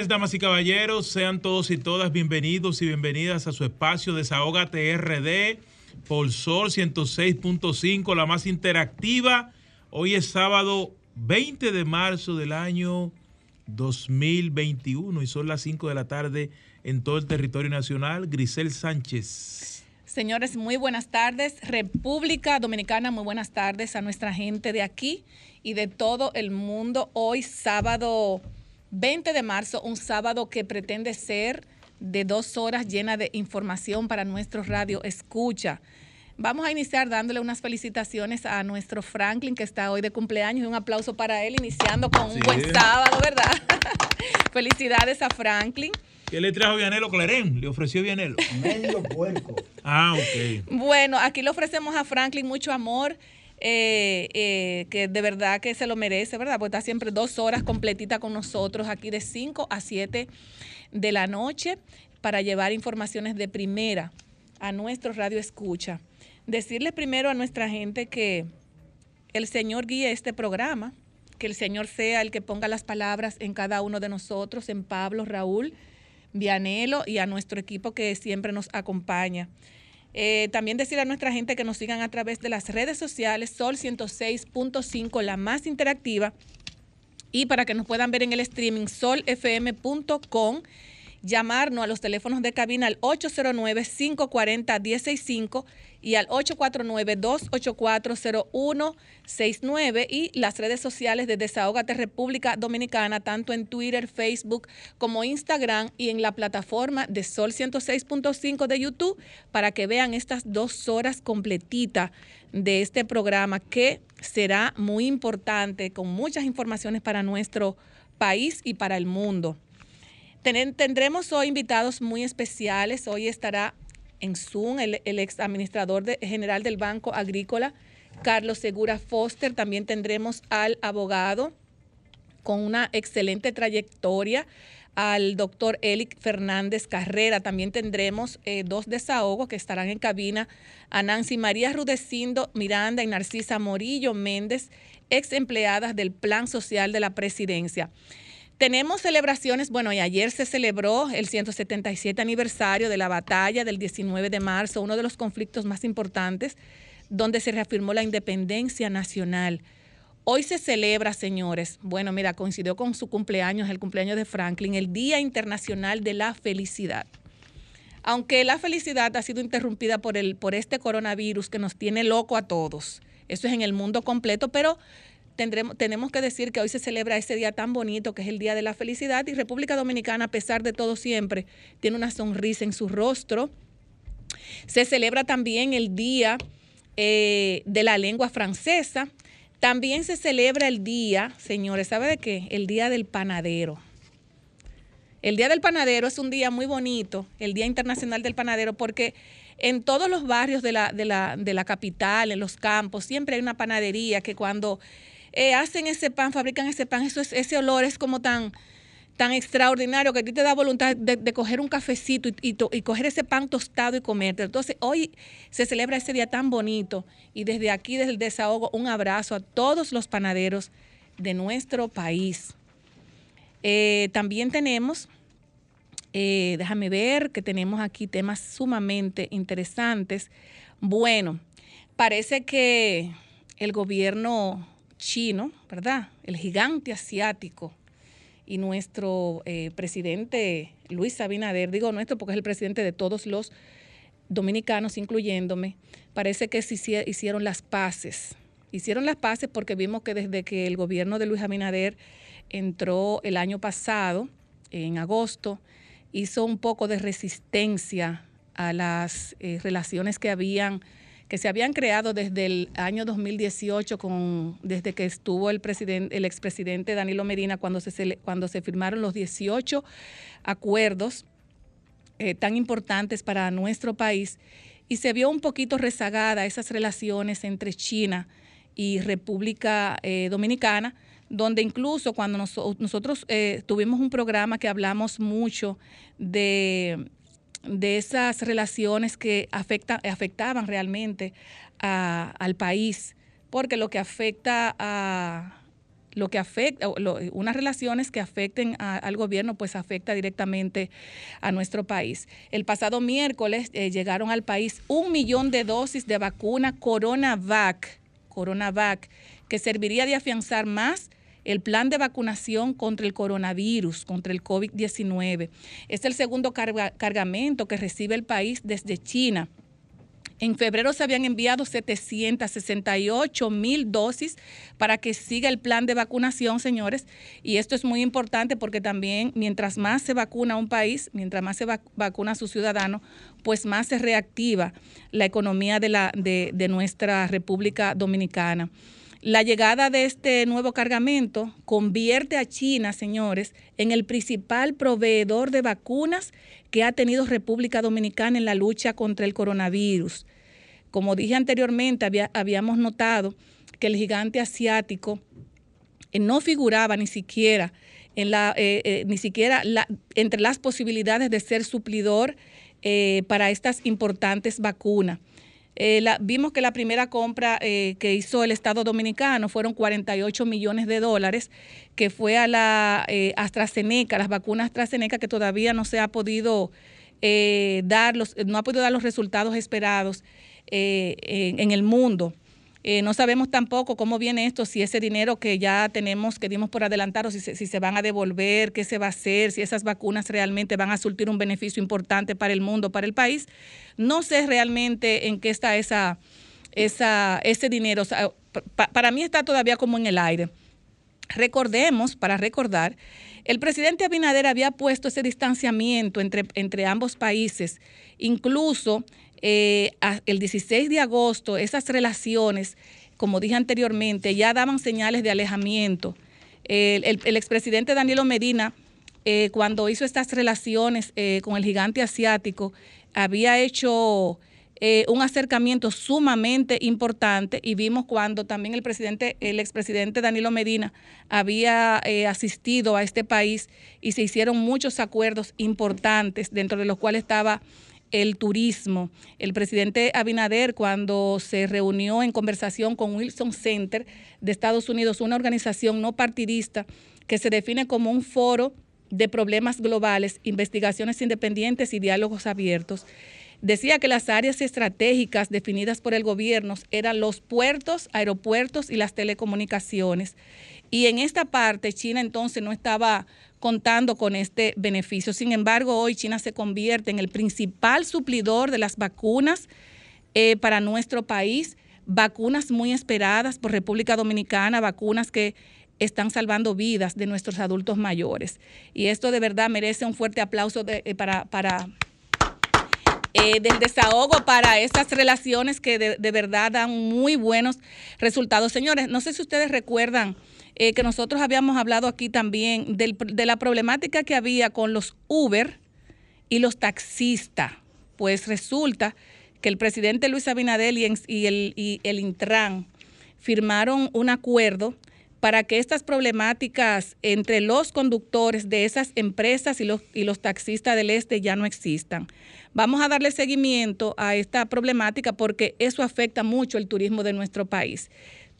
Damas y caballeros. Sean todos y todas bienvenidos y bienvenidas a su espacio Desahógate RD por Sol 106.5, la más interactiva. Hoy es sábado 20 de marzo del año 2021 y son las 5 de la tarde en todo el territorio nacional. Grisel Sánchez. Señores, muy buenas tardes. República Dominicana, muy buenas tardes a nuestra gente de aquí y de todo el mundo. Hoy sábado 20 de marzo, un sábado que pretende ser de dos horas llena de información para nuestro radio escucha. Vamos a iniciar dándole unas felicitaciones a nuestro Franklin que está hoy de cumpleaños y un aplauso para él, iniciando con un buen sábado, ¿verdad? Felicidades a Franklin. ¿Qué le trajo Vianelo Clarén? ¿Le ofreció Vianelo? Medio puerco. Ah, ok. Bueno, aquí le ofrecemos a Franklin mucho amor eh, eh, que de verdad que se lo merece, ¿verdad? Porque está siempre dos horas completita con nosotros aquí de 5 a 7 de la noche para llevar informaciones de primera a nuestro radio escucha. Decirle primero a nuestra gente que el Señor guíe este programa, que el Señor sea el que ponga las palabras en cada uno de nosotros, en Pablo, Raúl, Vianelo y a nuestro equipo que siempre nos acompaña. Eh, también decir a nuestra gente que nos sigan a través de las redes sociales, Sol 106.5, la más interactiva, y para que nos puedan ver en el streaming, solfm.com llamarnos a los teléfonos de cabina al 809-540-165 y al 849-284-0169 y las redes sociales de Desahogate República Dominicana, tanto en Twitter, Facebook como Instagram y en la plataforma de Sol 106.5 de YouTube para que vean estas dos horas completitas de este programa que será muy importante con muchas informaciones para nuestro país y para el mundo tendremos hoy invitados muy especiales. Hoy estará en Zoom el, ex administrador general del Banco Agrícola, Carlos Segura Foster. También tendremos al abogado con una excelente trayectoria, al doctor Elic Fernández Carrera. También tendremos eh, dos desahogos que estarán en cabina, a Nancy María Rudecindo Miranda y Narcisa Morillo Méndez, ex empleadas del Plan Social de la Presidencia. Tenemos celebraciones, bueno, y ayer se celebró el 177 aniversario de la batalla del 19 de marzo, uno de los conflictos más importantes, donde se reafirmó la independencia nacional. Hoy se celebra, señores, bueno, mira, coincidió con su cumpleaños, el cumpleaños de Franklin, el Día Internacional de la Felicidad. Aunque la felicidad ha sido interrumpida por, el, por este coronavirus que nos tiene loco a todos, eso es en el mundo completo, pero tenemos que decir que hoy se celebra ese día tan bonito que es el Día de la Felicidad y República Dominicana, a pesar de todo siempre, tiene una sonrisa en su rostro. Se celebra también el Día eh, de la Lengua Francesa. También se celebra el día, señores, ¿sabe de qué? El Día del Panadero. El Día del Panadero es un día muy bonito, el Día Internacional del Panadero, porque en todos los barrios de la, de la, de la capital, en los campos, siempre hay una panadería que cuando eh, hacen ese pan, fabrican ese pan, eso es, ese olor es como tan, tan extraordinario que a ti te da voluntad de, coger un cafecito y, y, coger ese pan tostado y comerte. Entonces, hoy se celebra ese día tan bonito y desde aquí, desde el desahogo, un abrazo a todos los panaderos de nuestro país. Eh, también tenemos, eh, déjame ver que tenemos aquí temas sumamente interesantes. Bueno, parece que el gobierno chino, ¿verdad? El gigante asiático y nuestro eh, presidente Luis Abinader, digo nuestro porque es el presidente de todos los dominicanos, incluyéndome, parece que se hicieron las paces. Hicieron las paces porque vimos que desde que el gobierno de Luis Abinader entró el año pasado, en agosto, hizo un poco de resistencia a las eh, relaciones que habían que se habían creado desde el año 2018, con, desde que estuvo el, presidente, el expresidente Danilo Medina, cuando se, cuando se firmaron los 18 acuerdos eh, tan importantes para nuestro país, y se vio un poquito rezagada esas relaciones entre China y República eh, Dominicana, donde incluso cuando nosotros eh, tuvimos un programa que hablamos mucho de de esas relaciones que afecta, afectaban realmente al país, porque lo que afecta a lo que afecta, unas relaciones que afecten al gobierno, pues afecta directamente a nuestro país. El pasado miércoles eh, llegaron al país un millón de dosis de vacuna CoronaVac, CoronaVac, que serviría de afianzar más el plan de vacunación contra el coronavirus, contra el COVID-19. Es el segundo cargamento que recibe el país desde China. En febrero se habían enviado 768 mil dosis para que siga el plan de vacunación, señores. Y esto es muy importante porque también mientras más se vacuna un país, mientras más se vacuna a sus ciudadanos, pues más se reactiva la economía de, nuestra República Dominicana. La llegada de este nuevo cargamento convierte a China, señores, en el principal proveedor de vacunas que ha tenido República Dominicana en la lucha contra el coronavirus. Como dije anteriormente, habíamos notado que el gigante asiático eh, no figuraba ni siquiera eh, eh, ni siquiera entre las posibilidades de ser suplidor para estas importantes vacunas. Eh, vimos que la primera compra eh, que hizo el Estado Dominicano fueron 48 millones de dólares, que fue a la eh, AstraZeneca, las vacunas AstraZeneca, que todavía no se ha podido dar los, no ha podido dar los resultados esperados en el mundo. Eh, no sabemos tampoco cómo viene esto, si ese dinero que ya tenemos, que dimos por adelantar, o si se, si se van a devolver, qué se va a hacer, si esas vacunas realmente van a surtir un beneficio importante para el mundo, para el país. No sé realmente en qué está esa, esa, ese dinero. para mí está todavía como en el aire. Recordemos, para recordar, el presidente Abinader había puesto ese distanciamiento entre, entre ambos países, incluso eh, el 16 de agosto esas relaciones, como dije anteriormente, ya daban señales de alejamiento. El, expresidente Danilo Medina, eh, cuando hizo estas relaciones eh, con el gigante asiático, había hecho un acercamiento sumamente importante y vimos cuando también el presidente, el expresidente Danilo Medina había asistido a este país y se hicieron muchos acuerdos importantes, dentro de los cuales estaba el turismo. El presidente Abinader, cuando se reunió en conversación con Wilson Center de Estados Unidos, una organización no partidista que se define como un foro de problemas globales, investigaciones independientes y diálogos abiertos, decía que las áreas estratégicas definidas por el gobierno eran los puertos, aeropuertos y las telecomunicaciones. Y en esta parte China entonces no estaba contando con este beneficio. Sin embargo, hoy China se convierte en el principal suplidor de las vacunas eh, para nuestro país, vacunas muy esperadas por República Dominicana, vacunas que están salvando vidas de nuestros adultos mayores. Y esto de verdad merece un fuerte aplauso eh, para, para eh, del desahogo para estas relaciones que de, de, verdad dan muy buenos resultados. Señores, no sé si ustedes recuerdan eh, que nosotros habíamos hablado aquí también de la problemática que había con los Uber y los taxistas. Pues resulta que el presidente Luis Abinadel y, el, y el Intran firmaron un acuerdo para que estas problemáticas entre los conductores de esas empresas y los, y los taxistas del este ya no existan. Vamos a darle seguimiento a esta problemática porque eso afecta mucho el turismo de nuestro país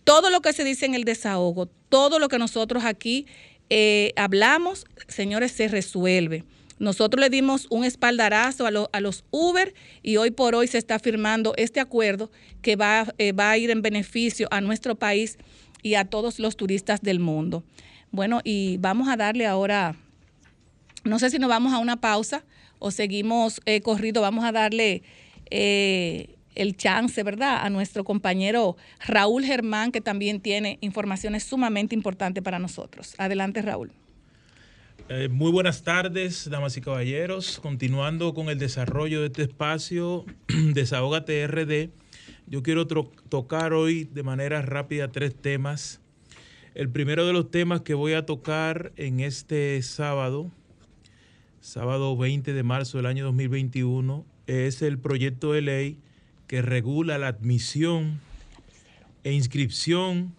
todo lo que se dice en el desahogo, todo lo que nosotros aquí eh, hablamos, señores, se resuelve. Nosotros le dimos un espaldarazo a, los Uber y hoy por hoy se está firmando este acuerdo que va, eh, va a ir en beneficio a nuestro país y a todos los turistas del mundo. Bueno, y vamos a darle ahora, no sé si nos vamos a una pausa o seguimos eh, corrido, vamos a darle el chance, ¿verdad?, a nuestro compañero Raúl Germán, que también tiene informaciones sumamente importantes para nosotros. Adelante, Raúl. Eh, muy buenas tardes, damas y caballeros. Continuando con el desarrollo de este espacio, Desahógate RD, Yo quiero tocar hoy de manera rápida tres temas. El primero de los temas que voy a tocar en este sábado, sábado 20 de marzo del año 2021, es el proyecto de ley que regula la admisión e inscripción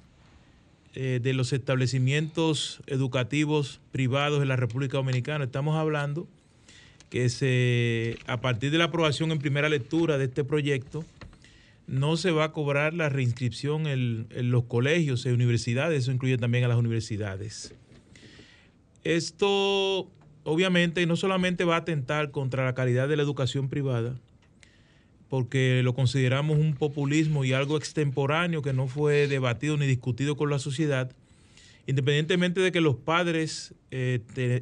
eh, de los establecimientos educativos privados en la República Dominicana. Estamos hablando que se, a partir de la aprobación en primera lectura de este proyecto, no se va a cobrar la reinscripción en, los colegios y universidades, eso incluye también a las universidades. Esto obviamente no solamente va a atentar contra la calidad de la educación privada, porque lo consideramos un populismo y algo extemporáneo que no fue debatido ni discutido con la sociedad, independientemente de que los padres eh,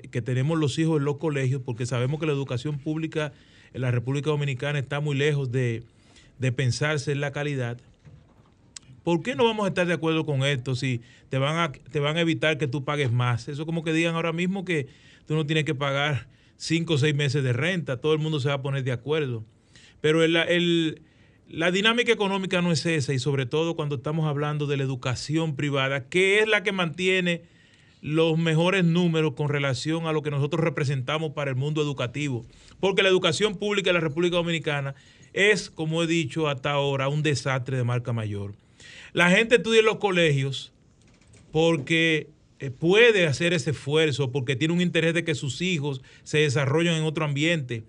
que tenemos los hijos en los colegios, porque sabemos que la educación pública en la República Dominicana está muy lejos de, pensarse en la calidad, ¿por qué no vamos a estar de acuerdo con esto si te van a, te van a evitar que tú pagues más? Eso como que digan ahora mismo que tú no tienes que pagar cinco o seis meses de renta, todo el mundo se va a poner de acuerdo. Pero la dinámica económica no es esa y sobre todo cuando estamos hablando de la educación privada, que es la que mantiene los mejores números con relación a lo que nosotros representamos para el mundo educativo. Porque la educación pública en la República Dominicana es, como he dicho hasta ahora, un desastre de marca mayor. La gente estudia en los colegios porque eh, puede hacer ese esfuerzo, porque tiene un interés de que sus hijos se desarrollen en otro ambiente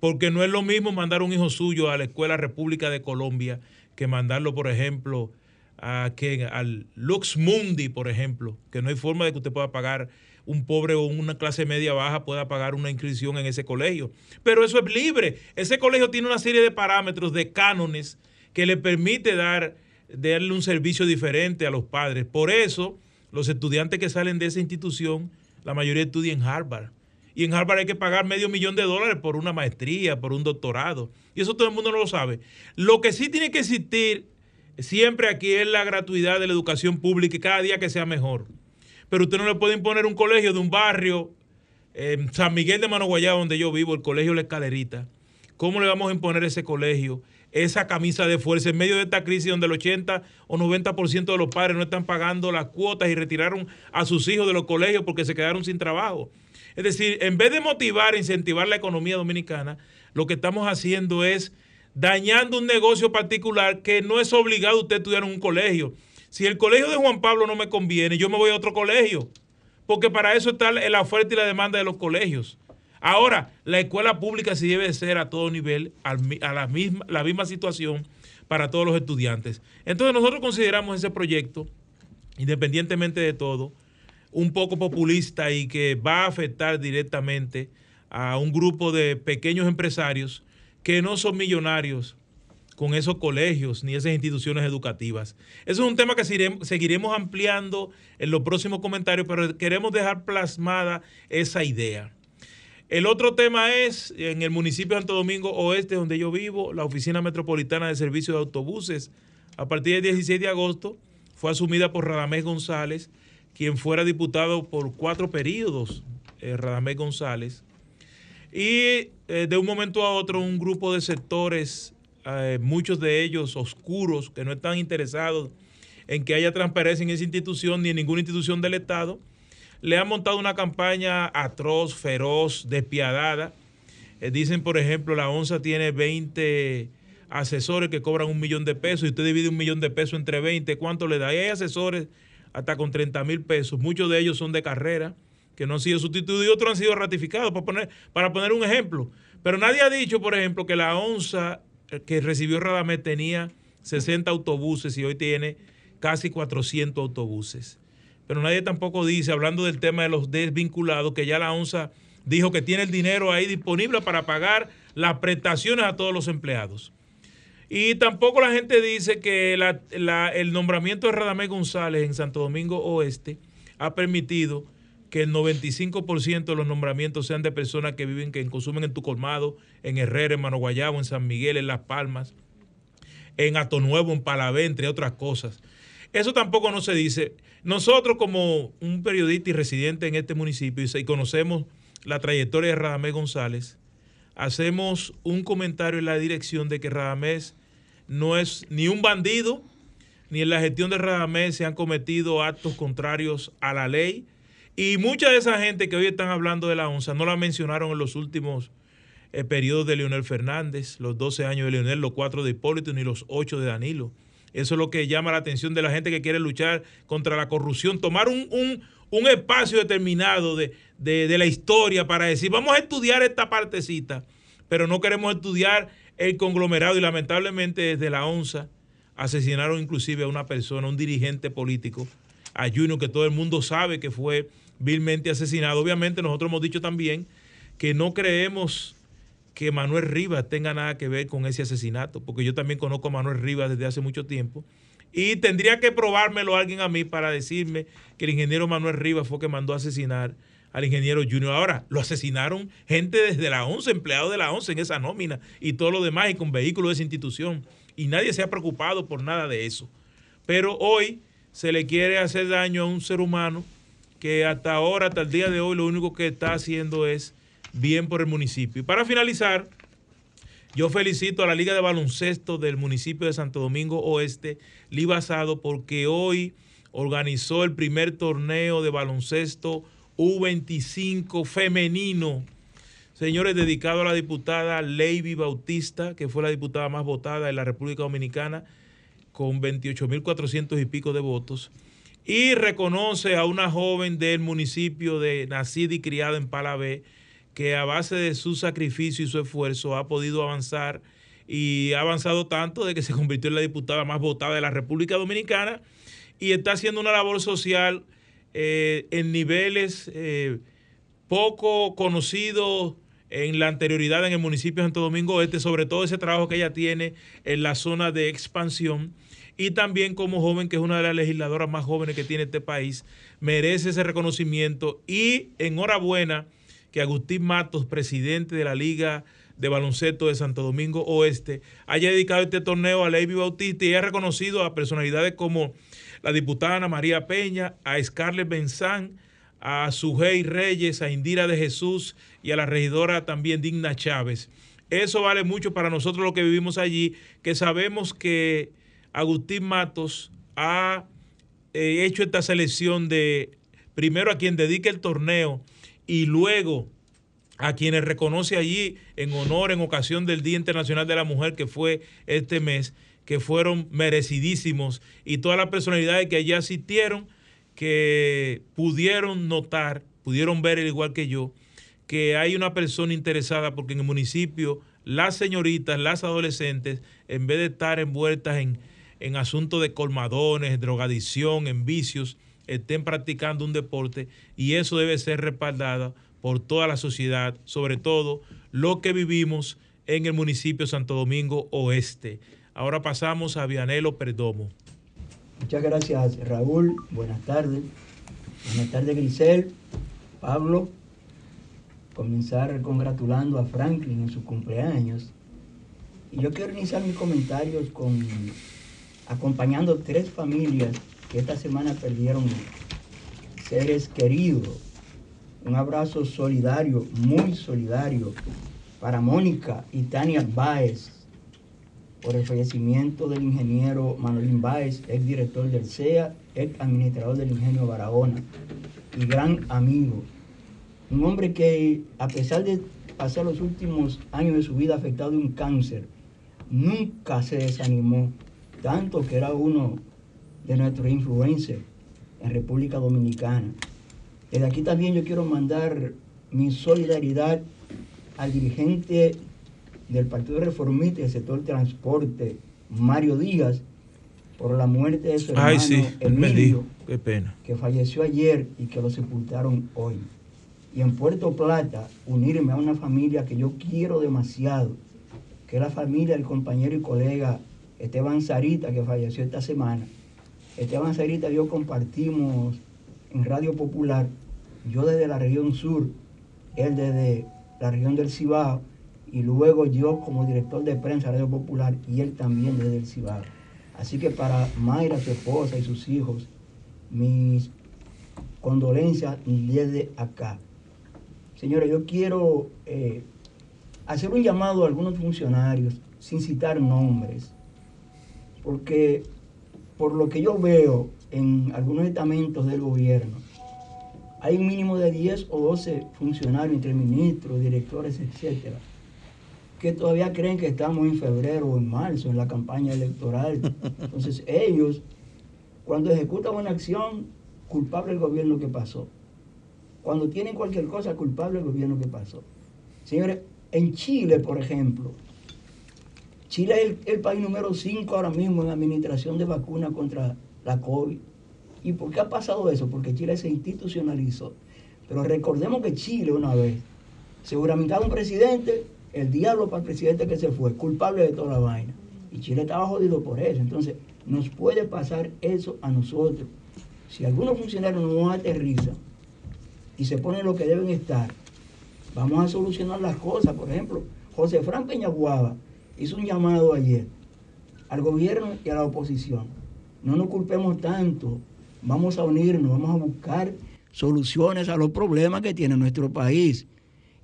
porque no es lo mismo mandar un hijo suyo a la Escuela República de Colombia que mandarlo, por ejemplo, a que, al Lux Mundi, por ejemplo, que no hay forma de que usted pueda pagar, un pobre o una clase media baja pueda pagar una inscripción en ese colegio. Pero eso es libre. Ese colegio tiene una serie de parámetros, de cánones, que le permite dar, darle un servicio diferente a los padres. Por eso, los estudiantes que salen de esa institución, la mayoría estudian en Harvard y en Harvard hay que pagar medio millón de dólares por una maestría, por un doctorado. Y eso todo el mundo no lo sabe. Lo que sí tiene que existir siempre aquí es la gratuidad de la educación pública y cada día que sea mejor. Pero usted no le puede imponer un colegio de un barrio, en San Miguel de Manoguayá, donde yo vivo, el colegio La Escalerita. ¿Cómo le vamos a imponer ese colegio? esa camisa de fuerza en medio de esta crisis donde el 80 o 90% de los padres no están pagando las cuotas y retiraron a sus hijos de los colegios porque se quedaron sin trabajo. Es decir, en vez de motivar e incentivar la economía dominicana, lo que estamos haciendo es dañando un negocio particular que no es obligado usted estudiar en un colegio. Si el colegio de Juan Pablo no me conviene, yo me voy a otro colegio, porque para eso está la oferta y la demanda de los colegios. Ahora, la escuela pública sí debe ser a todo nivel, a la misma situación para todos los estudiantes. Entonces nosotros consideramos ese proyecto, independientemente de todo, un poco populista y que va a afectar directamente a un grupo de pequeños empresarios que no son millonarios con esos colegios ni esas instituciones educativas. Eso es un tema que seguiremos ampliando en los próximos comentarios, pero queremos dejar plasmada esa idea. El otro tema es en el municipio de Santo Domingo Oeste, donde yo vivo, la Oficina Metropolitana de Servicios de Autobuses, a partir del 16 de agosto, fue asumida por Radamés González, quien fuera diputado por cuatro periodos, eh, Radamés González. Y eh, de un momento a otro un grupo de sectores, eh, muchos de ellos oscuros, que no están interesados en que haya transparencia en esa institución ni en ninguna institución del Estado, le han montado una campaña atroz, feroz, despiadada. dicen, por ejemplo, la ONSA tiene 20 asesores que cobran un millón de pesos y usted divide un millón de pesos entre 20, ¿cuánto le da? Y hay asesores hasta con 30 mil pesos. Muchos de ellos son de carrera, que no han sido sustituidos y otros han sido ratificados, para poner, para poner un ejemplo. Pero nadie ha dicho, por ejemplo, que la ONSA eh, que recibió Radamés tenía 60 autobuses y hoy tiene casi 400 autobuses. Pero nadie tampoco dice, hablando del tema de los desvinculados, que ya la ONSA dijo que tiene el dinero ahí disponible para pagar las prestaciones a todos los empleados. Y tampoco la gente dice que el nombramiento de Radamés González en Santo Domingo Oeste ha permitido que el 95% de los nombramientos sean de personas que viven, que consumen en Tucolmado, en Herrera, en Mano Guayabo, en San Miguel, en Las Palmas, en Nuevo, en Palavé, entre otras cosas. Eso tampoco no se dice. Nosotros como un periodista y residente en este municipio y conocemos la trayectoria de Radamés González, hacemos un comentario en la dirección de que Radamés no es ni un bandido, ni en la gestión de Radamés se han cometido actos contrarios a la ley. Y mucha de esa gente que hoy están hablando de la ONSA no la mencionaron en los últimos eh, periodos de Leonel Fernández, los 12 años de Leonel, los 4 de Hipólito ni los 8 de Danilo. Eso es lo que llama la atención de la gente que quiere luchar contra la corrupción, tomar un, un, espacio determinado de, de la historia para decir, vamos a estudiar esta partecita, pero no queremos estudiar el conglomerado y lamentablemente desde la ONSA asesinaron inclusive a una persona, un dirigente político, a Junior, que todo el mundo sabe que fue vilmente asesinado. Obviamente nosotros hemos dicho también que no creemos que Manuel Rivas tenga nada que ver con ese asesinato, porque yo también conozco a Manuel Rivas desde hace mucho tiempo. Y tendría que probármelo alguien a mí para decirme que el ingeniero Manuel Rivas fue que mandó a asesinar al ingeniero Junior. Ahora, lo asesinaron gente desde la 11, empleados de la 11 en esa nómina y todo lo demás y con vehículos de esa institución. Y nadie se ha preocupado por nada de eso. Pero hoy se le quiere hacer daño a un ser humano que hasta ahora, hasta el día de hoy, lo único que está haciendo es bien por el municipio. Y para finalizar, yo felicito a la Liga de Baloncesto del municipio de Santo Domingo Oeste, Libasado, porque hoy organizó el primer torneo de baloncesto U25 femenino. Señores, dedicado a la diputada Lady Bautista, que fue la diputada más votada en la República Dominicana, con 28.400 y pico de votos. Y reconoce a una joven del municipio de nacida y criada en Palabé, que a base de su sacrificio y su esfuerzo ha podido avanzar y ha avanzado tanto de que se convirtió en la diputada más votada de la República Dominicana y está haciendo una labor social eh, en niveles eh, poco conocidos en la anterioridad en el municipio de Santo Domingo Este, sobre todo ese trabajo que ella tiene en la zona de expansión. Y también como joven, que es una de las legisladoras más jóvenes que tiene este país, merece ese reconocimiento. Y enhorabuena que Agustín Matos, presidente de la Liga de Baloncesto de Santo Domingo Oeste, haya dedicado este torneo a Levi Bautista y haya reconocido a personalidades como la diputada Ana María Peña, a Scarlett Benzán, a Sujei Reyes, a Indira de Jesús y a la regidora también Digna Chávez. Eso vale mucho para nosotros los que vivimos allí, que sabemos que Agustín Matos ha eh, hecho esta selección de primero a quien dedique el torneo y luego a quienes reconoce allí en honor, en ocasión del Día Internacional de la Mujer, que fue este mes que fueron merecidísimos y todas las personalidades que allí asistieron, que pudieron notar, pudieron ver, al igual que yo, que hay una persona interesada porque en el municipio las señoritas, las adolescentes, en vez de estar envueltas en, en asuntos de colmadones, drogadicción, en vicios, estén practicando un deporte y eso debe ser respaldado por toda la sociedad, sobre todo lo que vivimos en el municipio Santo Domingo Oeste. Ahora pasamos a Vianelo Perdomo. Muchas gracias, Raúl. Buenas tardes. Buenas tardes, Grisel, Pablo. Comenzar congratulando a Franklin en su cumpleaños. Y yo quiero iniciar mis comentarios con acompañando tres familias que esta semana perdieron seres queridos. Un abrazo solidario, muy solidario, para Mónica y Tania Báez, por el fallecimiento del ingeniero Manuel Báez, ex director del CEA, ex administrador del ingenio Barahona y gran amigo. Un hombre que, a pesar de pasar los últimos años de su vida afectado de un cáncer, nunca se desanimó, tanto que era uno de nuestros influencers en República Dominicana. Desde aquí también yo quiero mandar mi solidaridad al dirigente del Partido Reformista y del sector transporte, Mario Díaz, por la muerte de su hermano Emilio, Qué pena. que falleció ayer y que lo sepultaron hoy. Y en Puerto Plata, unirme a una familia que yo quiero demasiado, que es la familia del compañero y colega Esteban Sarita, que falleció esta semana. Esteban Sarita y yo compartimos en Radio Popular, yo desde la región sur, él desde la región del Cibao, y luego yo como director de prensa Radio Popular y él también desde el Cibao. Así que para Mayra, su esposa y sus hijos, mis condolencias desde acá. Señores, yo quiero eh, hacer un llamado a algunos funcionarios, sin citar nombres, porque por lo que yo veo en algunos estamentos del gobierno, hay un mínimo de 10 o 12 funcionarios entre ministros, directores, etcétera, que todavía creen que estamos en febrero o en marzo en la campaña electoral. Entonces ellos, cuando ejecutan una acción, culpable el gobierno que pasó. Cuando tienen cualquier cosa, culpable el gobierno que pasó. Señores, en Chile, por ejemplo, Chile es el, el país número 5 ahora mismo en administración de vacunas contra la COVID. ¿Y por qué ha pasado eso? Porque Chile se institucionalizó. Pero recordemos que Chile una vez seguramente un presidente, el diablo para el presidente que se fue, culpable de toda la vaina. Y Chile estaba jodido por eso. Entonces, nos puede pasar eso a nosotros. Si algunos funcionarios no aterrizan y se ponen lo que deben estar, vamos a solucionar las cosas. Por ejemplo, José Fran Peñaguaba hizo un llamado ayer al gobierno y a la oposición. No nos culpemos tanto vamos a unirnos, vamos a buscar soluciones a los problemas que tiene nuestro país.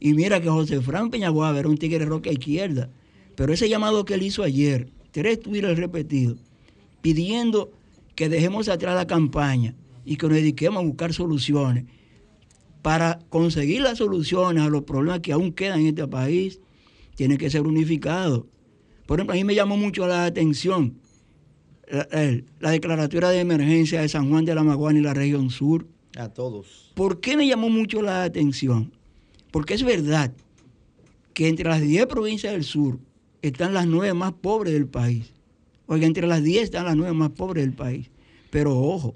Y mira que José Fran Peñaguaba era un tigre roca izquierda, pero ese llamado que él hizo ayer, tres twitters repetidos, pidiendo que dejemos atrás la campaña y que nos dediquemos a buscar soluciones para conseguir las soluciones a los problemas que aún quedan en este país, tiene que ser unificado. Por ejemplo, a mí me llamó mucho la atención la, declaratoria de emergencia de San Juan de la Maguana y la región sur. A todos. ¿Por qué me llamó mucho la atención? Porque es verdad que entre las 10 provincias del sur están las nueve más pobres del país. Oiga, entre las 10 están las nueve más pobres del país. Pero ojo,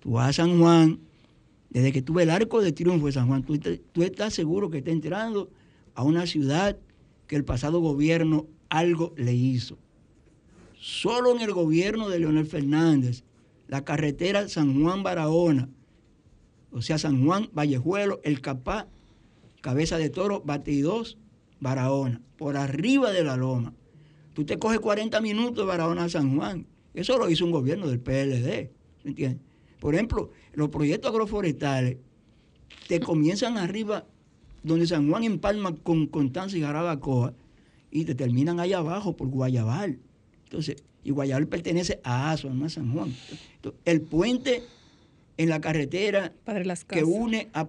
tú vas a San Juan, desde que tuve el arco de triunfo de San Juan, tú, estás seguro que estás entrando a una ciudad que el pasado gobierno algo le hizo. Solo en el gobierno de Leonel Fernández, la carretera San Juan Barahona, o sea, San Juan Vallejuelo, El Capá, Cabeza de Toro, 22, Barahona, por arriba de la loma. Tú te coges 40 minutos de Barahona a San Juan. Eso lo hizo un gobierno del PLD, ¿me entiendes? Por ejemplo, los proyectos agroforestales te comienzan arriba donde San Juan empalma con Constanza y Jarabacoa y te terminan allá abajo por Guayabal. Entonces, y Guayabal pertenece a Aso, no a San Juan. el puente en la carretera que une a,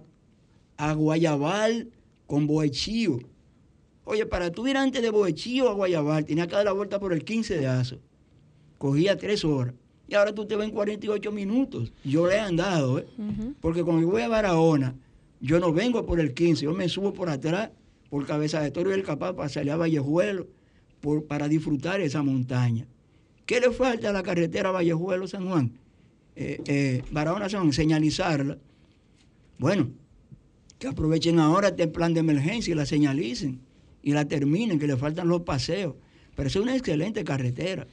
Guayabal con Boechío. Oye, para tú ir antes de Boechío a Guayabal, tenía que dar la vuelta por el 15 de Aso. Cogía tres horas. Y ahora tú te ves en 48 minutos. Yo le he andado, ¿eh? Porque cuando yo voy a Barahona, yo no vengo por el 15, yo me subo por atrás, por Cabeza de Toro y el Capaz para salir a Vallejuelo para disfrutar esa montaña. ¿Qué le falta a la carretera Vallejuelo-San Juan? Eh, eh, Barahona San Juan, señalizarla. Bueno, que aprovechen ahora este plan de emergencia y la señalicen y la terminen, que le faltan los paseos. Pero es una excelente carretera.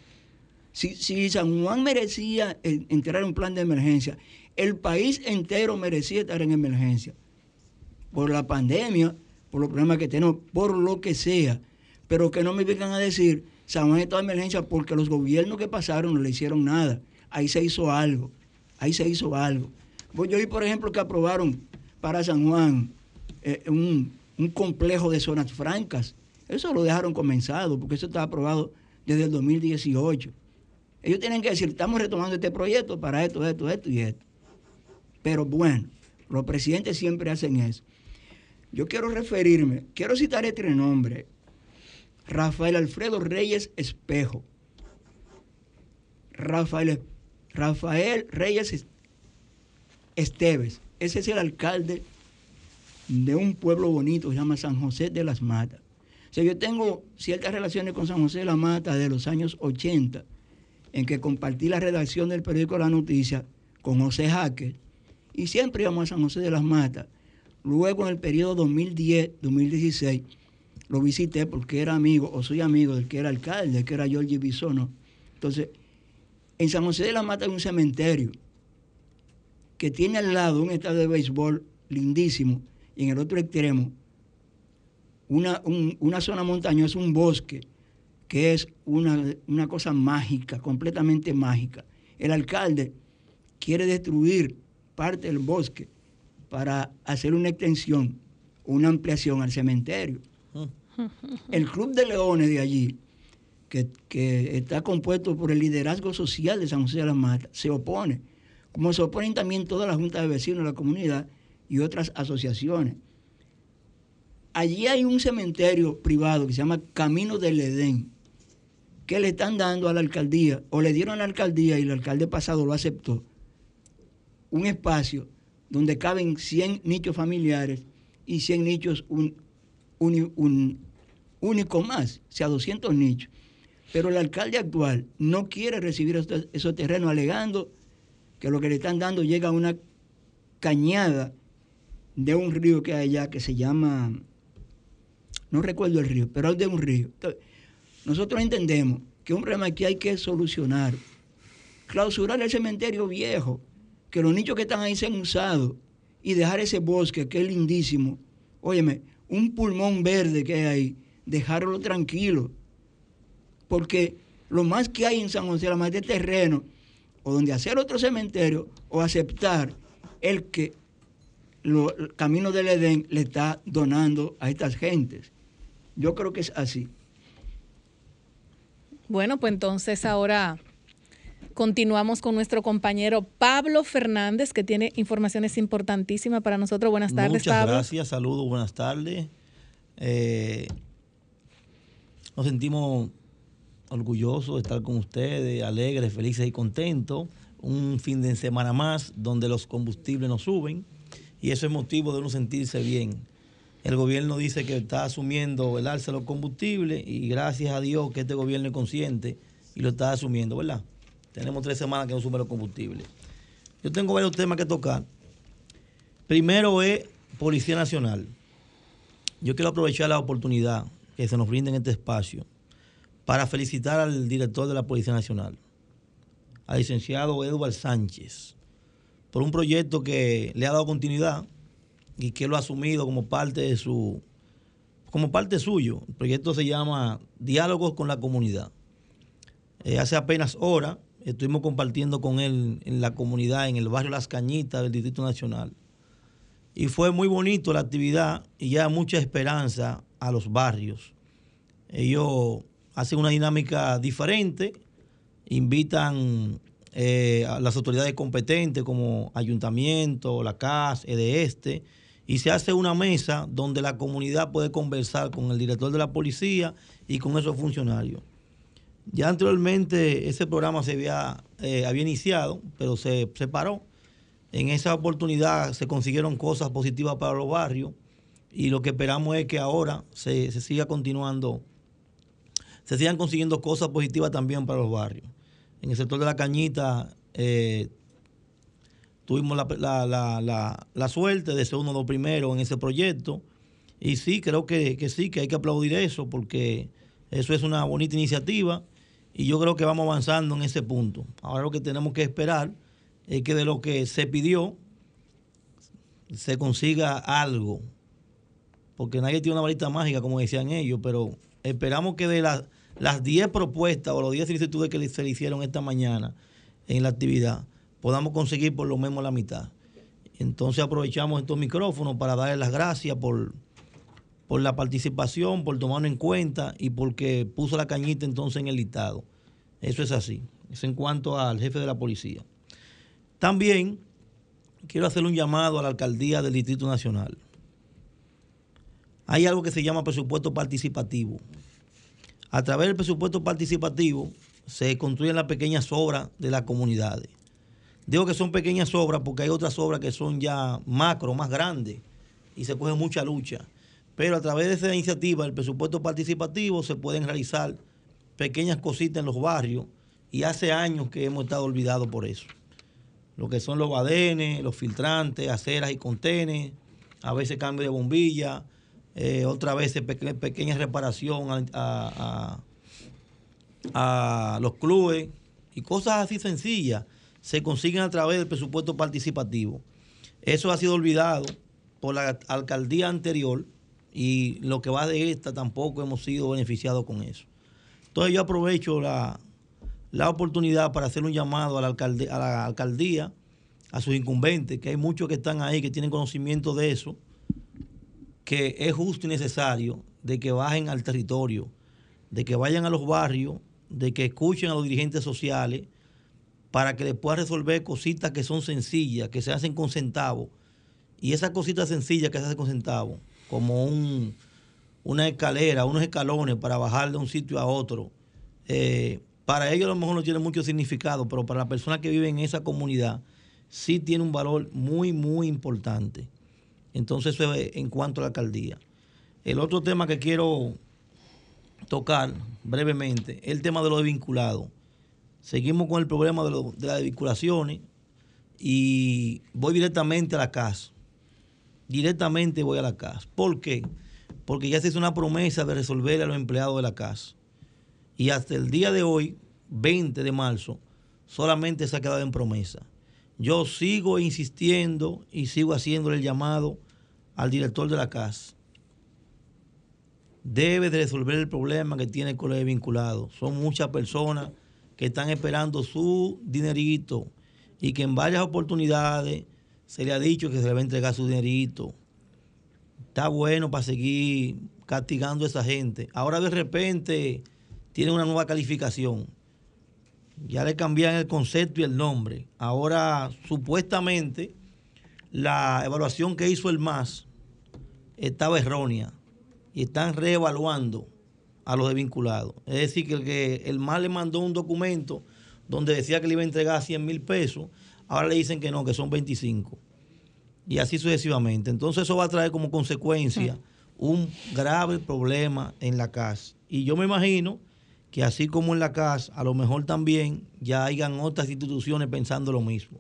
Si, San Juan merecía entrar en un plan de emergencia, el país entero merecía estar en emergencia. Por la pandemia, por los problemas que tenemos, por lo que sea pero que no me vengan a decir, San Juan está de emergencia porque los gobiernos que pasaron no le hicieron nada. Ahí se hizo algo, ahí se hizo algo. Pues yo vi, por ejemplo, que aprobaron para San Juan eh, un, complejo de zonas francas. Eso lo dejaron comenzado, porque eso está aprobado desde el 2018. Ellos tienen que decir, estamos retomando este proyecto para esto, esto, esto y esto. Pero bueno, los presidentes siempre hacen eso. Yo quiero referirme, quiero citar este nombre, Rafael Alfredo Reyes Espejo. Rafael, Rafael Reyes Esteves. Ese es el alcalde de un pueblo bonito que se llama San José de las Matas. O sea, yo tengo ciertas relaciones con San José de las Matas de los años 80, en que compartí la redacción del periódico La Noticia con José Jaque, y siempre íbamos a San José de las Matas. Luego, en el periodo 2010-2016, lo visité porque era amigo, o soy amigo del que era alcalde, que era Giorgi Bisono. Entonces, en San José de la Mata hay un cementerio que tiene al lado un estadio de béisbol lindísimo y en el otro extremo una, una zona montañosa, un bosque, que es una, una cosa mágica, completamente mágica. El alcalde quiere destruir parte del bosque para hacer una extensión, una ampliación al cementerio. El Club de Leones de allí que, que está compuesto por el liderazgo social de San José de la Mata, se opone, como se oponen también todas las juntas de vecinos de la comunidad y otras asociaciones. Allí hay un cementerio privado que se llama Camino del Edén, que le están dando a la alcaldía, o le dieron a la alcaldía y el alcalde pasado lo aceptó, un espacio donde caben 100 nichos familiares y 100 nichos un, único más, o sea, 200 nichos. Pero el alcalde actual no quiere recibir esos, terrenos alegando que lo que le están dando llega a una cañada de un río que hay allá que se llama, no recuerdo el río, pero es de un río. nosotros entendemos que un problema que hay que solucionar, clausurar el cementerio viejo, que los nichos que están ahí sean usados y dejar ese bosque que es lindísimo, óyeme, un pulmón verde que hay ahí, dejarlo tranquilo, porque lo más que hay en San José, la más de terreno, o donde hacer otro cementerio, o aceptar el que el camino del Edén le está donando a estas gentes. Yo creo que es así. Bueno, pues entonces ahora continuamos con nuestro compañero Pablo Fernández, que tiene informaciones importantísimas para nosotros. Buenas tardes, Muchas Pablo. gracias, saludos, buenas tardes. Eh, nos sentimos orgullosos de estar con ustedes, alegres, felices y contentos. Un fin de semana más donde los combustibles no suben y eso es motivo de uno sentirse bien. El gobierno dice que está asumiendo el alza de los combustibles y gracias a Dios que este gobierno es consciente y lo está asumiendo, ¿verdad? Tenemos tres semanas que no suben los combustibles. Yo tengo varios temas que tocar. Primero es Policía Nacional. Yo quiero aprovechar la oportunidad que se nos brinda en este espacio para felicitar al director de la Policía Nacional, al licenciado Eduardo Sánchez, por un proyecto que le ha dado continuidad y que lo ha asumido como parte de su como parte suyo. El proyecto se llama Diálogos con la Comunidad. Eh, hace apenas horas estuvimos compartiendo con él en la comunidad, en el barrio Las Cañitas del Distrito Nacional. Y fue muy bonito la actividad y ya mucha esperanza a los barrios. Ellos hacen una dinámica diferente, invitan eh, a las autoridades competentes como ayuntamiento, la CAS, EDESTE, y se hace una mesa donde la comunidad puede conversar con el director de la policía y con esos funcionarios. Ya anteriormente ese programa se había, eh, había iniciado, pero se, se paró. En esa oportunidad se consiguieron cosas positivas para los barrios y lo que esperamos es que ahora se, siga continuando, se sigan consiguiendo cosas positivas también para los barrios. En el sector de la cañita eh, tuvimos la, suerte de ser uno de los primeros en ese proyecto y sí, creo que, que sí, que hay que aplaudir eso porque eso es una bonita iniciativa y yo creo que vamos avanzando en ese punto. Ahora lo que tenemos que esperar es que de lo que se pidió se consiga algo. Porque nadie tiene una varita mágica, como decían ellos, pero esperamos que de las 10 propuestas o los 10 solicitudes que se le hicieron esta mañana en la actividad, podamos conseguir por lo menos la mitad. Entonces aprovechamos estos micrófonos para darle las gracias por, por la participación, por tomarlo en cuenta y porque puso la cañita entonces en el listado. Eso es así. Eso en cuanto al jefe de la policía. También quiero hacer un llamado a la alcaldía del Distrito Nacional. Hay algo que se llama presupuesto participativo. A través del presupuesto participativo se construyen las pequeñas obras de las comunidades. Digo que son pequeñas obras porque hay otras obras que son ya macro, más grandes, y se coge mucha lucha. Pero a través de esa iniciativa, el presupuesto participativo, se pueden realizar pequeñas cositas en los barrios y hace años que hemos estado olvidados por eso lo que son los badenes, los filtrantes, aceras y contenes, a veces cambio de bombilla, eh, otra vez pequeña reparación a, los clubes y cosas así sencillas se consiguen a través del presupuesto participativo. Eso ha sido olvidado por la alcaldía anterior y lo que va de esta tampoco hemos sido beneficiados con eso. Entonces yo aprovecho la, la oportunidad para hacer un llamado a la, a la alcaldía, a sus incumbentes, que hay muchos que están ahí, que tienen conocimiento de eso, que es justo y necesario de que bajen al territorio, de que vayan a los barrios, de que escuchen a los dirigentes sociales para que les puedan resolver cositas que son sencillas, que se hacen con centavos. Y esas cositas sencillas que se hacen con centavos, como un, una escalera, unos escalones para bajar de un sitio a otro, eh, para ellos a lo mejor no tiene mucho significado, pero para la persona que vive en esa comunidad sí tiene un valor muy, muy importante. Entonces, eso es en cuanto a la alcaldía. El otro tema que quiero tocar brevemente es el tema de los desvinculados. Seguimos con el problema de, las desvinculaciones y voy directamente a la casa. Directamente voy a la casa. ¿Por qué? Porque ya se hizo una promesa de resolver a los empleados de la casa. Y hasta el día de hoy, 20 de marzo, solamente se ha quedado en promesa. Yo sigo insistiendo y sigo haciéndole el llamado al director de la casa. Debe de resolver el problema que tiene con los vinculados. Son muchas personas que están esperando su dinerito y que en varias oportunidades se le ha dicho que se le va a entregar su dinerito. Está bueno para seguir castigando a esa gente. Ahora de repente tiene una nueva calificación. Ya le cambian el concepto y el nombre. Ahora supuestamente la evaluación que hizo el MAS estaba errónea y están reevaluando a los desvinculados. Es decir, que el, que el MAS le mandó un documento donde decía que le iba a entregar 100 mil pesos, ahora le dicen que no, que son 25. Y así sucesivamente. Entonces eso va a traer como consecuencia un grave problema en la casa. Y yo me imagino que así como en la casa, a lo mejor también ya hayan otras instituciones pensando lo mismo.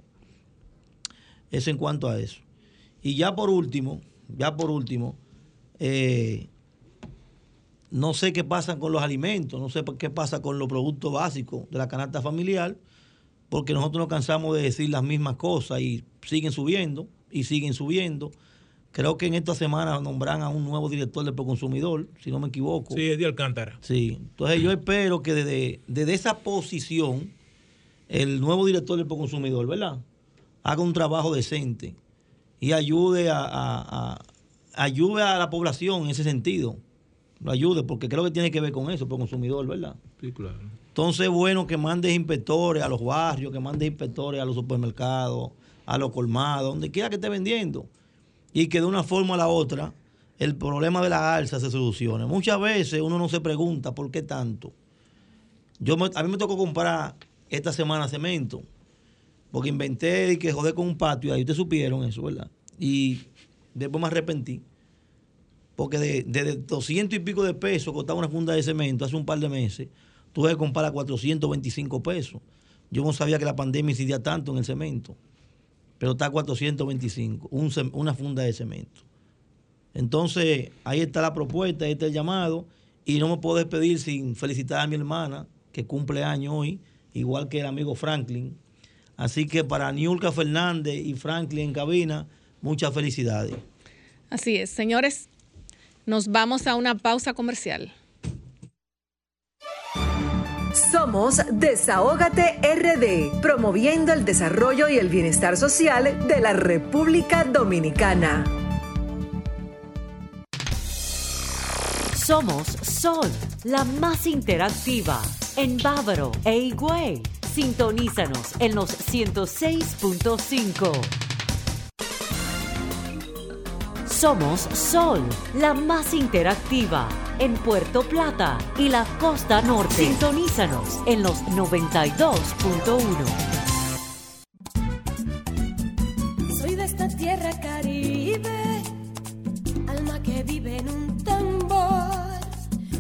Eso en cuanto a eso. Y ya por último, ya por último, eh, no sé qué pasa con los alimentos, no sé qué pasa con los productos básicos de la canasta familiar, porque nosotros nos cansamos de decir las mismas cosas y siguen subiendo y siguen subiendo. Creo que en esta semana nombran a un nuevo director del Proconsumidor, si no me equivoco. Sí, es de Alcántara. Sí, entonces yo espero que desde, desde esa posición el nuevo director del Proconsumidor, ¿verdad? Haga un trabajo decente y ayude a, a, a, ayude a la población en ese sentido. Lo ayude, porque creo que tiene que ver con eso, por consumidor, ¿verdad? Sí, claro. Entonces, bueno, que mande inspectores a los barrios, que mande inspectores a los supermercados, a los colmados, donde quiera que esté vendiendo y que de una forma a la otra el problema de la alza se solucione. Muchas veces uno no se pregunta por qué tanto. Yo a mí me tocó comprar esta semana cemento, porque inventé y que joder con un patio, ahí ustedes supieron eso, ¿verdad? Y después me arrepentí, porque de, de 200 y pico de pesos costaba una funda de cemento hace un par de meses, tuve que comprar a 425 pesos. Yo no sabía que la pandemia incidía tanto en el cemento pero está a 425, una funda de cemento. Entonces, ahí está la propuesta, ahí está el llamado, y no me puedo despedir sin felicitar a mi hermana, que cumple año hoy, igual que el amigo Franklin. Así que para Niulka Fernández y Franklin en cabina, muchas felicidades. Así es, señores, nos vamos a una pausa comercial. Somos Desahógate RD, promoviendo el desarrollo y el bienestar social de la República Dominicana. Somos Sol, la más interactiva en Bávaro e Higüey. Sintonízanos en los 106.5. Somos Sol, la más interactiva en Puerto Plata y la costa norte. Sintonízanos en los 92.1. Soy de esta tierra caribe, alma que vive en un tambor,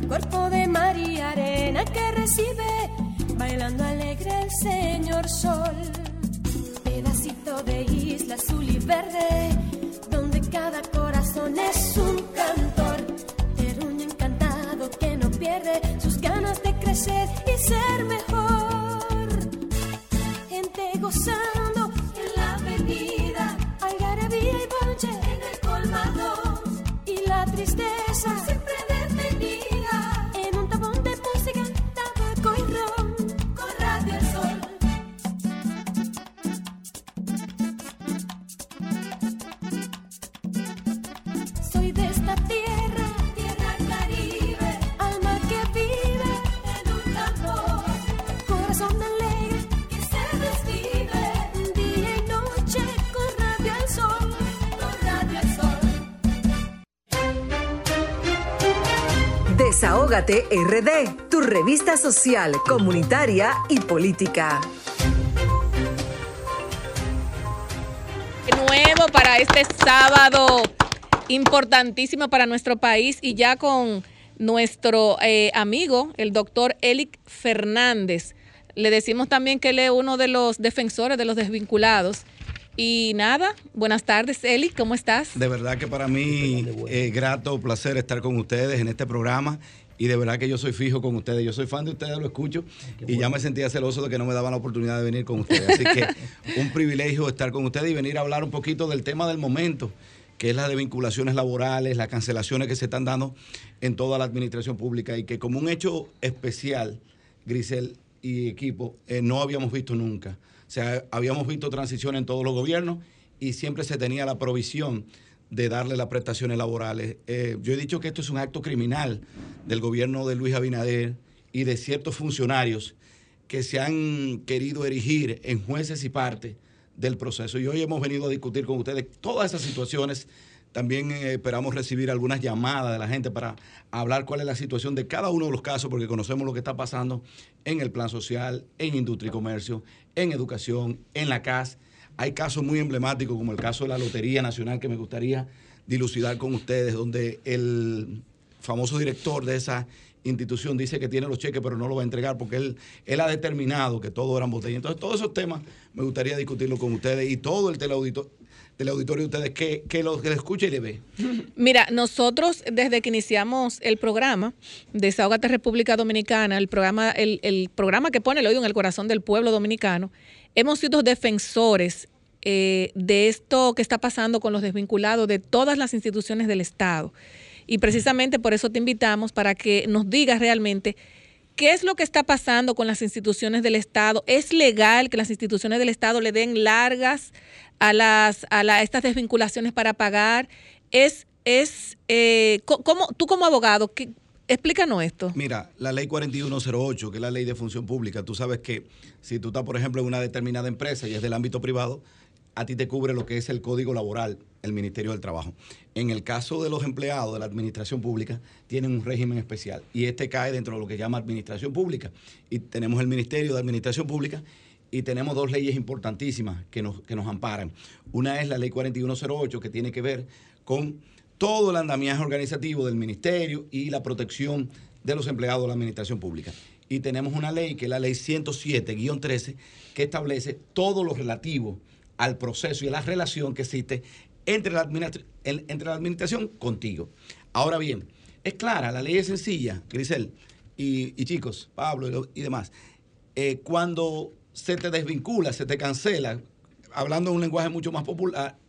cuerpo de mar y arena que recibe, bailando alegre el señor sol, pedacito de isla azul y verde, donde cada corazón es un cantor que no pierde sus ganas de crecer y ser mejor. Gente gozando Desahógate RD, tu revista social, comunitaria y política. Nuevo para este sábado, importantísimo para nuestro país y ya con nuestro eh, amigo, el doctor Elic Fernández. Le decimos también que él es uno de los defensores de los desvinculados. Y nada, buenas tardes, Eli, ¿cómo estás? De verdad que para mí es grato, placer estar con ustedes en este programa. Y de verdad que yo soy fijo con ustedes. Yo soy fan de ustedes, lo escucho. y ya me sentía celoso de que no me daban la oportunidad de venir con ustedes. Así que un privilegio estar con ustedes y venir a hablar un poquito del tema del momento, que es la de vinculaciones laborales, las cancelaciones que se están dando en toda la administración pública. Y que como un hecho especial, Grisel y equipo, eh, no habíamos visto nunca. O sea, habíamos visto transición en todos los gobiernos y siempre se tenía la provisión de darle las prestaciones laborales. Eh, yo he dicho que esto es un acto criminal del gobierno de Luis Abinader y de ciertos funcionarios que se han querido erigir en jueces y partes del proceso. Y hoy hemos venido a discutir con ustedes todas esas situaciones. También eh, esperamos recibir algunas llamadas de la gente para hablar cuál es la situación de cada uno de los casos, porque conocemos lo que está pasando en el plan social, en industria y comercio, en educación, en la CAS. Hay casos muy emblemáticos como el caso de la Lotería Nacional que me gustaría dilucidar con ustedes, donde el famoso director de esa institución dice que tiene los cheques pero no lo va a entregar porque él, él ha determinado que todo eran botellas. Entonces todos esos temas me gustaría discutirlo con ustedes y todo el teleauditorio auditorio de ustedes que, que lo que le escuche y le ve. Mira, nosotros desde que iniciamos el programa Desahogate República Dominicana, el programa, el, el programa que pone el oído en el corazón del pueblo dominicano, hemos sido defensores eh, de esto que está pasando con los desvinculados de todas las instituciones del Estado. Y precisamente por eso te invitamos para que nos digas realmente qué es lo que está pasando con las instituciones del Estado. ¿Es legal que las instituciones del Estado le den largas a, las, a, estas desvinculaciones para pagar? ¿Es, es eh, tú como abogado, ¿qué, Explícanos esto. Mira, la ley 4108, que es la ley de función pública, tú sabes que si tú estás, por ejemplo, en una determinada empresa y es del ámbito privado, a ti te cubre lo que es el código laboral, el Ministerio del Trabajo. En el caso de los empleados de la administración pública, tienen un régimen especial y este cae dentro de lo que llama administración pública. Y tenemos el Ministerio de Administración Pública y tenemos dos leyes importantísimas que nos, que nos amparan. Una es la ley 4108, que tiene que ver con todo el andamiaje organizativo del ministerio y la protección de los empleados de la administración pública. Y tenemos una ley, que es la ley 107-13, que establece todo lo relativo al proceso y a la relación que existe entre la, entre la administración contigo. Ahora bien, es clara, la ley es sencilla, Grisel y, chicos, Pablo y, demás. Eh, cuando se te desvincula, se te cancela, hablando en un lenguaje mucho más popular,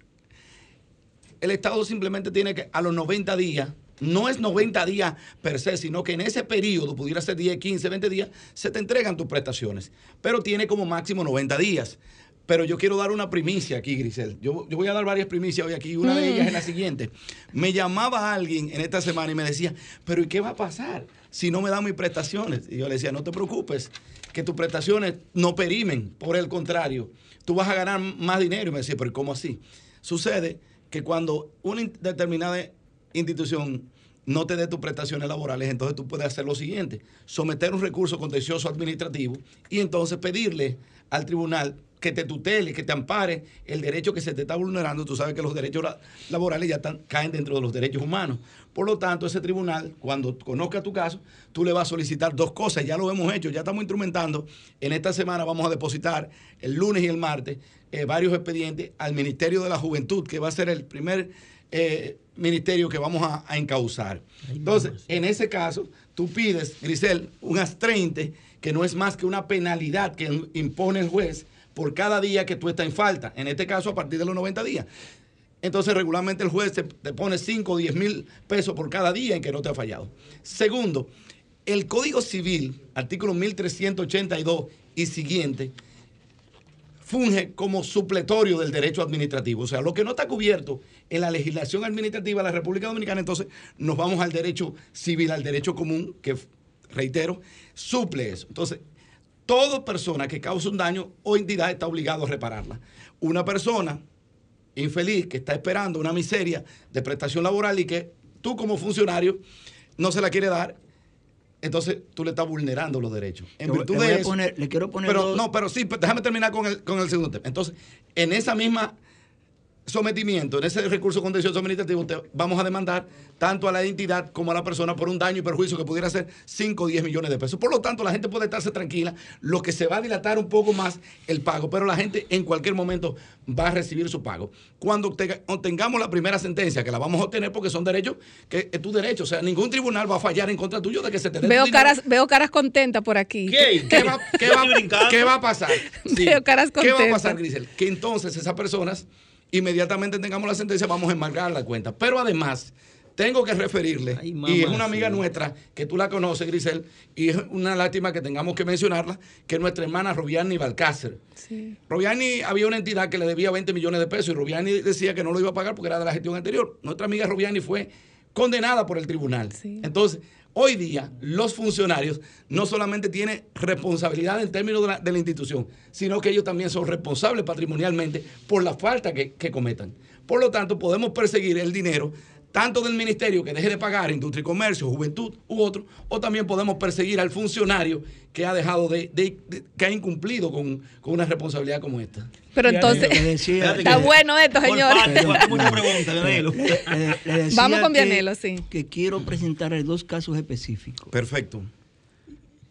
el Estado simplemente tiene que, a los 90 días, no es 90 días per se, sino que en ese periodo, pudiera ser 10, 15, 20 días, se te entregan tus prestaciones. Pero tiene como máximo 90 días. Pero yo quiero dar una primicia aquí, Grisel. Yo, voy a dar varias primicias hoy aquí. Una de ellas es la siguiente. Me llamaba alguien en esta semana y me decía, pero ¿y qué va a pasar si no me dan mis prestaciones? Y yo le decía, no te preocupes, que tus prestaciones no perimen. Por el contrario, tú vas a ganar más dinero. Y me decía, pero ¿cómo así? Sucede que cuando una determinada institución no te dé tus prestaciones laborales, entonces tú puedes hacer lo siguiente, someter un recurso contencioso administrativo y entonces pedirle al tribunal que te tutele, que te ampare el derecho que se te está vulnerando. Tú sabes que los derechos laborales ya están, caen dentro de los derechos humanos. Por lo tanto, ese tribunal, cuando conozca tu caso, tú le vas a solicitar dos cosas. Ya lo hemos hecho, ya estamos instrumentando. En esta semana vamos a depositar el lunes y el martes eh, varios expedientes al Ministerio de la Juventud, que va a ser el primer eh, ministerio que vamos a, a encauzar. Entonces, en ese caso, tú pides, Grisel, un astrente que no es más que una penalidad que impone el juez por cada día que tú estás en falta. En este caso, a partir de los 90 días. Entonces, regularmente el juez te, pone 5 o 10 mil pesos por cada día en que no te ha fallado. Segundo, el Código Civil, artículo 1382 y siguiente, funge como supletorio del derecho administrativo. O sea, lo que no está cubierto en la legislación administrativa de la República Dominicana, entonces nos vamos al derecho civil, al derecho común, que, reitero, suple eso. Entonces, toda persona que cause un daño o entidad está obligado a repararla. Una persona infeliz que está esperando una miseria de prestación laboral y que tú como funcionario no se la quiere dar, entonces tú le estás vulnerando los derechos. En virtud le de eso. poner- le quiero poner Pero dos- no, pero sí, pues, déjame terminar con el, con el segundo tema. Entonces, en esa misma sometimiento, en ese recurso contencioso administrativo, te vamos a demandar tanto a la entidad como a la persona por un daño y perjuicio que pudiera ser 5 o 10 millones de pesos. Por lo tanto, la gente puede estarse tranquila, lo que se va a dilatar un poco más el pago, pero la gente en cualquier momento va a recibir su pago. Cuando obtenga- obtengamos la primera sentencia, que la vamos a obtener porque son derechos, que es tu derecho, o sea, ningún tribunal va a fallar en contra tuyo de que se te dé Veo caras, veo caras contentas por aquí. ¿Qué? ¿Qué va, qué va- qué va a pasar? Veo caras ¿Qué va a contentas. pasar, Grisel? Que entonces esas personas, inmediatamente tengamos la sentencia, vamos a enmarcar la cuenta. Pero además, tengo que referirle, y es una amiga nuestra, que tú la conoces, Grisel, y es una lástima que tengamos que mencionarla, que es nuestra hermana Robiani Balcácer. Sí. Robiani había una entidad que le debía 20 millones de pesos y Robiani decía que no lo iba a pagar porque era de la gestión anterior. Nuestra amiga Robiani fue condenada por el tribunal. Entonces, hoy día los funcionarios no solamente tienen responsabilidad en términos de la, de la institución, sino que ellos también son responsables patrimonialmente por la falta que, que cometan. Por lo tanto, podemos perseguir el dinero tanto del ministerio que deje de pagar industria y comercio, juventud u otro, o también podemos perseguir al funcionario que ha dejado de, de- de- que ha incumplido con, con una responsabilidad como esta. Pero entonces, decía- está bueno esto, decía Vamos con Vianelo, sí. Que quiero presentarle dos casos específicos. Perfecto.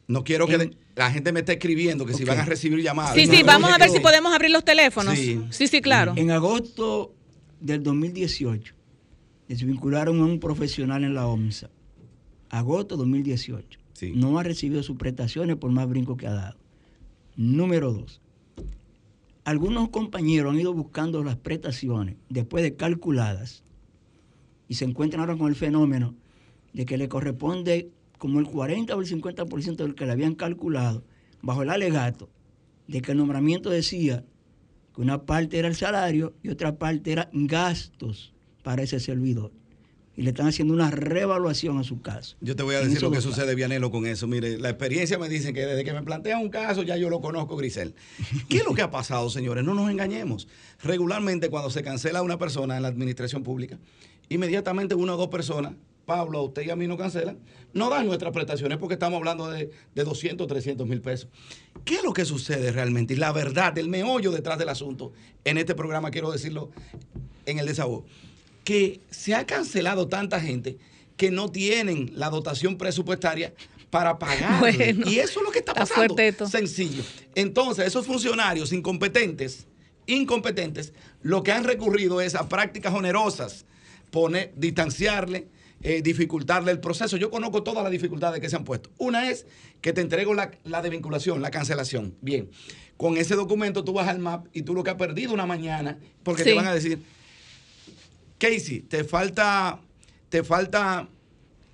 No quiero que la gente me esté escribiendo que si van a recibir llamadas. Sí, No, sí, no, vamos a ver si podemos abrir los teléfonos. Sí. Sí, sí, claro. En agosto del 2018, desvincularon a un profesional en la OMSA. Agosto 2018. No ha recibido sus prestaciones por más brinco que ha dado. Número dos. Algunos compañeros han ido buscando las prestaciones después de calculadas y se encuentran ahora con el fenómeno de que le corresponde como el 40 o el 50% del que le habían calculado bajo el alegato de que el nombramiento decía que una parte era el salario y otra parte era gastos para ese servidor. Y le están haciendo una reevaluación a su caso. Yo te voy a En decir lo que sucede, Vianelo, con eso. Mire, la experiencia me dice que desde que me plantean un caso ya yo lo conozco, Grisel. ¿Qué es lo que ha pasado, señores? No nos engañemos. Regularmente cuando se cancela una persona en la administración pública, inmediatamente una o dos personas, Pablo, a usted y a mí nos cancelan, no dan nuestras prestaciones porque estamos hablando de, de 200, 300 mil pesos. ¿Qué es lo que sucede realmente? Y la verdad, el meollo detrás del asunto, en este programa quiero decirlo en el desahogo, que se ha cancelado tanta gente que no tienen la dotación presupuestaria para pagar. Bueno, y eso es lo que está está pasando. esto. Sencillo. Entonces, esos funcionarios incompetentes, incompetentes, lo que han recurrido es a prácticas onerosas, poner, distanciarle, eh, dificultarle el proceso. Yo conozco todas las dificultades que se han puesto. Una es que te entrego la, la desvinculación, la cancelación. Bien, con ese documento tú vas al MAP y tú lo que has perdido una mañana, porque te van a decir, Casey, te falta, te falta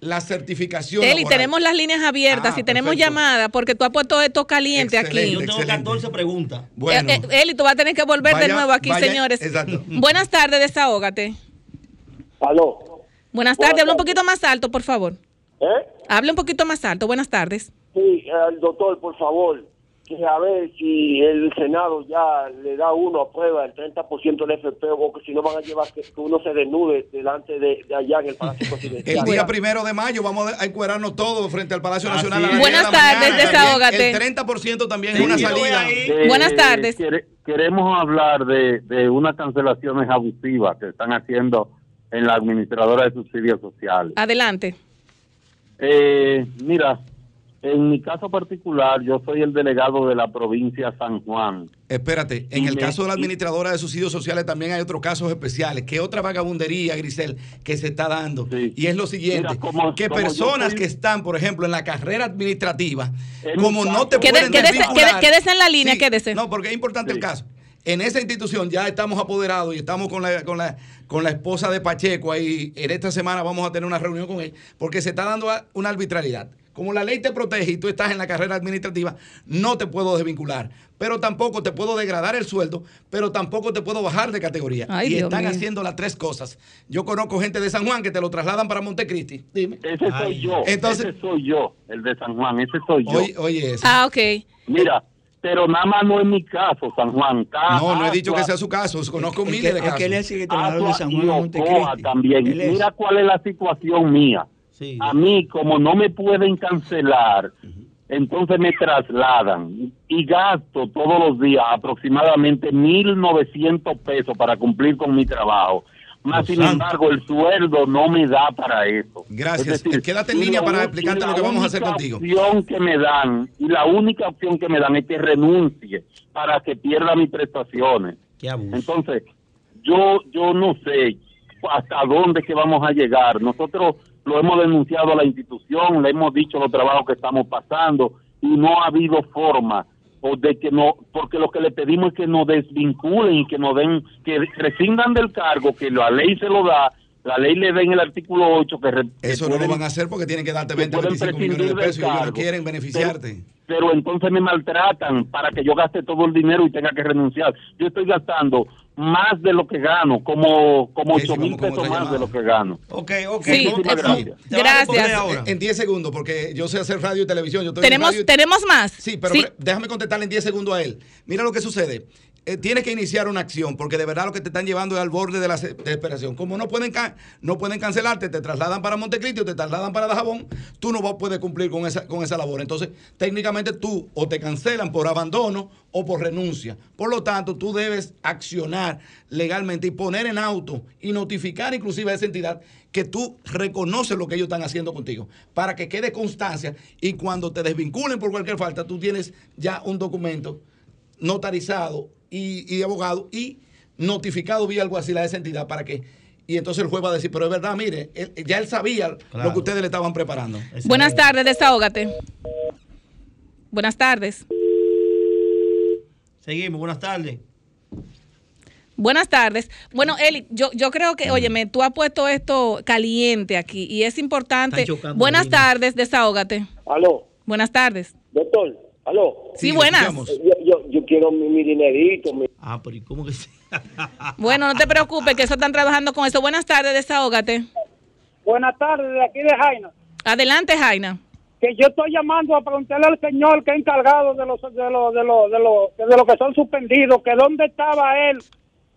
la certificación. Eli, laboral. tenemos las líneas abiertas. Ah, si tenemos perfecto. llamadas, porque tú has puesto esto caliente Excelente, aquí. Yo tengo excelente. 14 preguntas. Bueno. Eh, eh, Eli, tú vas a tener que volver de nuevo aquí, vaya- señores. exacto. Buenas tardes, desahógate. Aló. Buenas tardes, habla un poquito más alto, por favor. ¿Eh? Hable un poquito más alto. Buenas tardes. Sí, al doctor, por favor, que a ver si el Senado ya le da uno a prueba el 30% del FP o que si no van a llevar que uno se desnude delante de, de allá en el Palacio Presidencial. El día primero de mayo vamos a encuerarnos todos frente al Palacio Nacional. a las Buenas 10 de la tardes, mañana. desahógate. El 30% también es una salida. Eh, Buenas tardes. quere- queremos hablar de, de unas cancelaciones abusivas que están haciendo en la administradora de subsidios sociales. Adelante. Eh, mira, en mi caso particular, yo soy el delegado de la provincia San Juan. Espérate, en Y el me- caso de la administradora de subsidios sociales también hay otros casos especiales. ¿Qué otra vagabundería, Grisel, que se está dando? Y es lo siguiente, Mira, como- que como personas soy- que están, por ejemplo, en la carrera administrativa, como no te Quede- pueden quédese- desvincular- quédese en la línea, Sí, quédese. No, porque es importante el caso. En esa institución ya estamos apoderados y estamos con la, con la, con la esposa de Pacheco ahí. En esta semana vamos a tener una reunión con él porque se está dando una arbitrariedad. Como la ley te protege y tú estás en la carrera administrativa, no te puedo desvincular. Pero tampoco te puedo degradar el sueldo, pero tampoco te puedo bajar de categoría. Ay, y Dios están mío. haciendo las tres cosas. Yo conozco gente de San Juan que te lo trasladan para Montecristi. Dime. Ese soy yo. Entonces- ese soy yo, el de San Juan. Ese soy yo. Oye, oye eso. Ah, ok. Mira, pero nada más no es mi caso, San Juan. No, no he dicho que sea su caso. Conozco miles de que casos. es el secretario de Asua San y Juan de Ocoa Montecristi. también. Mira cuál es la situación mía. A mí, como no me pueden cancelar, entonces me trasladan y gasto todos los días aproximadamente 1.900 pesos para cumplir con mi trabajo. Más sin embargo, el sueldo no me da para eso. Gracias. Es decir, Quédate en línea la para explicarte lo la que vamos a hacer contigo. opción que me dan, y la única opción que me dan es que renuncie para que pierda mis prestaciones. Entonces, yo, yo no sé hasta dónde que vamos a llegar. Nosotros lo hemos denunciado a la institución, le hemos dicho los trabajos que estamos pasando y no ha habido forma de que no, porque lo que le pedimos es que nos desvinculen y que nos den, que rescindan del cargo, que la ley se lo da, la ley le da en el artículo 8 que... Eso no lo van a hacer porque tienen que darte que 20, pueden 25 millones de pesos y ellos no quieren beneficiarte. pero entonces me maltratan para que yo gaste todo el dinero y tenga que renunciar. Yo estoy gastando más de lo que gano, como, como Eso, 8 mil pesos más de lo que gano. Ok, ok. Sí, gracias. Gracias. En- En 10 segundos, porque yo sé hacer radio y televisión. Yo estoy en Tenemos, radio y- tenemos más. Sí, pero Sí. déjame contestarle en 10 segundos a él. Mira lo que sucede. Eh, tienes que iniciar una acción porque de verdad lo que te están llevando es al borde de la se- desesperación. Como no pueden, no pueden cancelarte, te trasladan para Montecristi o te trasladan para Dajabón, tú no poder cumplir con esa, con esa labor. Entonces, técnicamente tú o te cancelan por abandono o por renuncia. Por lo tanto, tú debes accionar legalmente y poner en auto y notificar inclusive a esa entidad que tú reconoces lo que ellos están haciendo contigo, para que quede constancia y cuando te desvinculen por cualquier falta, tú tienes ya un documento notarizado y, y abogado y notificado vía algo así a esa entidad para que y entonces el juez va a decir, pero es verdad, mire, él- ya él sabía lo que ustedes le estaban preparando. Buenas tardes, desahógate. Buenas tardes. Seguimos, buenas tardes. Buenas tardes. Bueno, Eli, yo, yo creo que, óyeme, tú has puesto esto caliente aquí y es importante. Buenas tardes, desahógate. Aló, Buenas tardes. doctor, aló. Sí, buenas. Yo quiero mi, mi dinerito. Mi... Ah, pero ¿y cómo que sí? Bueno, no te preocupes, que eso están trabajando con eso. Buenas tardes, desahógate. Buenas tardes, de aquí de Jaina. Adelante, Jaina. Que yo estoy llamando a preguntarle al señor que es encargado de los de los de los de los de los que son suspendidos, que dónde estaba él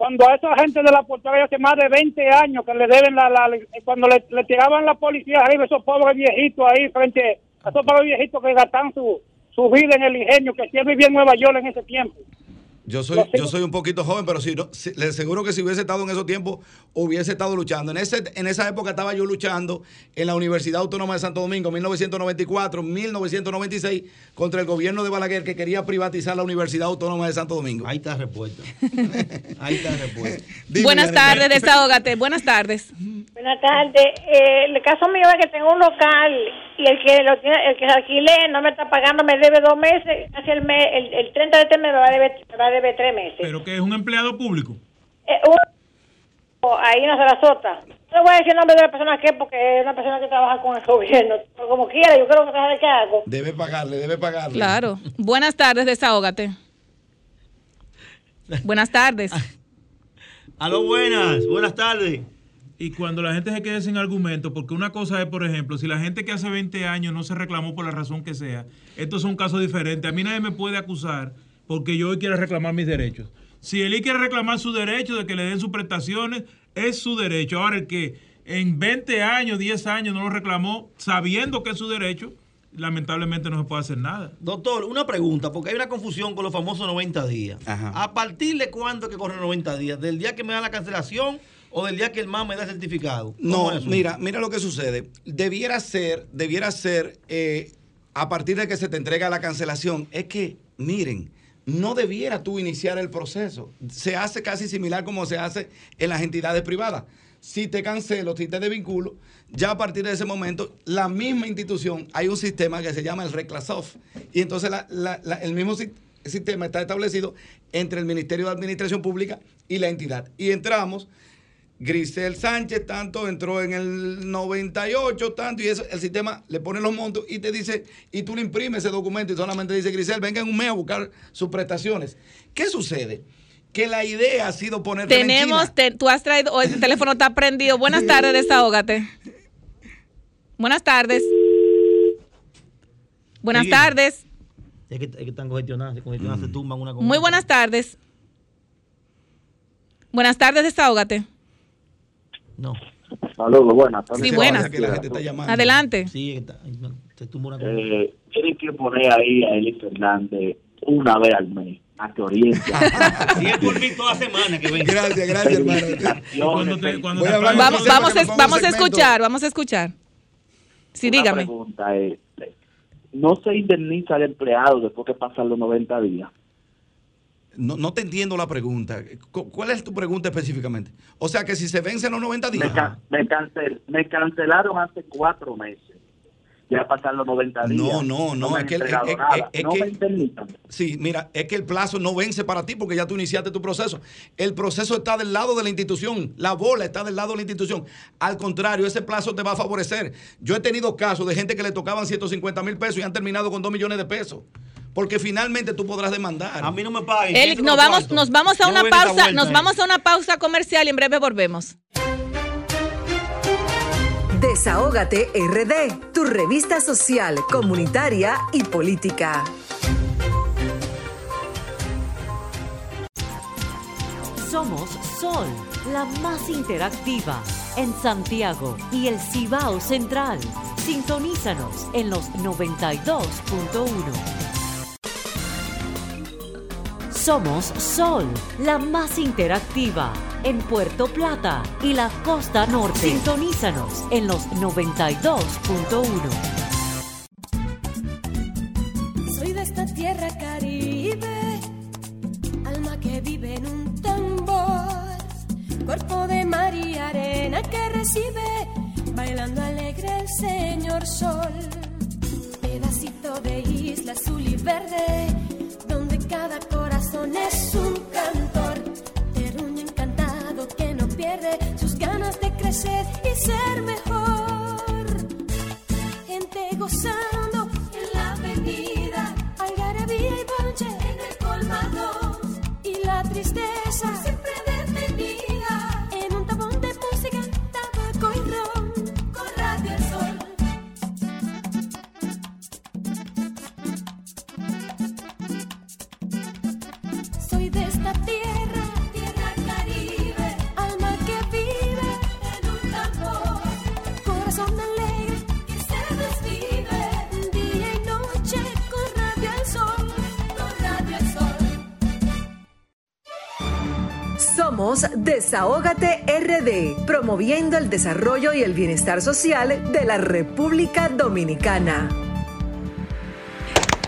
cuando a esa gente de la portería hace más de 20 años que le deben la, la cuando le, le tiraban la policía arriba esos pobres viejitos ahí frente a esos pobres viejitos que gastan su su vida en el ingenio, que siempre vivía en Nueva York en ese tiempo. Yo soy, yo soy un poquito joven, pero si no, si- le aseguro que si hubiese estado en esos tiempos, hubiese estado luchando. En, ese, en esa época estaba yo luchando en la Universidad Autónoma de Santo Domingo, 1994, 1996, contra el gobierno de Balaguer que quería privatizar la Universidad Autónoma de Santo Domingo. Ahí está la respuesta. Ahí está la respuesta. Buenas tardes, desahógate. Buenas tardes. Buenas tardes. Eh, el caso mío es que tengo un local y el que lo tiene, el que se alquilé no me está pagando, me debe dos meses, casi el mes, el, el 30 de este mes me va a deber, me va a deber tres meses. Pero que es un empleado público. Eh, un- ahí no se la sota. No le voy a decir el nombre de la persona que es porque es una persona que trabaja con el gobierno. Pero como quiera, yo creo que sabe qué hago. Debe pagarle, debe pagarle. Claro. Buenas tardes, desahógate. Buenas tardes. Aló, buenas, buenas tardes. Y cuando la gente se quede sin argumento, porque una cosa es, por ejemplo, si la gente que hace 20 años no se reclamó por la razón que sea, esto es un caso diferente. A mí nadie me puede acusar porque yo hoy quiero reclamar mis derechos. Si él quiere reclamar su derecho de que le den sus prestaciones, es su derecho. Ahora, el que en 20 años, 10 años no lo reclamó sabiendo que es su derecho, lamentablemente no se puede hacer nada. Doctor, una pregunta, porque hay una confusión con los famosos 90 días. ¿A partir de cuándo que corren 90 días? ¿Del día que me da la cancelación o del día que el MAM me da certificado? ¿Cómo No, es mira, mira lo que sucede. Debiera ser, debiera ser eh, a partir de que se te entrega la cancelación. Es que, miren, no debiera tú iniciar el proceso. Se hace casi similar como se hace en las entidades privadas. Si te cancelo, si te desvinculo, ya a partir de ese momento, la misma institución, hay un sistema que se llama el Reclasof. Y entonces la- la- la- el mismo si- sistema está establecido entre el Ministerio de Administración Pública y la entidad. Y entramos, Grisel Sánchez tanto entró en el 98 tanto y eso el sistema le pone los montos y te dice y tú le imprimes ese documento y solamente dice Grisel venga en un mes a buscar sus prestaciones. ¿Qué sucede? Que la idea ha sido poner Tenemos, te- tú has traído, hoy el teléfono está prendido. Buenas tardes, desahógate. Buenas tardes. Buenas tardes. Es que, es que están congestionadas, se se tumban una con Muy buenas tardes. Buenas tardes, desahógate. No. Saludos, buenas. Sí, buenas. Adelante. Sí, está, se tumbó una Eh, tienen que poner ahí a Eli Fernández una vez al mes a que oriente. Si es por mí toda semana que venga. Gracias, gracias, hermano. Vamos, vamos, a, vamos a escuchar, vamos a escuchar. Sí, Una dígame. pregunta es, ¿no se indemniza al empleado después que pasan los 90 días? No, no te entiendo la pregunta. Cu- ¿Cuál es tu pregunta específicamente? O sea, que si se vencen los 90 días. Me, ca- me, cancel- me cancelaron hace cuatro meses. Ya pasan los 90 días. No, no, no, es que, el- entregado es- nada. es- es no que- me indemnizan. sí, mira, es que el plazo no vence para ti porque ya tú iniciaste tu proceso. El proceso está del lado de la institución, la bola está del lado de la institución. Al contrario, ese plazo te va a favorecer. Yo he tenido casos de gente que le tocaban 150 mil pesos y han terminado con 2 millones de pesos. Porque finalmente tú podrás demandar. A mí no me paguen. Eric, nos vamos, nos vamos a una pausa, nos vamos a una pausa comercial y en breve volvemos. Desahógate RD, tu revista social, comunitaria y política. Somos Sol, la más interactiva en Santiago y el Cibao Central. Sintonízanos en los 92.1. Somos Sol, la más interactiva en Puerto Plata y la costa norte. Sintonízanos en los 92.1. Soy de esta tierra caribe, alma que vive en un tambor, cuerpo de mar arena que recibe, bailando alegre el señor sol, pedacito de isla azul y verde, donde cada corazón es un cantor, terruño encantado que no pierde sus ganas de crecer y ser mejor. Gente gozando Somos Desahógate RD, promoviendo el desarrollo y el bienestar social de la República Dominicana.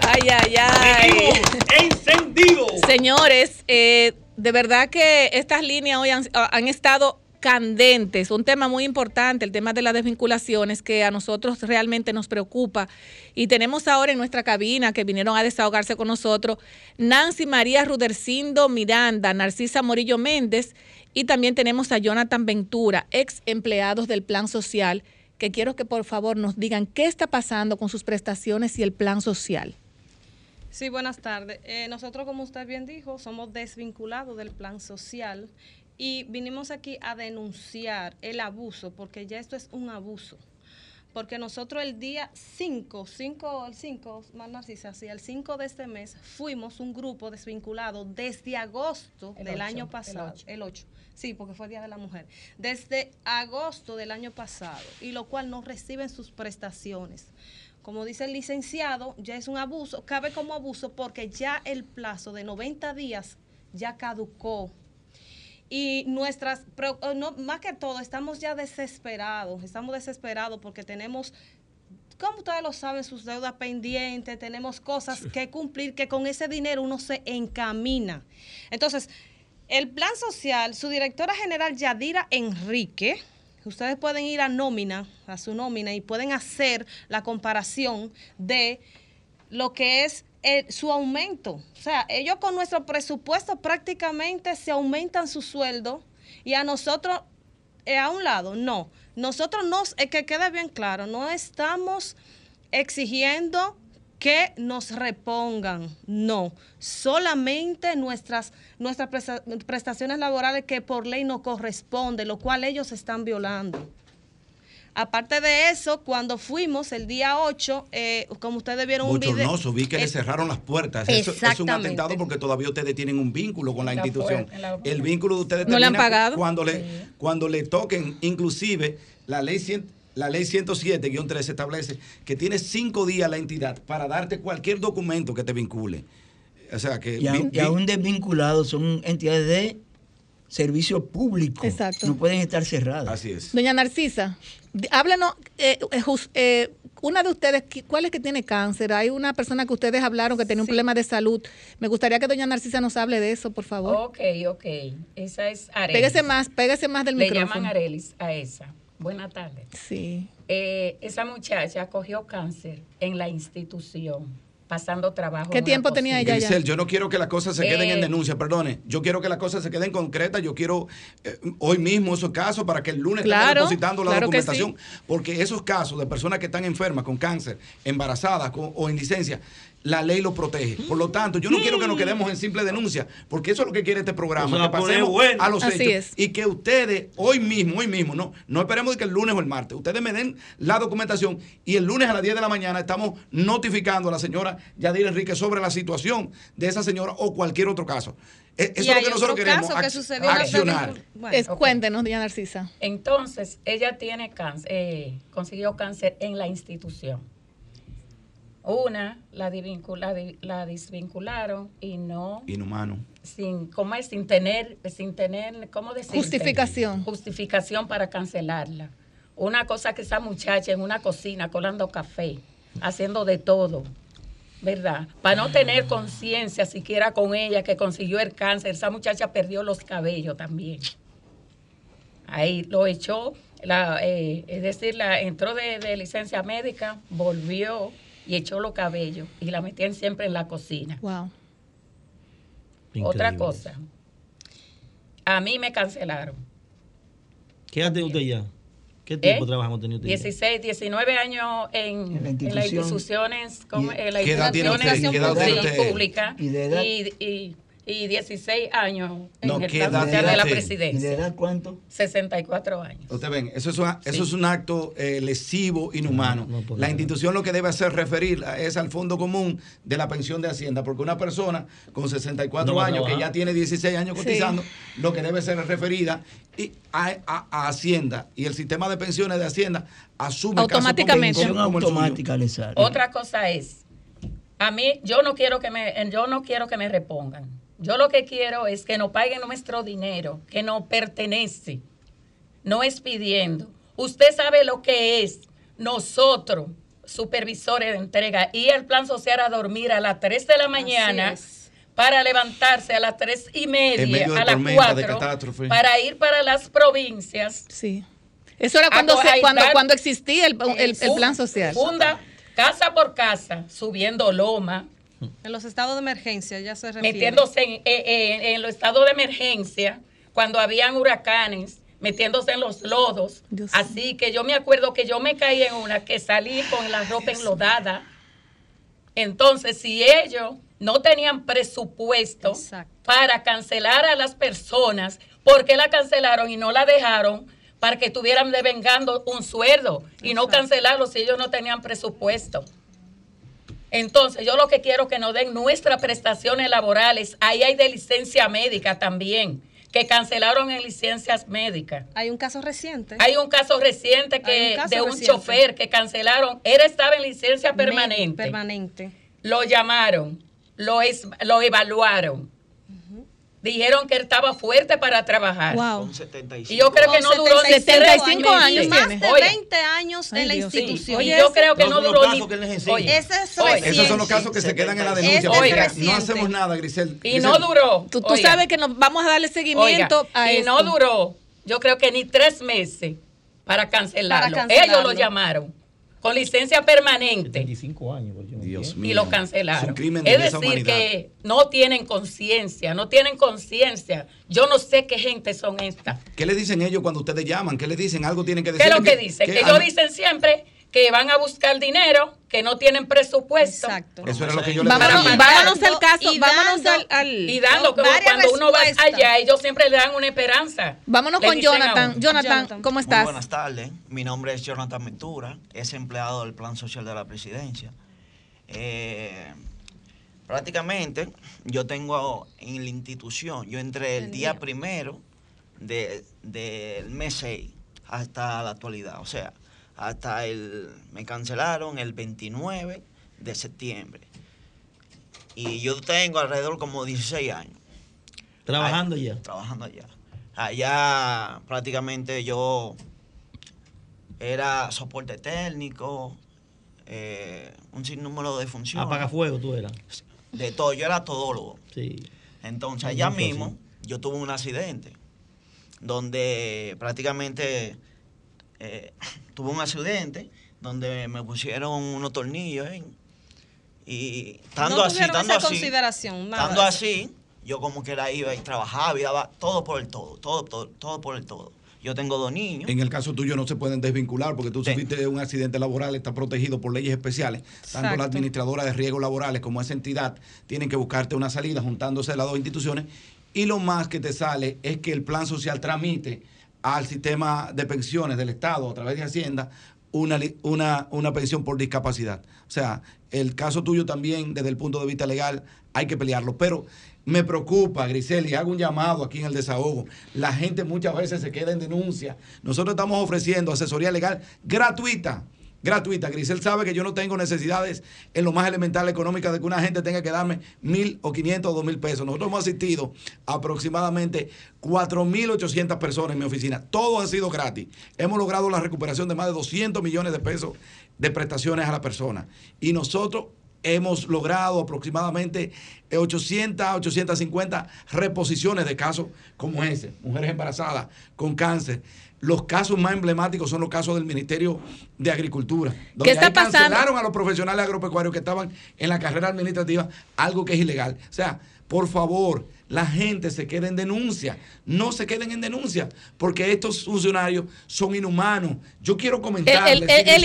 Ay, ay, ay. ¡Encendido! Señores, eh, de verdad que estas líneas hoy han, han estado candentes, un tema muy importante, el tema de las desvinculaciones que a nosotros realmente nos preocupa. Y tenemos ahora en nuestra cabina que vinieron a desahogarse con nosotros Nancy María Rudercindo Miranda, Narcisa Morillo Méndez y también tenemos a Jonathan Ventura, ex empleados del Plan Social, que quiero que por favor nos digan qué está pasando con sus prestaciones y el Plan Social. Sí, buenas tardes. Eh, nosotros, como usted bien dijo, somos desvinculados del plan social y vinimos aquí a denunciar el abuso, porque ya esto es un abuso. Porque nosotros el día 5, 5, el 5, más Narcisa, sí, el 5 de este mes, fuimos un grupo desvinculado desde agosto El del ocho, año pasado. El 8. Sí, porque fue Día de la Mujer. Desde agosto del año pasado, y lo cual no reciben sus prestaciones. Como dice el licenciado, ya es un abuso, cabe como abuso porque ya el plazo de 90 días ya caducó. Y nuestras, eh, no, más que todo, estamos ya desesperados, estamos desesperados porque tenemos, como ustedes lo saben, sus deudas pendientes, tenemos cosas que cumplir, que con ese dinero uno se encamina. Entonces, el plan social, su directora general Yadira Enrique, ustedes pueden ir a nómina, a su nómina, y pueden hacer la comparación de lo que es eh, su aumento. O sea, ellos con nuestro presupuesto prácticamente se aumentan su sueldo y a nosotros, eh, a un lado, no. Nosotros nos, eh, que quede bien claro, no estamos exigiendo que nos repongan, no, solamente nuestras, nuestras presta- prestaciones laborales que por ley no corresponde, lo cual ellos están violando. Aparte de eso, cuando fuimos el día 8, eh, como ustedes vieron un video... Bochornoso, vi que le eh, cerraron las puertas. Eso, es un atentado porque todavía ustedes tienen un vínculo con la La institución. puerta, la- El vínculo de ustedes ¿No le han pagado? Cuando le, cuando le toquen, inclusive, la ley 100 la ley 107-3 establece que tienes cinco días la entidad para darte cualquier documento que te vincule. O sea que Y, aún- vi- y aún desvinculados son entidades de servicio público. Exacto. No pueden estar cerradas. Así es. Doña Narcisa, háblanos, eh, eh, eh, una de ustedes, ¿cuál es que tiene cáncer? Hay una persona que ustedes hablaron que tenía un problema de salud. Me gustaría que doña Narcisa nos hable de eso, por favor. Ok, ok. Esa es Arelis. Pégase más, pégase más del Le micrófono. llaman Arelis a esa. Buenas tardes. Sí. Eh, esa muchacha cogió cáncer en la institución, pasando trabajo. ¿Qué tiempo tenía ella? Grisel, yo no quiero que las cosas se queden Eh, en denuncia, perdone. Yo quiero que las cosas se queden concretas. Yo quiero eh, hoy mismo esos casos para que el lunes Claro, depositando la claro documentación. Porque esos casos de personas que están enfermas con cáncer, embarazadas con- o en licencia, la ley los protege. Por lo tanto, yo no quiero que nos quedemos en simple denuncia, porque eso es lo que quiere este programa. Que pasemos bueno. a los Así hechos es. y que ustedes hoy mismo, hoy mismo, no, no esperemos de que el lunes o el martes, ustedes me den la documentación y el lunes a las 10 de la mañana estamos notificando a la señora Yadir Enrique sobre la situación de esa señora o cualquier otro caso. E- Eso Y es lo hay que nosotros otro queremos, caso que sucedió en la accionar. Bueno, Es-. Cuéntenos, doña Narcisa. Entonces, ella tiene cáncer, eh, consiguió cáncer en la institución. Una, la, la desvincularon y no, Inhumano. sin, ¿cómo es? Sin tener, sin tener, ¿cómo decir? Justificación. Justificación para cancelarla. Una cosa que esa muchacha en una cocina colando café, haciendo de todo, ¿verdad? Para no tener conciencia siquiera con ella que consiguió el cáncer, esa muchacha perdió los cabellos también. Ahí lo echó, la, eh, es decir, la, entró de, de licencia médica, volvió y echó los cabellos y la metían siempre en la cocina. Wow. Otra Increíble. cosa, a mí me cancelaron. ¿Qué edad tiene usted ya? ¿Qué tiempo ¿Eh? de trabajo tenido usted? ya? 16, 19 años en, En la en las instituciones, como, ¿Y en las qué edad tiene usted? instituciones ¿Qué edad tiene sí, usted? públicas ¿Y de edad? y, y, y 16 años en No, el ¿qué plan edad de la? ¿Y de presidencia. edad cuánto? 64 años. Usted ven, eso es, una- eso es un acto eh, lesivo, inhumano. No, no puede la institución lo que debe hacer referir a- es al fondo común de la pensión de Hacienda, porque una persona con 64 No va a años que ya tiene 16 años Sí. cotizando, lo que debe ser referida y a, a- a Hacienda y el sistema de pensiones de Hacienda asume Automáticamente. Pensión como automática le sale. Otra cosa es, a mí yo no quiero que me, yo no quiero que me repongan. Yo lo que quiero es que nos paguen nuestro dinero, que nos pertenece. No es pidiendo. Usted sabe lo que es nosotros, supervisores de entrega, y el plan social a dormir a las 3 de la mañana para levantarse a las 3 y media, En medio de a las tormenta, de 4, catástrofe. para ir para las provincias. Sí. Eso era cuando, se- cuando, cuando existía el, el- el plan social. Funda casa por casa, subiendo loma, En los estados de emergencia ya se refiere. metiéndose en, eh, eh, en los estados de emergencia, cuando habían huracanes, metiéndose en los lodos. Dios Así que yo me acuerdo que yo me caí en una que salí con la ropa enlodada. Entonces, si ellos no tenían presupuesto Exacto. para cancelar a las personas, ¿por qué la cancelaron y no la dejaron para que estuvieran devengando un sueldo y no cancelarlo si ellos no tenían presupuesto? Entonces, yo lo que quiero que nos den nuestras prestaciones laborales. Ahí hay de licencia médica también, que cancelaron en licencias médicas. Hay un caso reciente. Hay un caso reciente que un caso de un reciente. chofer que cancelaron. Él estaba en licencia permanente. Permanente. Lo llamaron, lo, es, lo evaluaron. Dijeron que él estaba fuerte para trabajar. Wow. Y yo creo que no duró ni 75 tres años Y más de Oye, 20 años Ay, en la institución. y yo creo que no duró ni... que les enseñan. Oye, Ese es oye, reciente. Esos son los casos que se quedan en la denuncia. Este es no hacemos nada, Grisel. Y no duró. Tú, tú Oiga, sabes que nos vamos a darle seguimiento oiga, a y esto. no duró, yo creo que ni tres meses para cancelarlo. Para cancelarlo. Ellos lo llamaron con licencia permanente 25 años. porque yo no Dios mío. y lo Es cancelaron. un crimen de Es decir, humanidad. que no tienen conciencia, no tienen conciencia. Yo no sé qué gente son estas. ¿Qué le dicen ellos cuando ustedes llaman? ¿Qué les dicen? Algo tienen que ¿Qué decir. es lo que dicen? Que ellos dicen siempre que van a buscar dinero, que no tienen presupuesto. Exacto. Eso era lo que yo le Vámonos, decía. vámonos al caso, y vámonos dando- al, al- Y dando, como Varias cuando uno va allá, ellos siempre le dan una esperanza. Vámonos Le con Jonathan. Jonathan, ¿cómo Muy estás? buenas tardes. Mi nombre es Jonathan Ventura, es empleado del Plan Social de la Presidencia. Eh, prácticamente, yo tengo en la institución, yo entré el día primero de- del mes 6 hasta la actualidad. O sea, hasta el. Me cancelaron el 29 de septiembre. Y yo tengo alrededor como 16 años. Trabajando ya. Trabajando allá. Allá prácticamente yo era soporte técnico, eh, un sinnúmero de funciones. Apagafuego tú eras. De todo, yo era todólogo. Sí. Entonces, Es allá mismo, yo tuve un accidente donde prácticamente eh, tuve un accidente donde me pusieron unos tornillos ¿eh? y estando no así, estando esa así, consideración, nada. estando así, yo como que era iba y trabajaba y daba todo por el todo, todo, todo, todo por el todo. Yo tengo dos niños. En el caso tuyo no se pueden desvincular porque tú sufriste un accidente laboral, está protegido por leyes especiales. Tanto la administradora de riesgos laborales como esa entidad tienen que buscarte una salida juntándose las dos instituciones. Y lo más que te sale es que el plan social tramite al sistema de pensiones del Estado a través de Hacienda una, una, una pensión por discapacidad. O sea, el caso tuyo también desde el punto de vista legal hay que pelearlo. Pero me preocupa, Grisel, y hago un llamado aquí en el desahogo. La gente muchas veces se queda en denuncia. Nosotros estamos ofreciendo asesoría legal gratuita. Gratuita. Grisel sabe que yo no tengo necesidades en lo más elemental económica de que una gente tenga que darme mil o quinientos o dos mil pesos. Nosotros hemos asistido a aproximadamente cuatro mil ochocientas personas en mi oficina. Todo ha sido gratis. Hemos logrado la recuperación de más de 200 millones de pesos de prestaciones a la persona. Y nosotros hemos logrado aproximadamente eh, 800, 850 reposiciones de casos como ese, mujeres embarazadas con cáncer. Los casos más emblemáticos son los casos del Ministerio de Agricultura, donde está ahí pasando? cancelaron a los profesionales agropecuarios que estaban en la carrera administrativa, algo que es ilegal. O sea, por favor, la gente se quede en denuncia, no se queden en denuncia, porque estos funcionarios son inhumanos. Yo quiero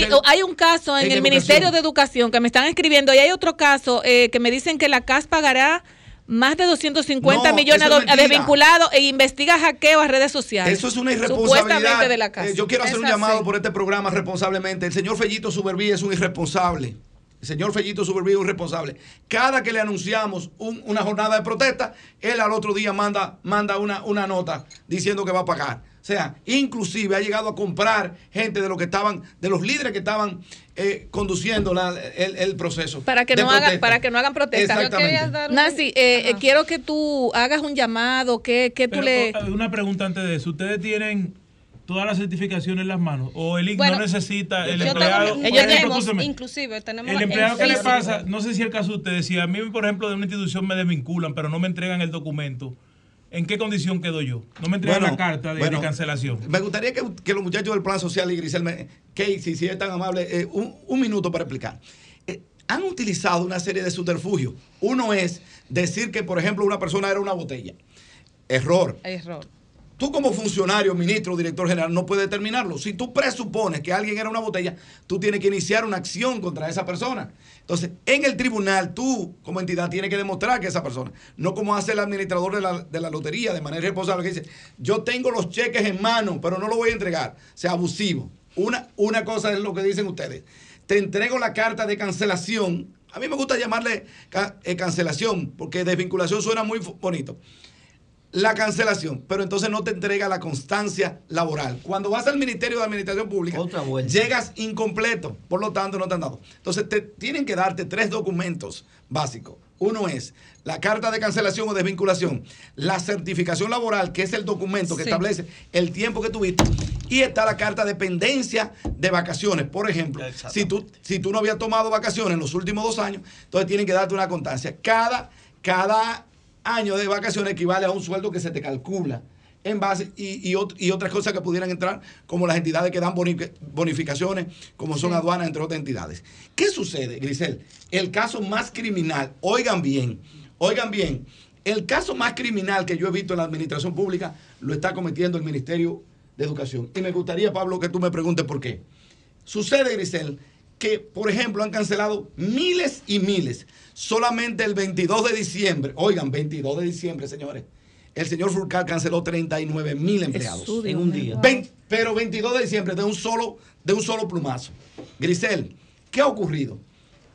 Grisel- hay un caso en, en el educación. Ministerio de Educación que me están escribiendo y hay otro caso eh, que me dicen que la CAS pagará más de 250 No, millones de desvinculados e investiga hackeo a redes sociales. Eso es una irresponsabilidad. de la CAS. Eh, yo quiero hacer Es un así. llamado por este programa responsablemente. El señor Fellito Suberví es un irresponsable. El señor Fellito Suberví es un irresponsable. Cada que le anunciamos un- una jornada de protesta, él al otro día manda, manda una, una nota diciendo que va a pagar. O sea, inclusive ha llegado a comprar gente de los que estaban, de los líderes que estaban eh, conduciendo la- el, el proceso. Para que, de no hagan, para que no hagan protesta. Exactamente. Nancy, eh, eh, quiero que tú hagas un llamado, que, que tú Pero, le... o- una pregunta antes de eso. ¿Ustedes tienen todas las certificaciones en las manos? ¿O el IC Bueno, no necesita, el empleado? tengo- ellos ejemplo, tenemos, escúchame, inclusive tenemos el empleado que le pasa, no sé si el caso de ustedes, si a mí, por ejemplo, de una institución me desvinculan, pero no me entregan el documento, ¿en qué condición quedo yo? No me entregan Bueno, la carta de, bueno, de cancelación. Me gustaría que, que los muchachos del Plan Social y Grisel, me, Casey, si es tan amable, eh, un, un minuto para explicar. Eh, han utilizado una serie de subterfugios. Uno es decir que, por ejemplo, una persona era una botella. Error. Error. Tú como funcionario, ministro, director general, no puedes determinarlo. Si tú presupones que alguien era una botella, tú tienes que iniciar una acción contra esa persona. Entonces, en el tribunal, tú como entidad tienes que demostrar que esa persona, no como hace el administrador de la, de la lotería de manera responsable, que dice, yo tengo los cheques en mano, pero no lo voy a entregar. O sea, abusivo. Una, una cosa es lo que dicen ustedes. Te entrego la carta de cancelación. A mí me gusta llamarle eh, cancelación, porque desvinculación suena muy bonito la cancelación, pero entonces no te entrega la constancia laboral. Cuando vas al Ministerio de Administración Pública, llegas incompleto, por lo tanto no te han dado. Entonces te tienen que darte tres documentos básicos. Uno es la carta de cancelación o desvinculación, la certificación laboral, que es el documento que Sí. establece el tiempo que tuviste, y está la carta de pendencia de vacaciones. Por ejemplo, si tú, si tú no habías tomado vacaciones en los últimos dos años, entonces tienen que darte una constancia. Cada, cada año de vacaciones equivale a un sueldo que se te calcula en base y, y, y otras cosas que pudieran entrar, como las entidades que dan boni- bonificaciones, como son aduanas, entre otras entidades. ¿Qué sucede, Grisel? El caso más criminal, oigan bien, oigan bien, el caso más criminal que yo he visto en la administración pública lo está cometiendo el Ministerio de Educación. Y me gustaría, Pablo, que tú me preguntes por qué. Sucede, Grisel, que, por ejemplo, han cancelado miles y miles. Solamente el 22 de diciembre, oigan, 22 de diciembre, señores, el señor Furcal canceló 39 mil empleados. Jesús, En un día. Pero 22 de diciembre de un solo, de un solo plumazo. Grisel, ¿qué ha ocurrido?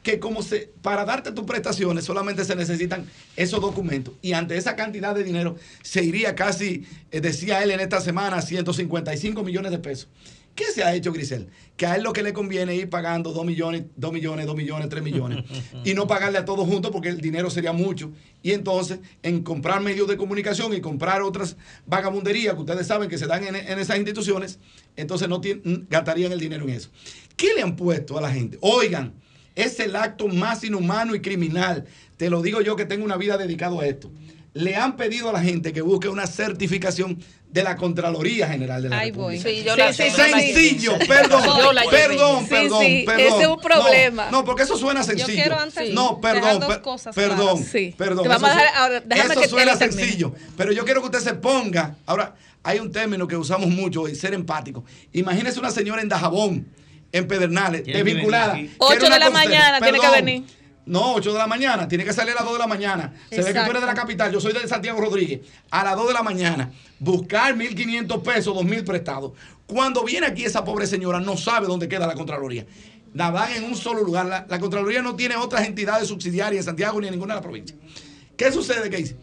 Que como se, para darte tus prestaciones solamente se necesitan esos documentos y ante esa cantidad de dinero se iría casi, eh, decía él en esta semana, 155 millones de pesos. ¿Qué se ha hecho, Grisel? Que a él lo que le conviene es ir pagando 2 millones, 2 millones, 2 millones, 3 millones y no pagarle a todos juntos porque el dinero sería mucho. Y entonces, en comprar medios de comunicación y comprar otras vagabunderías que ustedes saben que se dan en, en esas instituciones, entonces no gastarían el dinero en eso. ¿Qué le han puesto a la gente? Oigan, es el acto más inhumano y criminal. Te lo digo yo que tengo una vida dedicado a esto. Le han pedido a la gente que busque una certificación de la Contraloría General de la Ahí voy. República. Sí, yo la- Sí, Sencillo, perdón, Yo la llevé. perdón, Sí, perdón, sí, perdón. ese es un problema. No, no, porque eso suena Yo sencillo. quiero antes no, dejar perdón, dos per- cosas perdón, perdón. Te vamos eso a dejar- su- ahora, déjame eso que suena sencillo, pero yo quiero que usted se ponga. Ahora, hay un término que usamos mucho y ser empático. Imagínese una señora en Dajabón, en Pedernales, desvinculada. Ocho de la mañana tiene que venir. No, 8 de la mañana. Tiene que salir a las 2 de la mañana. Se ve que tú eres de la capital. Yo soy de Santiago Rodríguez. A las 2 de la mañana. Buscar 1.500 pesos, 2.000 prestados. Cuando viene aquí esa pobre señora, no sabe dónde queda la Contraloría. La dan en un solo lugar. La, la Contraloría no tiene otras entidades subsidiarias en Santiago ni en ninguna de las provincias. ¿Qué sucede, dice?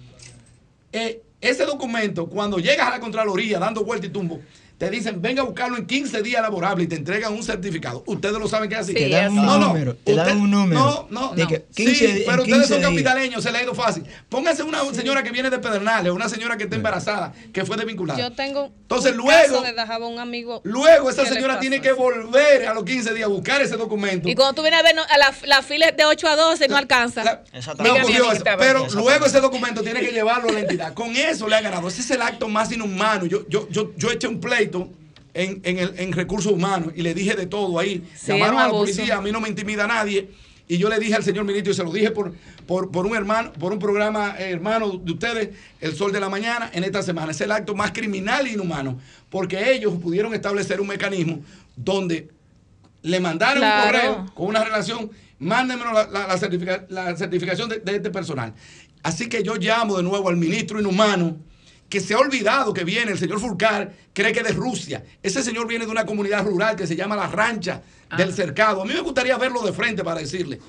Eh, ese documento, cuando llegas a la Contraloría dando vuelta y tumbo, te dicen, venga a buscarlo en 15 días laborables y te entregan un certificado. Ustedes lo saben que es así. Te dan un no, no. número, te dan un número. No, no, De no. que 15 sí, pero ustedes 15 son días. capitaleños, se le ha ido fácil. Pónganse una señora que viene de Pedernales, una señora que está embarazada, que fue desvinculada. Yo tengo Entonces, un luego- caso de Dajabón, un amigo. Luego esa señora tiene que volver a los 15 días a buscar ese documento. Y cuando tú vienes a ver, no, a la, la fila es de 8 a 12 no alcanza. No ocurrió eso, pero luego ese documento tiene que llevarlo a la entidad. Con eso le han ganado. Ese es el acto más inhumano. Yo, yo, yo, yo eché un en, en, el, en recursos humanos y le dije de todo ahí. Sí, Llamaron a la policía, a mí no me intimida nadie. Y yo le dije al señor ministro, y se lo dije por, por, por un hermano, por un programa eh, hermano de ustedes, El Sol de la Mañana, en esta semana. Es el acto más criminal e inhumano. Porque ellos pudieron establecer un mecanismo donde le mandaron Claro. un correo con una relación, mándenmelo la, la- la certifica- la certificación de, de este personal. Así que yo llamo de nuevo al ministro inhumano que se ha olvidado que viene el señor Fulcar, cree que es de Rusia. Ese señor viene de una comunidad rural que se llama La Rancha del Cercado. A mí me gustaría verlo de frente para decirle,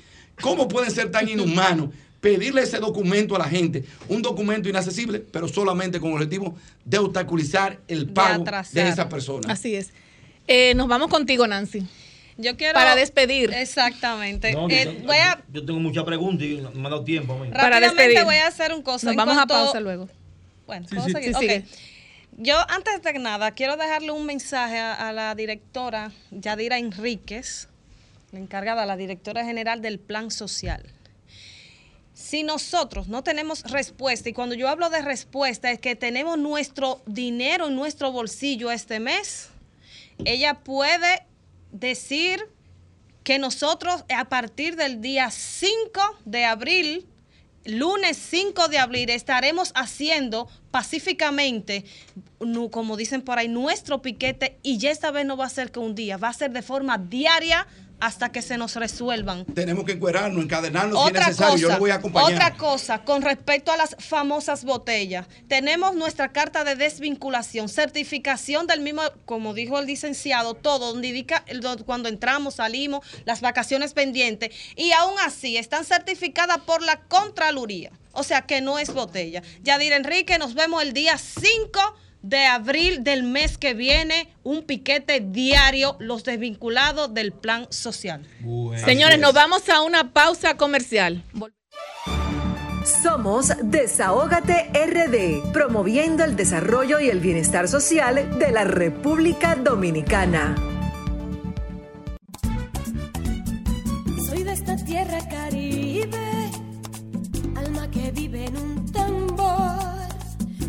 ¿cómo pueden ser tan inhumanos? Pedirle ese documento a la gente, un documento inaccesible, pero solamente con el objetivo de obstaculizar el pago de, atrasar. esa persona. Así es. Eh, nos vamos contigo, Nancy. Yo quiero. Para despedir. Exactamente. No, yo, Eh, tengo, voy a. yo tengo muchas preguntas y no me ha dado tiempo. a mí. Rápidamente voy a hacer un cosa. Nos en vamos a pausa luego. Bueno, Sí, ¿puedo sí. seguir? Sí, Ok. sigue. Yo, antes de nada, quiero dejarle un mensaje a, a la directora Yadira Enríquez, la encargada, la directora general del Plan Social. Si nosotros no tenemos respuesta, y cuando yo hablo de respuesta es que tenemos nuestro dinero en nuestro bolsillo este mes, ella puede decir que nosotros a partir del día 5 de abril, lunes 5 de abril, estaremos haciendo pacíficamente, como dicen por ahí, nuestro piquete y ya esta vez no va a ser que un día, va a ser de forma diaria hasta que se nos resuelvan. Tenemos que encuerarnos, encadenarnos si es necesario. cosa, Yo lo voy a acompañar. otra cosa, con respecto a las famosas botellas, tenemos nuestra carta de desvinculación, certificación del mismo, como dijo el licenciado, todo, donde indica cuando entramos, salimos, las vacaciones pendientes, y aún así están certificadas por la Contraloría, o sea que no es botella. Yadir Enrique, nos vemos el día 5 de abril del mes que viene, un piquete diario, los desvinculados del plan social. Señores, nos vamos a una pausa comercial. Somos Desahógate RD, promoviendo el desarrollo y el bienestar social de la República Dominicana. Soy de esta tierra caribe, alma que vive en un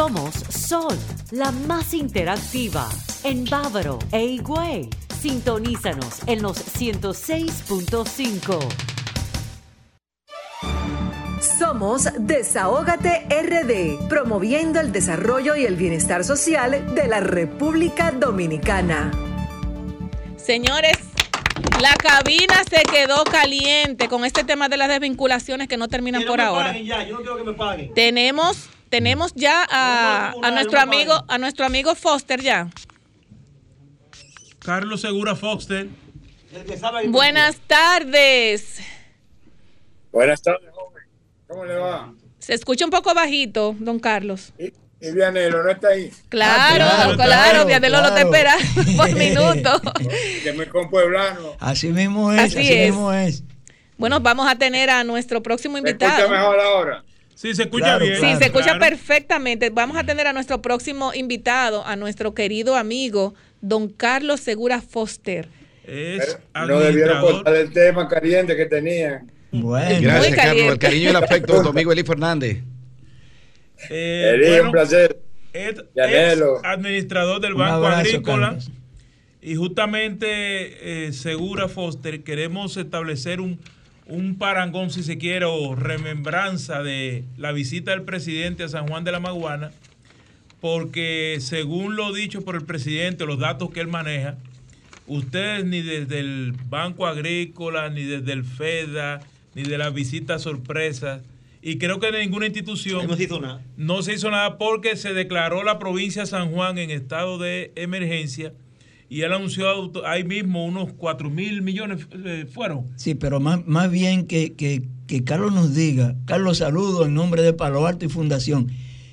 Somos Sol, la más interactiva en Bávaro e Higüey. Sintonízanos en los 106.5. Somos Desahógate RD, promoviendo el desarrollo y el bienestar social de la República Dominicana. Señores, la cabina se quedó caliente con este tema de las desvinculaciones que no terminan no por me ahora. paguen ya, yo no quiero que me paguen. Tenemos, tenemos ya a, nuestro amigo, a nuestro amigo Foster ya. Carlos Segura Foster. El que sabe Buenas tardes. Buenas tardes, joven. ¿Cómo le va? Se escucha un poco bajito, don Carlos. Y Vianelo, ¿no está ahí? Claro, claro, claro, claro, Vianelo lo te espera por minuto. Que me compueblano. Así mismo es, Así así, es. mismo es. Bueno, vamos a tener a nuestro próximo ¿Me escucha invitado. mejor ahora? Sí, se escucha Claro, bien. Sí, claro, se escucha claro. perfectamente. Vamos a tener a nuestro próximo invitado, a nuestro querido amigo, don Carlos Segura Foster. Es No debieron cortar el tema caliente que tenían. Bueno, Gracias, Carlos. El cariño y el afecto de tu amigo Eli Fernández. Eh, Eli, bueno, un placer. es, administrador del Banco abrazo, Agrícola. Carlos. Y justamente, eh, Segura Foster, queremos establecer un, un parangón, si se quiere, o remembranza de la visita del presidente a San Juan de la Maguana, porque según lo dicho por el presidente, los datos que él maneja, ustedes ni desde el Banco Agrícola, ni desde el FEDA, ni de las visitas sorpresas, y creo que de ninguna institución No se hizo nada. no se hizo nada porque se declaró la provincia de San Juan en estado de emergencia y él anunció auto- ahí mismo unos 4 mil millones eh, fueron. Sí, pero más, más bien que, que- que Carlos nos diga, Carlos saludo en nombre de Palo Alto y Fundación,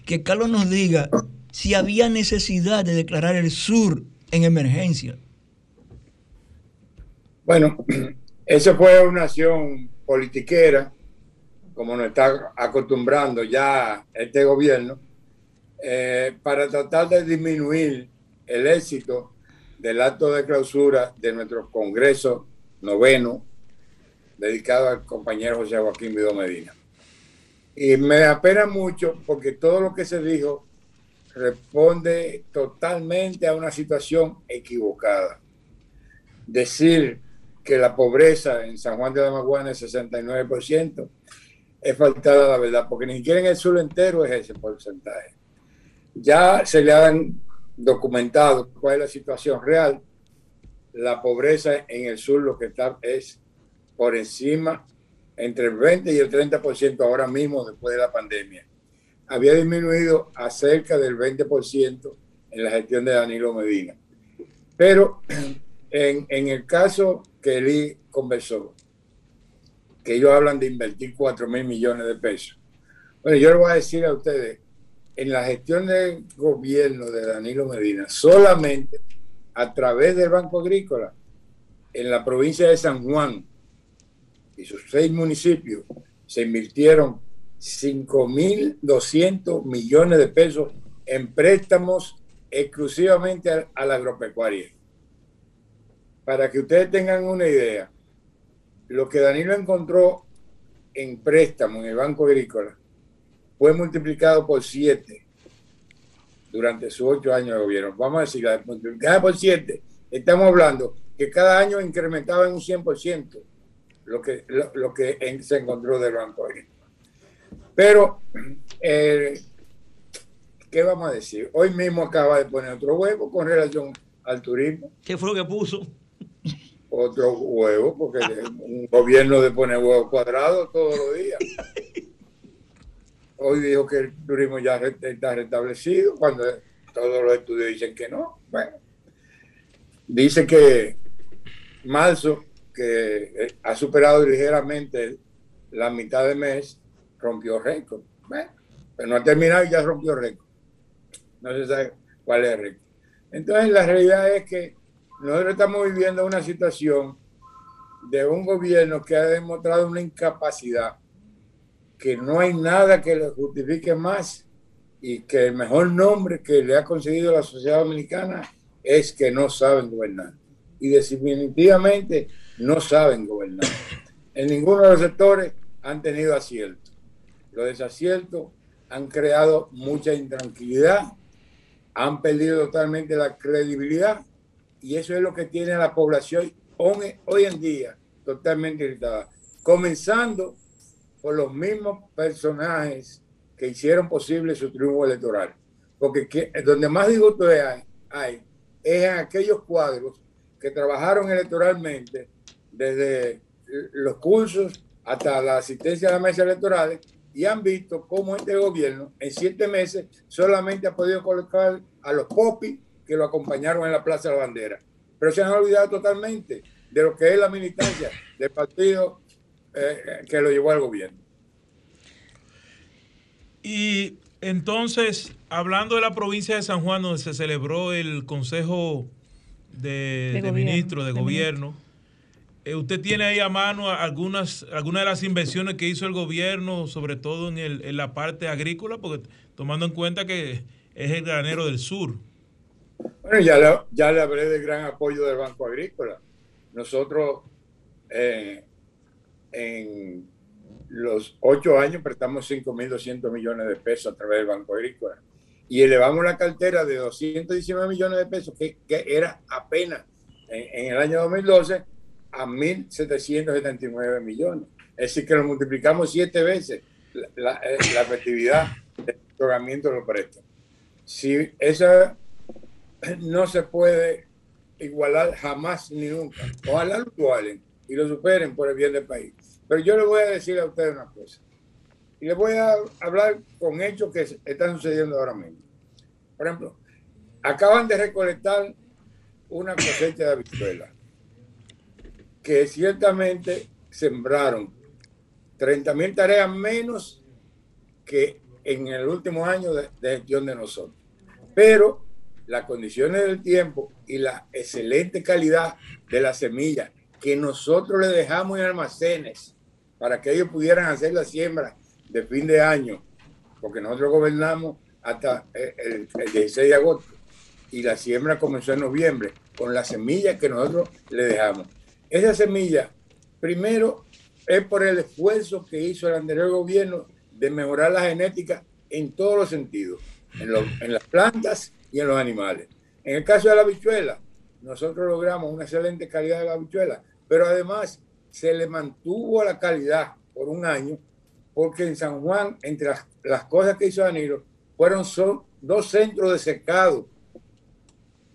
que Carlos nos diga si había necesidad de declarar el sur en emergencia. Bueno, eso fue una acción politiquera, como nos está acostumbrando ya este gobierno, eh, para tratar de disminuir el éxito del acto de clausura de nuestro Congreso noveno, dedicado al compañero José Joaquín Vido Medina. Y me apena mucho porque todo lo que se dijo responde totalmente a una situación equivocada. Decir que la pobreza en San Juan de la Maguana es 69% es faltada la verdad, porque ni siquiera en el sur entero es ese porcentaje. Ya se le han documentado cuál es la situación real. La pobreza en el sur lo que está es por encima entre el 20 y el 30% ahora mismo después de la pandemia. Había disminuido a cerca del 20% en la gestión de Danilo Medina. Pero en, en el caso que Eli conversó, que ellos hablan de invertir 4 mil millones de pesos. Bueno, yo le voy a decir a ustedes, en la gestión del gobierno de Danilo Medina, solamente a través del Banco Agrícola, en la provincia de San Juan y sus seis municipios, se invirtieron 5.200 millones de pesos en préstamos exclusivamente a, a la agropecuaria. Para que ustedes tengan una idea, lo que Danilo encontró en préstamo en el Banco Agrícola fue multiplicado por siete durante sus ocho años de gobierno. Vamos a decir, multiplicada por siete, estamos hablando que cada año incrementaba en un 100% lo que, lo, lo que en- se encontró del Banco Agrícola. Pero, eh, ¿qué vamos a decir? Hoy mismo acaba de poner otro huevo con relación al turismo. ¿Qué fue lo que puso? Otro huevo, porque un gobierno de poner huevos cuadrados todos los días. Hoy dijo que el turismo ya está restablecido, cuando todos los estudios dicen que no. Bueno, dice que marzo, que eh, ha superado ligeramente la mitad de mes, rompió récord. Bueno, pero no ha terminado y ya rompió récord. No se sabe cuál es el récord. Entonces, la realidad es que nosotros estamos viviendo una situación de un gobierno que ha demostrado una incapacidad que no hay nada que lo justifique más y que el mejor nombre que le ha conseguido la sociedad dominicana es que no saben gobernar. Y definitivamente no saben gobernar. En ninguno de los sectores han tenido acierto. Los desaciertos han creado mucha intranquilidad, han perdido totalmente la credibilidad y eso es lo que tiene la población hoy en día totalmente irritada. Comenzando por los mismos personajes que hicieron posible su triunfo electoral. Porque que, donde más disgusto hay, hay es en aquellos cuadros que trabajaron electoralmente desde los cursos hasta la asistencia a las mesas electorales y han visto cómo este gobierno en siete meses solamente ha podido colocar a los popis que lo acompañaron en la Plaza de la Bandera. Pero se han olvidado totalmente de lo que es la militancia del partido eh, que lo llevó al gobierno. Y entonces, hablando de la provincia de San Juan, donde se celebró el Consejo de, de, Ministros de, Gobierno, eh, ¿usted tiene ahí a mano algunas, algunas de las inversiones que hizo el gobierno, sobre todo en, el, en la parte agrícola? Porque tomando en cuenta que es el granero del sur. Bueno, ya le, ya le hablé del gran apoyo del Banco Agrícola. Nosotros eh, en los ocho años prestamos 5.200 millones de pesos a través del Banco Agrícola y elevamos la cartera de 219 millones de pesos, que, que era apenas en, el año 2012, a 1.779 millones. Es decir, que lo multiplicamos siete veces eh, la efectividad del otorgamiento de los préstamos. Si esa no se puede igualar jamás ni nunca, ojalá lo igualen y lo superen por el bien del país. Pero yo le voy a decir a ustedes una cosa. Y les voy a hablar con hechos que están sucediendo ahora mismo. Por ejemplo, acaban de recolectar una cosecha de habichuelas que ciertamente sembraron 30 mil tareas menos que en el último año de, de gestión de nosotros. Pero las condiciones del tiempo y la excelente calidad de la semilla que nosotros le dejamos en almacenes para que ellos pudieran hacer la siembra de fin de año, porque nosotros gobernamos hasta el, el 16 de agosto y la siembra comenzó en noviembre con la semilla que nosotros le dejamos. Esa semilla, primero, es por el esfuerzo que hizo el anterior gobierno de mejorar la genética en todos los sentidos, en, en las plantas y en los animales. En el caso de la habichuela, nosotros logramos una excelente calidad de la habichuela, pero además se le mantuvo la calidad por un año, porque en San Juan, entre las, cosas que hizo Danilo, fueron son, dos centros de secado.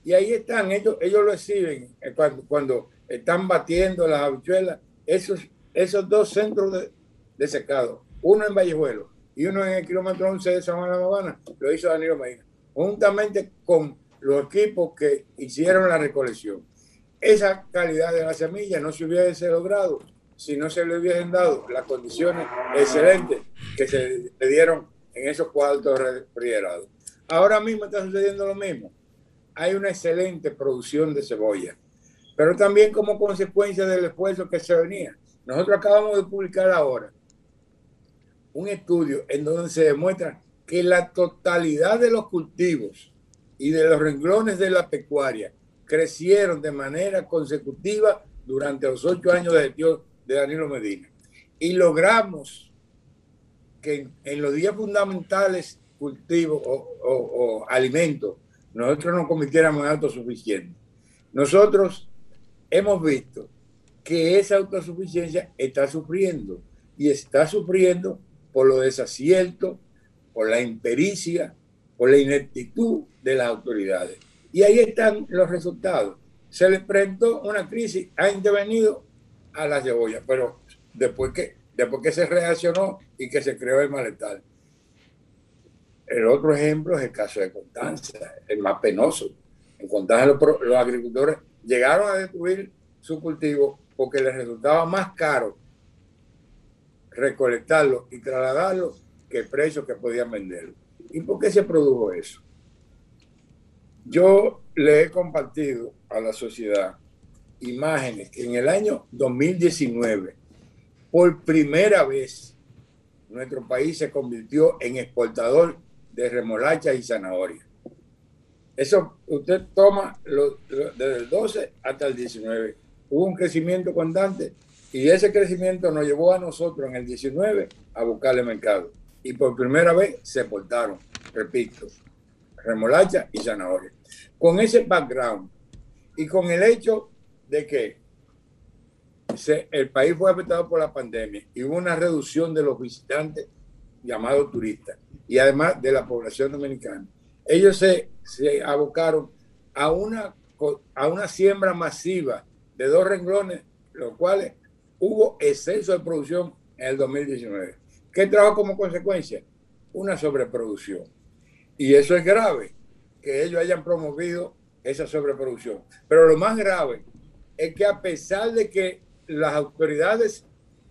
Y ahí están, ellos, ellos lo exhiben eh, cuando, están batiendo las habichuelas, esos, esos dos centros de, de secado, uno en Vallejuelo y uno en el kilómetro 11 de San Juan de la Habana, lo hizo Danilo Medina, juntamente con los equipos que hicieron la recolección esa calidad de la semilla no se hubiese logrado si no se le hubiesen dado las condiciones excelentes que se le dieron en esos cuartos refrigerados. Ahora mismo está sucediendo lo mismo. Hay una excelente producción de cebolla, pero también como consecuencia del esfuerzo que se venía. Nosotros acabamos de publicar ahora un estudio en donde se demuestra que la totalidad de los cultivos y de los renglones de la pecuaria crecieron de manera consecutiva durante los ocho años de gestión de Danilo Medina. Y logramos que en, los días fundamentales cultivos o, alimentos, nosotros nos convirtiéramos en autosuficientes. Nosotros hemos visto que esa autosuficiencia está sufriendo y está sufriendo por los desaciertos, por la impericia, por la ineptitud de las autoridades. Y ahí están los resultados. Se le presentó una crisis, ha intervenido a la cebolla, pero después que, después que se reaccionó y que se creó el malestar. El otro ejemplo es el caso de Constanza, el más penoso. En Constanza los, los agricultores llegaron a destruir su cultivo porque les resultaba más caro recolectarlo y trasladarlo que el precio que podían venderlo. ¿Y por qué se produjo eso? Yo le he compartido a la sociedad imágenes que en el año 2019, por primera vez, nuestro país se convirtió en exportador de remolacha y zanahoria. Eso usted toma lo- lo- desde el 12 hasta el 19. Hubo un crecimiento constante y ese crecimiento nos llevó a nosotros en el 19 a buscarle mercado. Y por primera vez se exportaron, repito, remolacha y zanahoria. Con ese background y con el hecho de que se- el país fue afectado por la pandemia y hubo una reducción de los visitantes llamados turistas y además de la población dominicana. Ellos se, se abocaron a una, a una siembra masiva de dos renglones, los cuales hubo exceso de producción en el 2019. ¿Qué trajo como consecuencia? Una sobreproducción. Y eso es grave, que ellos hayan promovido esa sobreproducción. Pero lo más grave es que a pesar de que las autoridades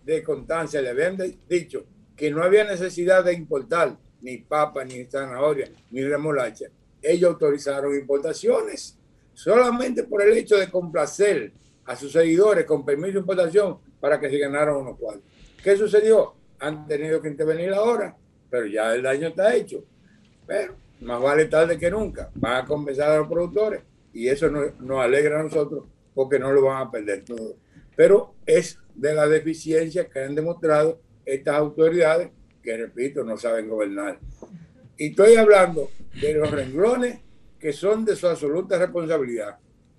de Constancia le habían dicho que no había necesidad de importar ni papa, ni zanahoria, ni remolacha, ellos autorizaron importaciones solamente por el hecho de complacer a sus seguidores con permiso de importación para que se ganaran unos cuartos. ¿Qué sucedió? Han tenido que intervenir ahora, pero ya el daño está hecho. Pero más vale tarde que nunca. Van a compensar a los productores y eso nos, nos alegra a nosotros porque no lo van a perder todo. Pero es de la deficiencia que han demostrado estas autoridades que, repito, no saben gobernar. Y estoy hablando de los renglones que son de su absoluta responsabilidad,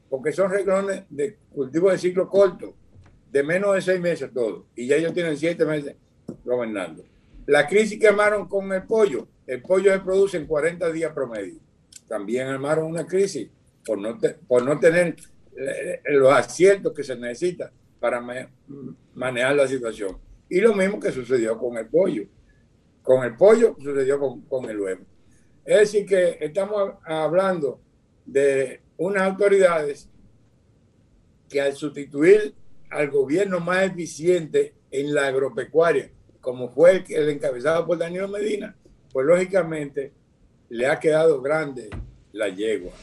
porque son renglones de cultivo de ciclo corto, de menos de seis meses todo, y ya ellos tienen siete meses gobernando. La crisis que armaron con el pollo, el pollo se produce en 40 días promedio. También armaron una crisis por no, por no tener eh, los aciertos que se necesitan para ma- manejar la situación. Y lo mismo que sucedió con el pollo. Con el pollo sucedió con, con el huevo. Es decir, que estamos hablando de unas autoridades que al sustituir al gobierno más eficiente en la agropecuaria, como fue el, el encabezado por Danilo Medina, pues lógicamente le ha quedado grande la yegua.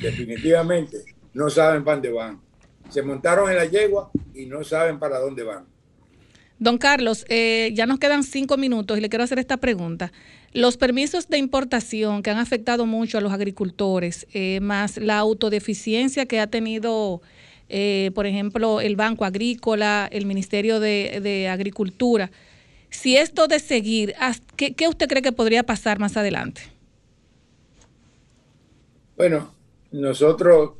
Definitivamente no saben para dónde van. Se montaron en la yegua y no saben para dónde van. Don Carlos, eh, ya nos quedan cinco minutos y le quiero hacer esta pregunta. Los permisos de importación que han afectado mucho a los agricultores, eh, más la autodeficiencia que ha tenido, eh, por ejemplo, el Banco Agrícola, el Ministerio de, de Agricultura, si esto de seguir, ¿haz- ¿qué, ¿qué usted cree que podría pasar más adelante? Bueno, nosotros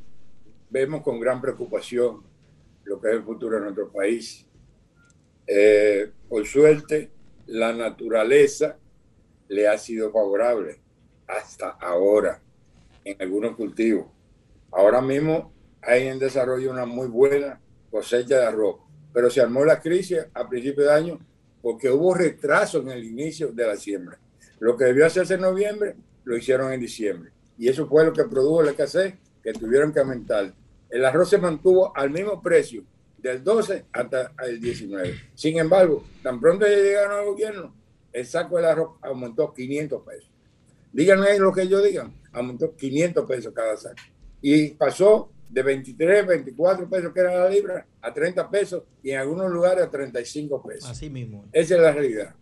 vemos con gran preocupación lo que es el futuro de nuestro país. Eh, por suerte, la naturaleza le ha sido favorable hasta ahora en algunos cultivos. Ahora mismo hay en desarrollo una muy buena cosecha de arroz, pero se armó la crisis a principios de año porque hubo retraso en el inicio de la siembra. Lo que debió hacerse en noviembre lo hicieron en diciembre y eso fue lo que produjo la escasez que tuvieron que aumentar. El arroz se mantuvo al mismo precio del 12 hasta el 19. Sin embargo, tan pronto llegaron al gobierno, el saco del arroz aumentó 500 pesos. Díganme lo que ellos digan, aumentó 500 pesos cada saco. Y pasó de 23, 24 pesos que era la libra a 30 pesos y en algunos lugares a 35 pesos. Así mismo. Esa es la realidad.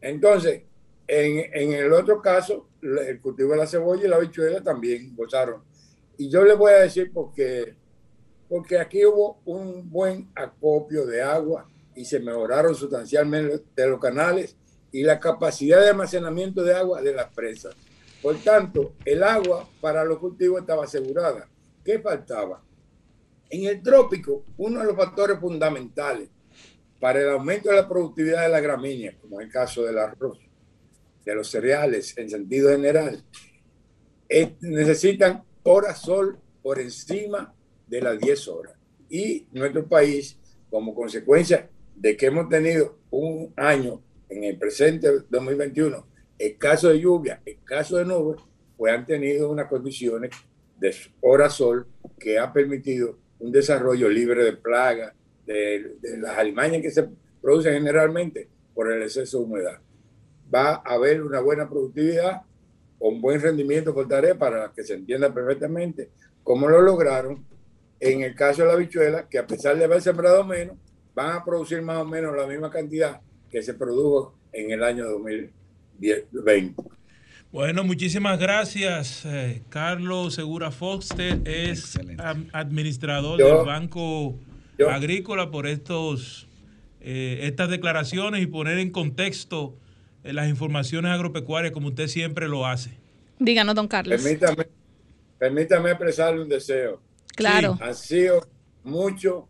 Entonces, en, en el otro caso, el cultivo de la cebolla y la habichuela también gozaron. Y yo les voy a decir porque, porque aquí hubo un buen acopio de agua y se mejoraron sustancialmente de los canales y la capacidad de almacenamiento de agua de las presas. Por tanto, el agua para los cultivos estaba asegurada. ¿Qué faltaba? En el trópico, uno de los factores fundamentales para el aumento de la productividad de la gramínea, como es el caso del arroz, de los cereales en sentido general, es- necesitan horas sol por encima de las 10 horas. Y nuestro país, como consecuencia de que hemos tenido un año en el presente 2021 escaso de lluvia, escaso de nubes, pues han tenido unas condiciones de hora sol que ha permitido un desarrollo libre de plagas, de, de las alimañas que se producen generalmente por el exceso de humedad. Va a haber una buena productividad, con buen rendimiento por tarea para que se entienda perfectamente cómo lo lograron. En el caso de la habichuela, que a pesar de haber sembrado menos, van a producir más o menos la misma cantidad que se produjo en el año 2020. Bueno, muchísimas gracias. eh, Carlos Segura Foster es administrador Yo- del Banco yo- Agrícola por estos eh, estas declaraciones y poner en contexto eh, las informaciones agropecuarias como usted siempre lo hace. Díganos, don Carlos. Permítame, permítame expresarle un deseo. Claro. Han sido mucho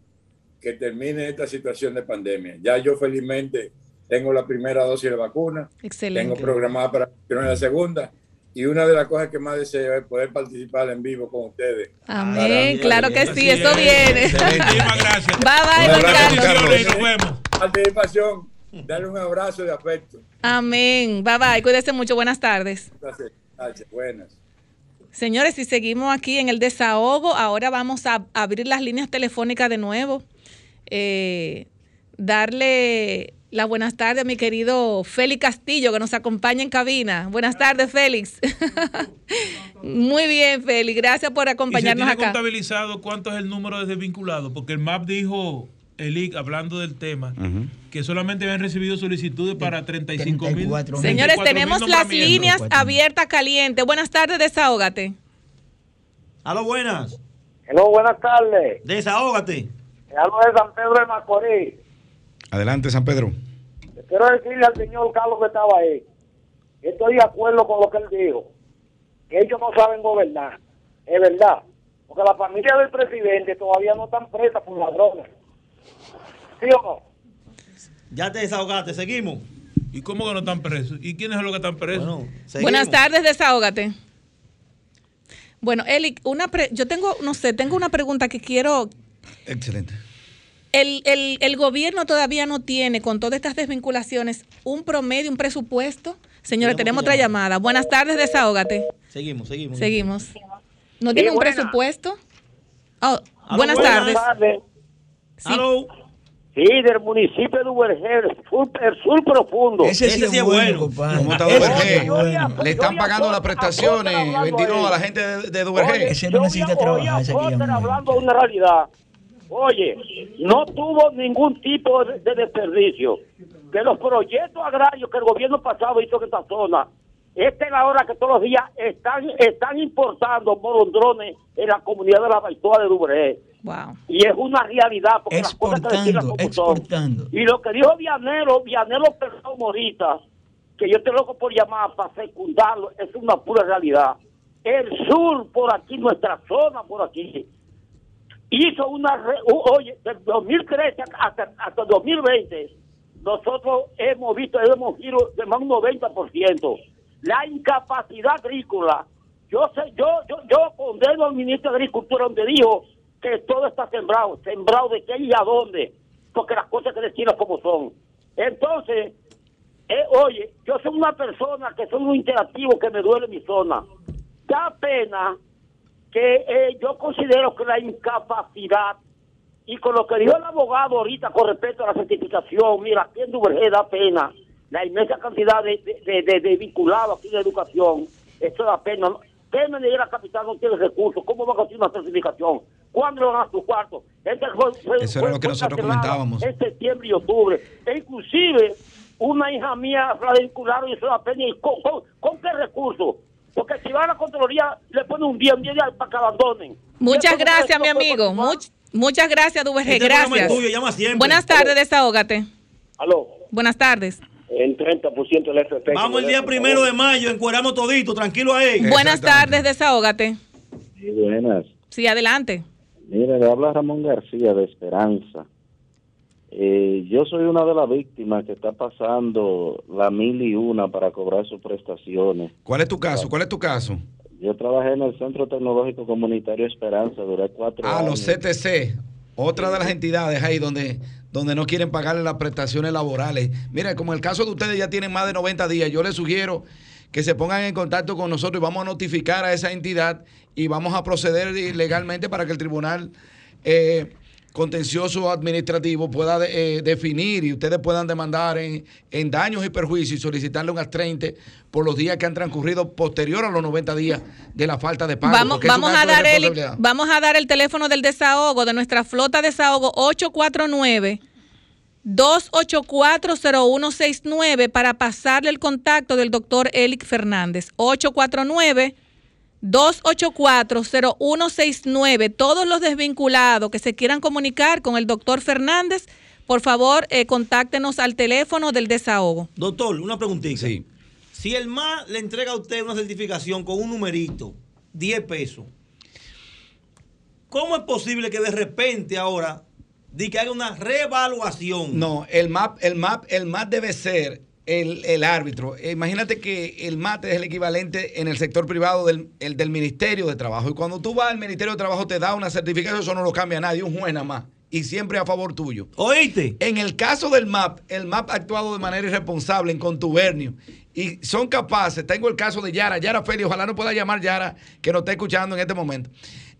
que termine esta situación de pandemia. Ya yo felizmente tengo la primera dosis de vacuna, Excelente. tengo programada para la segunda y una de las cosas que más deseo es poder participar en vivo con ustedes. Amén, claro que sí, eso es. viene. Muchísimas gracias. Bye bye, nos vemos. Participación, darle un abrazo de afecto. Amén. Bye bye. Cuídese mucho. Buenas tardes. Gracias, gracias, buenas. Señores, si seguimos aquí en el desahogo, ahora vamos a abrir las líneas telefónicas de nuevo. Eh, darle las buenas tardes a mi querido Félix Castillo, que nos acompaña en cabina. Buenas tardes, Félix. Muy bien, Félix. Gracias por ¿Y se acompañarnos tiene acá. contabilizado cuánto es el número de desvinculados? Porque el MAP dijo, Elic, hablando del tema, que solamente habían recibido solicitudes para 35 mil. Señores, tenemos las líneas abiertas calientes. Buenas tardes, desahógate. Aló, buenas. Hello, buenas tardes. Desahógate. Hablo de San Pedro de Macorís. Adelante, San Pedro. Quiero decirle al señor Carlos que estaba ahí. que Estoy de acuerdo con lo que él dijo. Que ellos no saben gobernar. Es verdad. Porque la familia del presidente todavía no están presas por ladrones. ¿Sí o no? Ya te desahogaste, seguimos. ¿Y cómo que no están presos? ¿Y quiénes son los que están presos? Buenas tardes, desahógate. Bueno, Eli, una pre- yo tengo, no sé, tengo una pregunta que quiero. Excelente. El, el, el gobierno todavía no tiene, con todas estas desvinculaciones, un promedio, un presupuesto. Señores, tenemos otra llamada. Buenas tardes, desahógate. Seguimos, seguimos. Seguimos. ¿No Sí, tiene un buena. presupuesto? Oh, Aló, buenas tardes. Sí. Sí, del municipio de Uberger, el sur, profundo. Ese sí es bueno, ¿Cómo está Duvergé? Le están pagando las prestaciones 22 a la gente de, de Duvergé. Ese no necesita trabajar, ese hablando de una realidad. Oye, no tuvo ningún tipo de, de desperdicio. Que los proyectos agrarios que el gobierno pasado hizo en esta zona, esta es la hora que todos los días están, están importando morondrones en la comunidad de la Baitoa de Duvergé. Wow. Y es una realidad, porque las cosas que decirlas Exportando, como son. exportando. Y lo que dijo Vianero, Vianero Persón ahorita, que yo estoy loco por llamar para secundarlo, es una pura realidad. El sur por aquí, nuestra zona por aquí, hizo una, oye, del 2013 hasta, hasta 2020, nosotros hemos visto, hemos giro de más un 90%. La incapacidad agrícola, yo sé, yo, yo, yo condeno al ministro de Agricultura donde dijo que todo está sembrado, sembrado de qué y a dónde, porque las cosas que decirlas como son. Entonces, eh, oye, yo soy una persona que soy un interactivo que me duele mi zona. Da pena que eh, yo considero que la incapacidad y con lo que dijo el abogado ahorita con respecto a la certificación, mira, aquí en Duvergé da pena la inmensa cantidad de, de, de- de- vinculados aquí de educación. Esto da pena. Pena de ir a la capital no tiene recursos. ¿Cómo va a conseguir una certificación? ¿Cuándo le van a su cuarto? Este Eso era lo que nosotros comentábamos. En septiembre y octubre. E inclusive, una hija mía la vincularon y eso da pena. ¿Y con, con- con qué recursos? Porque si va a la Contraloría, le pone un día, un día para que abandonen. Muchas gracias, mi amigo. Much- muchas gracias, Duvergé. Este Gracias. tuyo, llama siempre. Buenas tardes, desahógate. Aló. Buenas tardes. El 30% del FP. Vamos el día primero de mayo, encueramos todito, tranquilo ahí. Buenas tardes, desahógate. Sí, buenas. Sí, adelante. Mire, le habla Ramón García de Esperanza. Eh, yo soy una de las víctimas que está pasando la mil y una para cobrar sus prestaciones. ¿Cuál es tu caso? ¿Cuál es tu caso? Yo trabajé en el Centro Tecnológico Comunitario Esperanza, duré cuatro Ah, años. los CTC. Otra de las entidades ahí donde, donde no quieren pagarle las prestaciones laborales. Mira, como el caso de ustedes ya tienen más de 90 días, yo les sugiero que se pongan en contacto con nosotros y vamos a notificar a esa entidad y vamos a proceder legalmente para que el tribunal eh, contencioso administrativo pueda de- eh, definir y ustedes puedan demandar en, en daños y perjuicios y solicitarle un astrente por los días que han transcurrido posterior a los 90 días de la falta de pago. Vamos, vamos, a de dar el, vamos a dar el teléfono del desahogo de nuestra flota desahogo 849 284-0169 para pasarle el contacto del doctor Elic Fernández. 849-284-0169. Todos los desvinculados que se quieran comunicar con el doctor Fernández, por favor, eh, contáctenos al teléfono del desahogo. Doctor, una preguntita. Si el MA le entrega a usted una certificación con un numerito, 10 pesos, ¿cómo es posible que de repente ahora di que haga una reevaluación? No, el MAP, el MAP, el MAP debe ser el, el árbitro. Eh, Imagínate que el MAP es el equivalente en el sector privado del, el del Ministerio de Trabajo. Y cuando tú vas al Ministerio de Trabajo te da una certificación, eso no lo cambia nadie, un juez nada más. Y siempre a favor tuyo. ¿Oíste? En el caso del MAP, el MAP ha actuado de manera irresponsable, en contubernio. Y son capaces, tengo el caso de Yara, Yara Feli, ojalá no pueda llamar Yara, que nos está escuchando en este momento.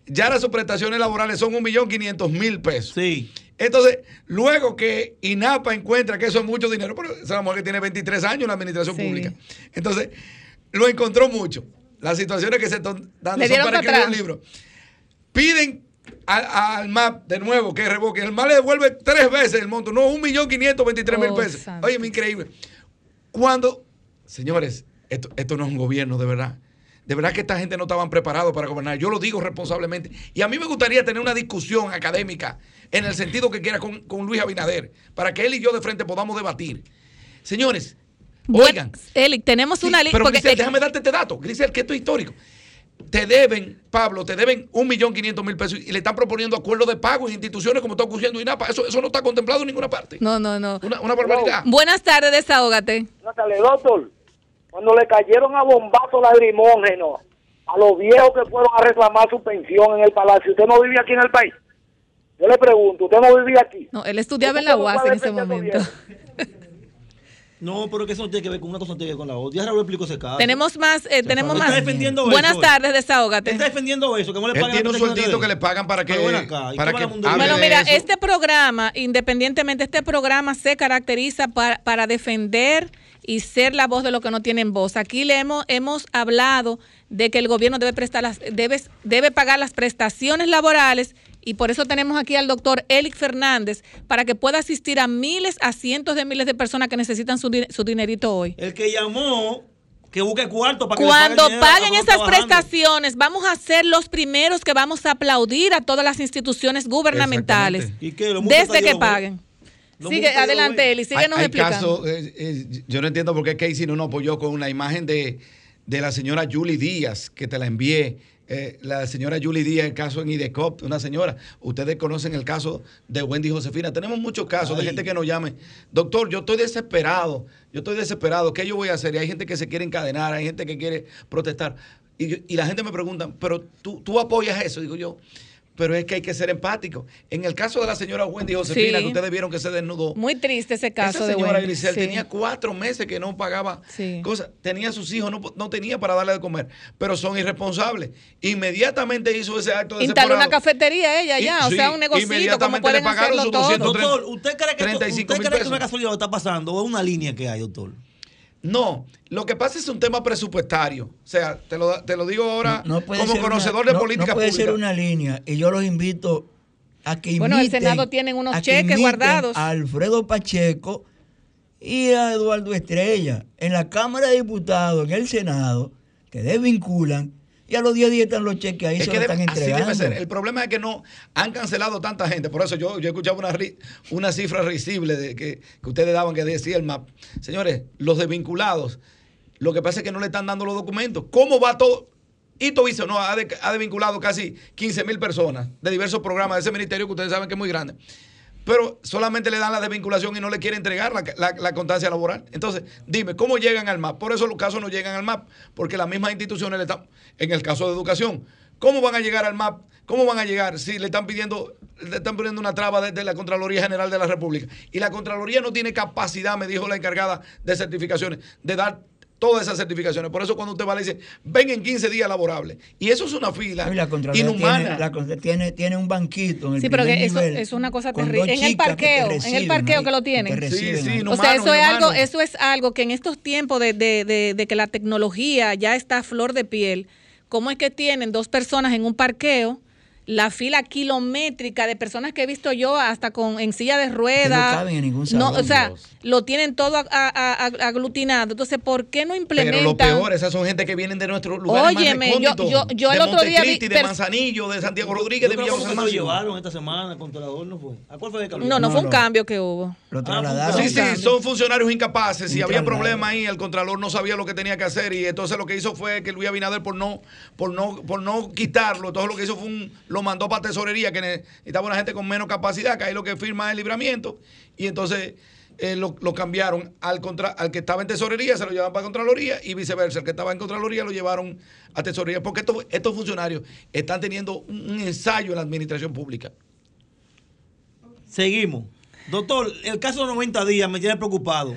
Yara, sus prestaciones laborales son 1.500.000 pesos. Sí. Entonces, luego que INAPA encuentra que eso es mucho dinero, pero esa mujer que tiene 23 años en la administración pública. Entonces, lo encontró mucho. Las situaciones que se están dando son para escribir un libro. Piden al, MAP de nuevo que revoque. El MAP le devuelve tres veces el monto, no, 1.523.000 Oh, pesos. santo. Oye, increíble. Cuando, señores, esto, esto no es un gobierno de verdad. De verdad que esta gente no estaban preparados para gobernar. Yo lo digo responsablemente. Y a mí me gustaría tener una discusión académica en el sentido que quiera con, con Luis Abinader, para que él y yo de frente podamos debatir. Señores, oigan. Elic, tenemos Sí, una lista. pero Grisel, déjame darte este dato. Grisel, que esto es histórico. Te deben, Pablo, te deben un millón quinientos mil pesos y le están proponiendo acuerdos de pago en instituciones como está ocurriendo INAPA. Eso, eso no está contemplado en ninguna parte. No, no, no. Una, una barbaridad. Buenas tardes, desahógate. Natalie, doctor, cuando le cayeron a bombazo lagrimógenos a los viejos que fueron a reclamar su pensión en el palacio, ¿usted no vivía aquí en el país? Yo le pregunto, ¿usted no vivía aquí? No, él estudiaba en la ¿Cómo UAS en ese momento. No, pero que eso no tiene que ver con una cosa, no tiene que ver con la otra. Ya Raúl explicó ese caso. Tenemos más, eh, tenemos Está más. defendiendo Buenas eso, tardes, desahógate. Está defendiendo eso, que no le Él pagan tiene la un sueldito que le pagan para que, acá, ¿y para que Bueno, mira, eso. este programa, independientemente, este programa se caracteriza para, para defender y ser la voz de los que no tienen voz. Aquí le hemos, hemos hablado de que el gobierno debe prestar las, debe, debe pagar las prestaciones laborales y por eso tenemos aquí al doctor Elic Fernández para que pueda asistir a miles, a cientos de miles de personas que necesitan su, su dinerito hoy. El que llamó, que busque cuarto para que Cuando le paguen, esas trabajando. prestaciones, vamos a ser los primeros que vamos a aplaudir a todas las instituciones gubernamentales. Desde que lleno, paguen. Sigue, adelante, Eli, síguenos hay explicando. casos, eh, eh, yo no entiendo por qué Casey no nos apoyó con la imagen de, de la señora Julie Díaz, que te la envié. Eh, la señora Julie Díaz, el caso en IDECOP, una señora. Ustedes conocen el caso de Wendy Josefina. Tenemos muchos casos de gente que nos llame. Doctor, yo estoy desesperado. Yo estoy desesperado. ¿Qué yo voy a hacer? Y hay gente que se quiere encadenar, hay gente que quiere protestar. Y, y la gente me pregunta, ¿pero tú, tú apoyas eso? Digo yo, pero es que hay que ser empático. En el caso de la señora Wendy Josefina, Sí. que ustedes vieron que se desnudó. Muy triste ese caso Esa de señora Wendy. Grisel Sí. tenía cuatro meses que no pagaba Sí. cosas, tenía sus hijos, no, no tenía para darle de comer, pero son irresponsables. Inmediatamente hizo ese acto de Instaló una cafetería ella ya, o sea, un negocito, como inmediatamente le pagaron sus todos. 230. Doctor, ¿usted cree que, esto, 35 usted cree que pesos. una casualidad está pasando o es una línea que hay, doctor? No, lo que pasa es un tema presupuestario. O sea, te lo, te lo digo ahora No puede como conocedor una- de no- política no puede pública. ser una línea y yo los invito a que Bueno, el Senado tienen unos cheques guardados. a Alfredo Pacheco y a Eduardo Estrella en la Cámara de Diputados, en el Senado, que desvinculan y a los 10 días están los cheques ahí, Es se que los están así entregando. debe ser. El problema es que no han cancelado tanta gente. Por eso yo, yo escuchaba una, una cifra risible de que, que ustedes daban que decía el MAP. Señores, los desvinculados, lo que pasa es que no le están dando los documentos. ¿Cómo va todo? Ito Viso no, ha, de- ha desvinculado casi 15 mil personas de diversos programas de ese ministerio que ustedes saben que es muy grande. Pero solamente le dan la desvinculación y no le quiere entregar la, la- la constancia laboral. Entonces, dime, ¿cómo llegan al MAP? Por eso los casos no llegan al MAP, porque las mismas instituciones le están, en el caso de educación, ¿cómo van a llegar al MAP? ¿Cómo van a llegar si le están pidiendo, le están poniendo una traba desde la Contraloría General de la República? Y la Contraloría no tiene capacidad, me dijo la encargada de certificaciones, de dar todas esas certificaciones. Por eso cuando usted va le dice, ven en 15 días laborables. Y eso es una fila Y la Contraloría inhumana. Tiene, la tiene, tiene un banquito en el Sí, pero que eso nivel es una cosa terrible. En el parqueo, en el parqueo que lo que tienen. reciben Sí, sí, o sea, Inhumano, eso es algo, eso es algo que en estos tiempos de, de- de- de que la tecnología ya está a flor de piel, ¿cómo es que tienen dos personas en un parqueo la fila kilométrica de personas que he visto yo hasta con en silla de ruedas. no caben en ningún No, salón, o sea, Dios. lo tienen todo a- a- a- aglutinado. Entonces, ¿por qué no implementan? Pero lo peor, esas son gente que vienen de nuestros lugares Óyeme, más yo- recónditos. yo- yo el de otro día vi de Manzanillo, de Santiago Rodríguez, de Villa lo llevaron esta semana, el controlador no fue. ¿A cuál fue el No, no, fue un cambio que hubo. Lo trasladaron. Sí, sí, son funcionarios incapaces. Si había problema ahí, el contralor no sabía lo que tenía que hacer y entonces lo que hizo fue que Luis Abinader por no, por no, por no quitarlo, entonces lo que hizo fue un, lo mandó para tesorería que necesitaba una gente con menos capacidad, que ahí lo que firma es el libramiento y entonces eh, lo, lo cambiaron al contra, al que estaba en tesorería se lo llevaban para Contraloría y viceversa, el que estaba en Contraloría lo llevaron a tesorería porque estos, estos funcionarios están teniendo un ensayo en la administración pública. Seguimos. Doctor, el caso de 90 días me tiene preocupado.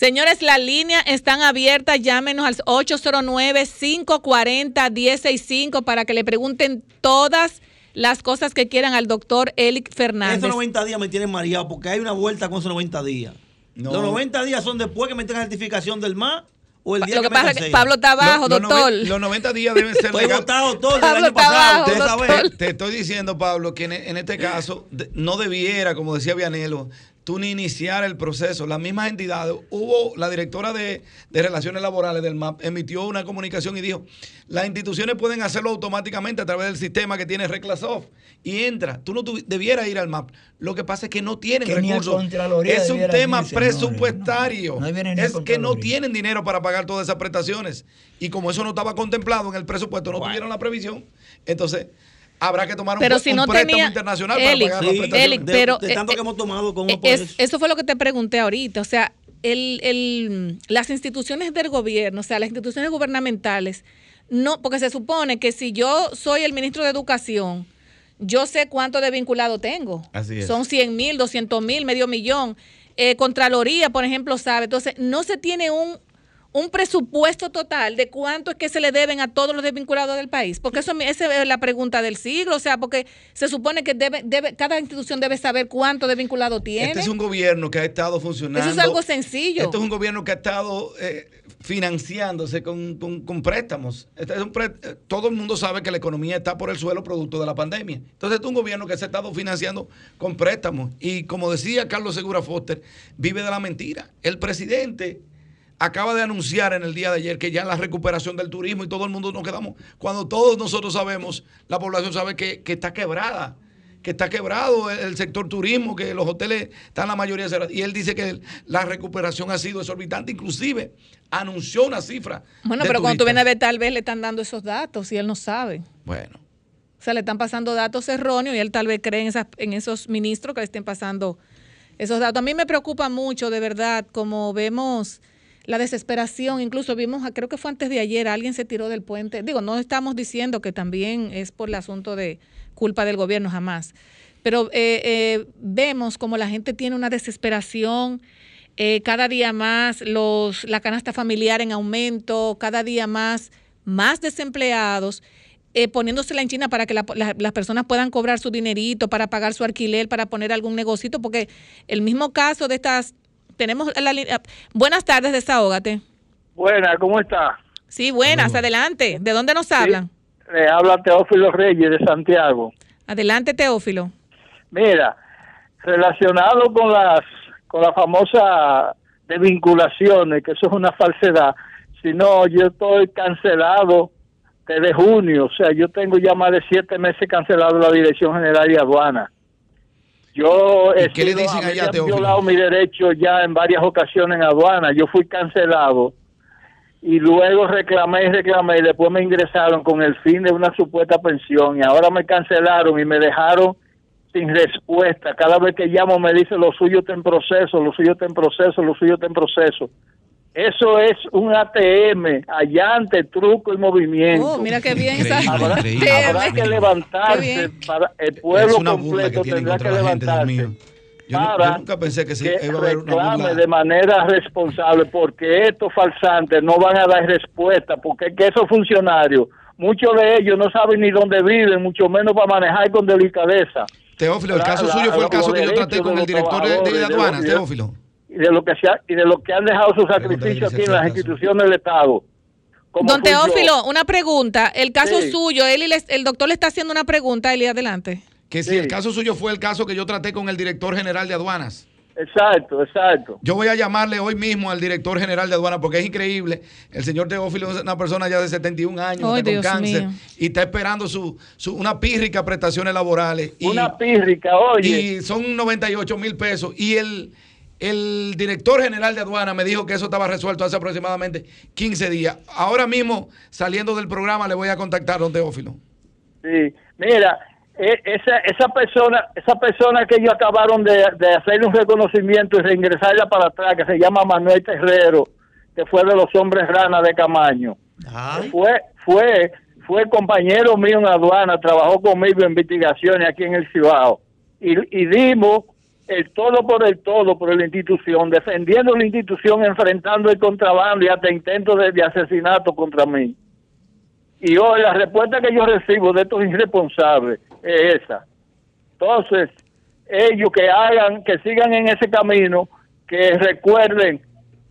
Señores, las líneas están abiertas. Llámenos al 809-540-1065 para que le pregunten todas las cosas que quieran al doctor Elic Fernández. Esos 90 días me tienen mareado porque hay una vuelta con esos 90 días. No. Los 90 días son después que me tengan la certificación del MAS o el día Lo que, pasa es que. Pablo está abajo, Los- los doctor. noven- Los 90 días deben ser Estoy legal. votado, doctor, del Pablo año está pasado. abajo, Usted doctor. sabe. Te estoy diciendo, Pablo, que en, en este caso de- no debiera, como decía Vianelo, tú ni iniciar el proceso. Las mismas entidades, hubo la directora de, de Relaciones Laborales del MAP, emitió una comunicación y dijo, las instituciones pueden hacerlo automáticamente a través del sistema que tiene Reclasoft y entra. Tú no debieras ir al MAP. Lo que pasa es que no tienen Que recursos. Es un tema presupuestario. no. No a es que no tienen dinero para pagar todas esas prestaciones. Y como eso no estaba contemplado en el presupuesto, no tuvieron la previsión, entonces habrá que tomar un, Pero un si no préstamo tenía- internacional Elic, para pagar sí, las. Elic, pero, de tanto eh, que hemos tomado con es- eso fue lo que te pregunté ahorita. O sea, el, el- las instituciones del gobierno, o sea, las instituciones gubernamentales, no, porque se supone que si yo soy el ministro de Educación, yo sé cuánto de vinculado tengo. Así es. Son 100 mil, 200 mil, medio millón. Eh, Contraloría, por ejemplo, sabe. Entonces, no se tiene un, un presupuesto total de cuánto es que se le deben a todos los desvinculados del país. Porque eso esa es la pregunta del siglo. O sea, porque se supone que debe, debe, cada institución debe saber cuánto desvinculado tiene. Este es un gobierno que ha estado funcionando. Eso es algo sencillo. Este es un gobierno que ha estado eh, financiándose con, con- con préstamos. Este es un eh, todo el mundo sabe que la economía está por el suelo producto de la pandemia. Entonces, este es un gobierno que se ha estado financiando con préstamos. Y como decía Carlos Segura Foster, vive de la mentira. El presidente acaba de anunciar en el día de ayer que ya la recuperación del turismo y todo el mundo nos quedamos. Cuando todos nosotros sabemos, la población sabe que, que está quebrada que está quebrado el, el sector turismo, que los hoteles están la mayoría cerrados. Y él dice que la recuperación ha sido exorbitante, inclusive anunció una cifra. Bueno, pero cuando tú vienes a ver, tal vez le están dando esos datos y él no sabe. Bueno, O sea, le están pasando datos erróneos y él tal vez cree en, esas, en esos ministros que le estén pasando esos datos. A mí me preocupa mucho, de verdad, como vemos la desesperación. Incluso vimos, creo que fue antes de ayer, alguien se tiró del puente. Digo, no estamos diciendo que también es por el asunto de culpa del gobierno, jamás. Pero eh, eh, vemos como la gente tiene una desesperación. eh, cada día más los, la canasta familiar en aumento, cada día más, más desempleados eh, poniéndosela en China para que la- la- las personas puedan cobrar su dinerito, para pagar su alquiler, para poner algún negocito, porque el mismo caso de estas, tenemos la línea. Buenas tardes, desahógate. Buena, ¿cómo está? Sí, buenas, adelante. ¿De dónde nos hablan? Le habla Teófilo Reyes de Santiago. Adelante, Teófilo. Mira, relacionado con las con la famosa desvinculaciones, que eso es una falsedad. Si no, yo estoy cancelado desde junio, o sea, yo tengo ya más de siete meses cancelado la Dirección General de Aduana. Yo ¿Y he qué le sido- dicen allá, violado mi derecho ya en varias ocasiones en aduana. Yo fui cancelado y luego reclamé y reclamé y después me ingresaron con el fin de una supuesta pensión y ahora me cancelaron y me dejaron sin respuesta. Cada vez que llamo me dice lo suyo está en proceso, lo suyo está en proceso, lo suyo está en proceso. Eso es un ATM, allante, truco y movimiento. Oh, mira qué bien esa. Habrá, habrá que levantarse, para el pueblo completo que tendrá que levantarse. Yo, no- yo para nunca pensé que, se que iba a haber una reclame burla. de manera responsable porque estos falsantes no van a dar respuesta porque es que esos funcionarios muchos de ellos no saben ni dónde viven mucho menos para manejar con delicadeza Teófilo, el La- caso la- suyo fue el caso que yo traté con el director de, de de aduanas, Teófilo. Y de lo que se ha- y de lo que han dejado su sacrificio aquí en las instituciones del Estado Don. Teófilo, una pregunta. El caso Sí. suyo, él y les- el doctor le está haciendo una pregunta, Eli, adelante. Que si el caso suyo fue el caso que yo traté con el director general de aduanas. Exacto, exacto. Yo voy a llamarle hoy mismo al director general de aduanas porque es increíble. El señor Teófilo es una persona ya de 71 años, Ay, está con cáncer mío. y está esperando su, su- una pírrica prestaciones laborales. Y, Una pírrica, oye. Y son 98 mil pesos. Y el, el director general de aduana me dijo que eso estaba resuelto hace aproximadamente 15 días. Ahora mismo, saliendo del programa, le voy a contactar a don Teófilo. Sí, mira, e- esa, esa persona, esa persona que ellos acabaron de, de hacerle un reconocimiento y reingresarla para atrás, que se llama Manuel Terrero, que fue de los hombres rana de Camaño. Fue, fue, fue compañero mío en aduana, trabajó conmigo en investigaciones aquí en el Cibao. Y, y dimos el todo por el todo por la institución, defendiendo la institución, enfrentando el contrabando y hasta intentos de- asesinato contra mí. Y hoy la respuesta que yo recibo de estos irresponsables es esa. Entonces, ellos que hagan, que sigan en ese camino, que recuerden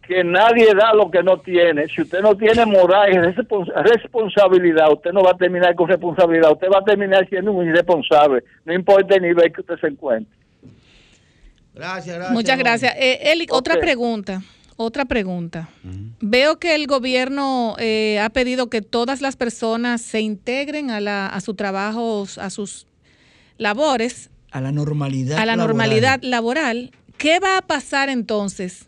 que nadie da lo que no tiene. Si usted no tiene moral y respons- responsabilidad, usted no va a terminar con responsabilidad, usted va a terminar siendo un irresponsable, no importa el nivel que usted se encuentre. Gracias, gracias. Muchas gracias. Eh, Eli, otra pregunta. Otra pregunta. Veo que el gobierno eh, ha pedido que todas las personas se integren a, la, a sus trabajos, a sus labores, A la normalidad. a la laboral. normalidad laboral. ¿Qué va a pasar entonces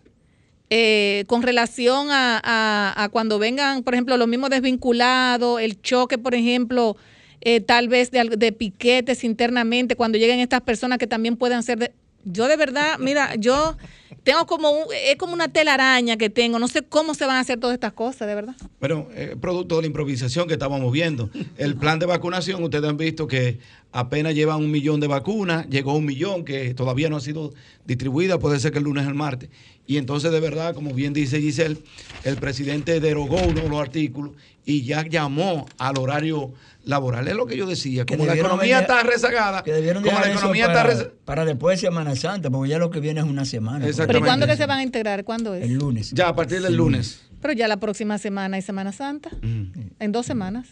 eh, con relación a, a- a cuando vengan, por ejemplo, los mismos desvinculados, el choque, por ejemplo, eh, tal vez de, de piquetes internamente, cuando lleguen estas personas que también puedan ser de... Yo de verdad, mira, yo tengo como un, es como una telaraña que tengo, no sé cómo se van a hacer todas estas cosas, de verdad. Bueno, eh, producto de la improvisación que estábamos viendo. El plan de vacunación, ustedes han visto que apenas llevan un millón de vacunas, llegó un millón que todavía no ha sido distribuida, puede ser que el lunes o el martes. Y entonces, de verdad, como bien dice Giselle, el presidente derogó uno de los artículos y ya llamó al horario laboral. Es lo que yo decía, como la economía está rezagada, Que debieron como la economía está para, rezagada. para después de Semana Santa, porque ya lo que viene es una semana. Pero ¿y cuándo que se van a integrar? ¿Cuándo es? El lunes. Ya, a partir del Sí. lunes. Pero ya la próxima semana es Semana Santa, en dos semanas.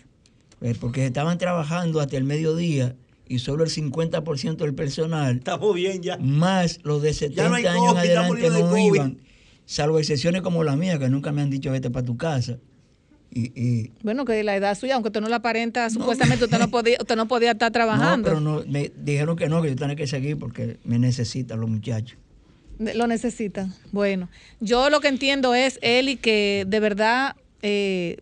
Eh, porque estaban trabajando hasta el mediodía y solo el 50% del personal. Estamos bien ya. Más los de 70 Ya no hay años COVID, adelante no iban. Salvo excepciones como la mía, que nunca me han dicho vete para tu casa. Y, y- Bueno, que la edad suya, aunque usted no la aparenta, supuestamente usted no podía, usted no podía estar no, trabajando. pero no, me dijeron que no, que yo tenía que seguir porque me necesitan los muchachos. Lo necesitan. Bueno, yo lo que entiendo es, Eli, que de verdad eh,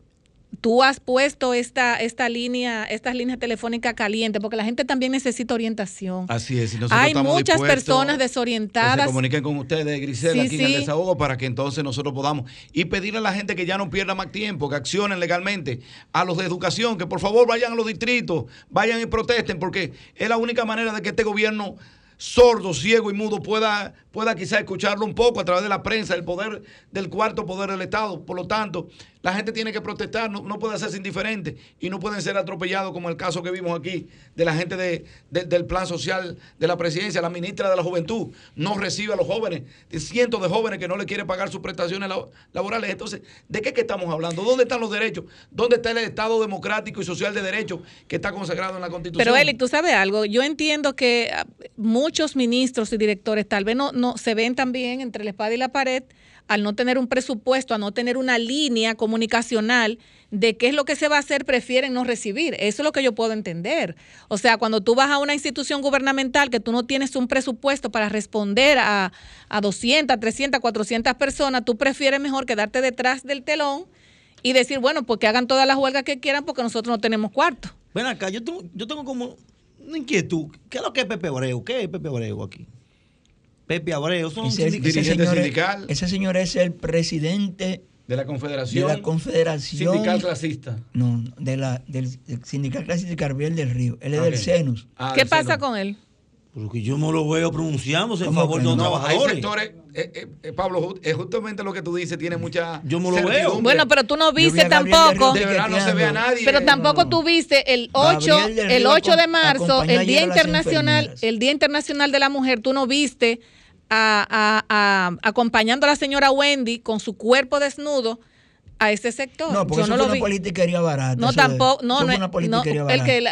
tú has puesto esta, esta línea, estas líneas telefónicas calientes, porque la gente también necesita orientación. Así es. y nosotros Hay estamos muchas personas que se desorientadas. comuniquen con ustedes, Grisel, Sí, aquí en sí. el desahogo, para que entonces nosotros podamos. Y pedirle a la gente que ya no pierda más tiempo, que accionen legalmente. A los de educación, que por favor vayan a los distritos, vayan y protesten, porque es la única manera de que este gobierno sordo, ciego y mudo pueda, pueda quizá escucharlo un poco a través de la prensa, el poder del cuarto poder del Estado. Por lo tanto, la gente tiene que protestar, no, no puede hacerse indiferente y no pueden ser atropellados como el caso que vimos aquí de la gente de- de- del plan social de la presidencia, la ministra de la Juventud no recibe a los jóvenes, cientos de jóvenes que no le quieren pagar sus prestaciones la- laborales. Entonces, ¿de qué que estamos hablando? ¿Dónde están los derechos? ¿Dónde está el Estado democrático y social de derechos que está consagrado en la Constitución? Pero Eli, tú sabes algo, yo entiendo que ah, muchos ministros y directores tal vez no, no se ven también entre la espada y la pared al no tener un presupuesto, a no tener una línea comunicacional de qué es lo que se va a hacer, prefieren no recibir. Eso es lo que yo puedo entender. O sea, cuando tú vas a una institución gubernamental que tú no tienes un presupuesto para responder a, a 200, 300, 400 personas, tú prefieres mejor quedarte detrás del telón y decir, bueno, pues que hagan todas las huelgas que quieran porque nosotros no tenemos cuarto. Ven acá, yo tengo, yo tengo como una inquietud. ¿Qué es lo que es Pepe Abreu? ¿Qué es Pepe Abreu aquí? Pepe Abreu, son Ese, ese dirigente señor, es- sindical. ese señor es el presidente de la de Confederación, la Confederación Sindical Clasista. No, de la, del, del Sindical Clasista de Carbiel del Río. Él es del CENUS. Ah, ¿Qué del pasa con él? Porque yo no lo veo pronunciándose en ¿Cómo favor de los no? Hay trabajadores. sectores, eh, eh, eh, Pablo, eh, justamente lo que tú dices tiene mucha. Yo me lo veo. Bueno, pero tú no vi viste tampoco. De verdad no se ve a nadie. Pero tampoco tú viste el 8, Gabriel del el Río 8 de marzo, el Día Internacional, el Día Internacional de la Mujer, tú no viste a, a- a- acompañando a la señora Wendy con su cuerpo desnudo a este sector. No, porque Yo eso no fue lo una vi. politiquería barata. No, tampoco, no, eso no, es- una no, el barata. que el,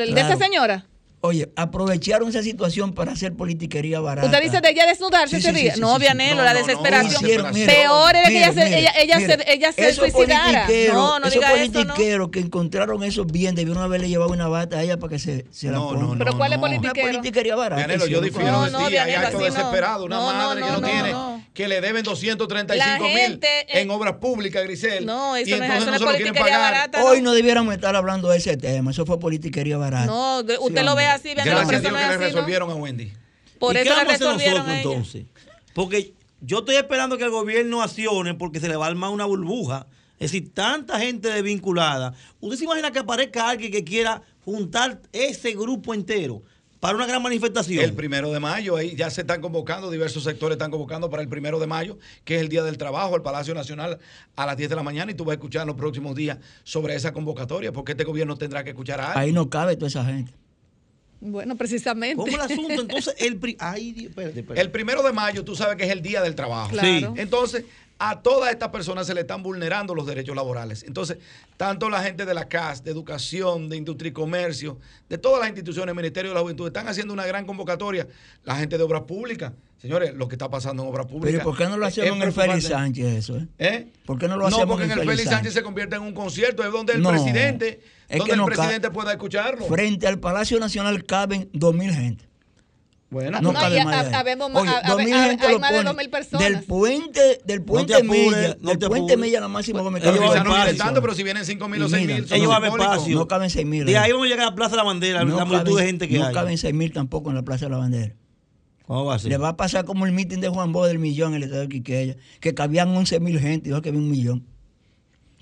el- de esa señora. Oye, aprovecharon esa situación para hacer politiquería barata. Usted dice de ella desnudarse Sí, ese sí, día. sí, no. Vianelo, No, la no, no, desesperación. hicieron, Peor era que ella ella, ella se, ella se suicidara. No, no esos diga eso, no. politiqueros que encontraron esos bien debieron haberle llevado una bata a ella para que se, se la No, ponga. no, Pero ¿cuál es no. politiquero? Una politiquería barata. Vianelo, yo difiero de No, ti. no, Hay no. desesperados. Una No, no, madre que no, tiene, no. que le deben 235 La mil eh, en obras públicas, Grisel. No, eso no es- politiquería pagar. barata. Hoy no debiéramos estar hablando de ese tema. Eso fue politiquería barata. No, usted lo ve hombre. Así, Gracias a Dios que le resolvieron a Wendy. Por ¿Y eso qué le vamos a hacer resolvieron nosotros entonces? Porque yo estoy esperando que el gobierno accione porque se le va a armar una burbuja. Es decir, tanta gente desvinculada. ¿Usted se imagina que aparezca alguien que quiera juntar ese grupo entero para una gran manifestación? El primero de mayo, ahí ya se están convocando, diversos sectores están convocando para el primero de mayo, que es el Día del Trabajo, el Palacio Nacional a las 10 de la mañana, y tú vas a escuchar en los próximos días sobre esa convocatoria, porque este gobierno tendrá que escuchar a alguien. Ahí no cabe toda esa gente. Bueno, precisamente. ¿Cómo el asunto? Entonces, el... pri- Ay, Dios, espérate, espérate. El primero de mayo, tú sabes que es el Día del Trabajo. Claro. Entonces, a todas estas personas se le están vulnerando los derechos laborales. Entonces, tanto la gente de la CAS, de Educación, de Industria y Comercio, de todas las instituciones, Ministerio de la Juventud, están haciendo una gran convocatoria. La gente de Obras Públicas. Señores, lo que está pasando en Obras Públicas. Pero ¿y por qué no lo hacemos en el. Félix Sánchez eso? Eh? ¿Eh? ¿Por qué no lo No, hacemos porque en el Félix Sánchez? Sánchez se convierte en un concierto, es donde el No, presidente, es donde el no presidente pueda escucharlo. Frente al Palacio Nacional caben 2.000 gente. Bueno, no No, cabe más ha- de ahí. habemos más- Oye, ha- 2.000 ha- gente hay más de pone 2.000 personas. Del puente, del puente apures, Milla, no del te puente. Milla a la máxima Gómez Pero Calvo. quizás no vienen tanto, pero si vienen 5 mil o Y 6 mira, mil, Ellos van a simbólicos. espacio. No caben 6.000. De ahí vamos a llegar a la Plaza de la Bandera, no la multitud caben- de gente que no hay. caben 6.000 tampoco en la Plaza de la Bandera. ¿Cómo va a ser? Le va a pasar como el mitin de Juan Bo del millón en el estado de Quiqueya, que cabían 11.000 gente y dijo que había un millón.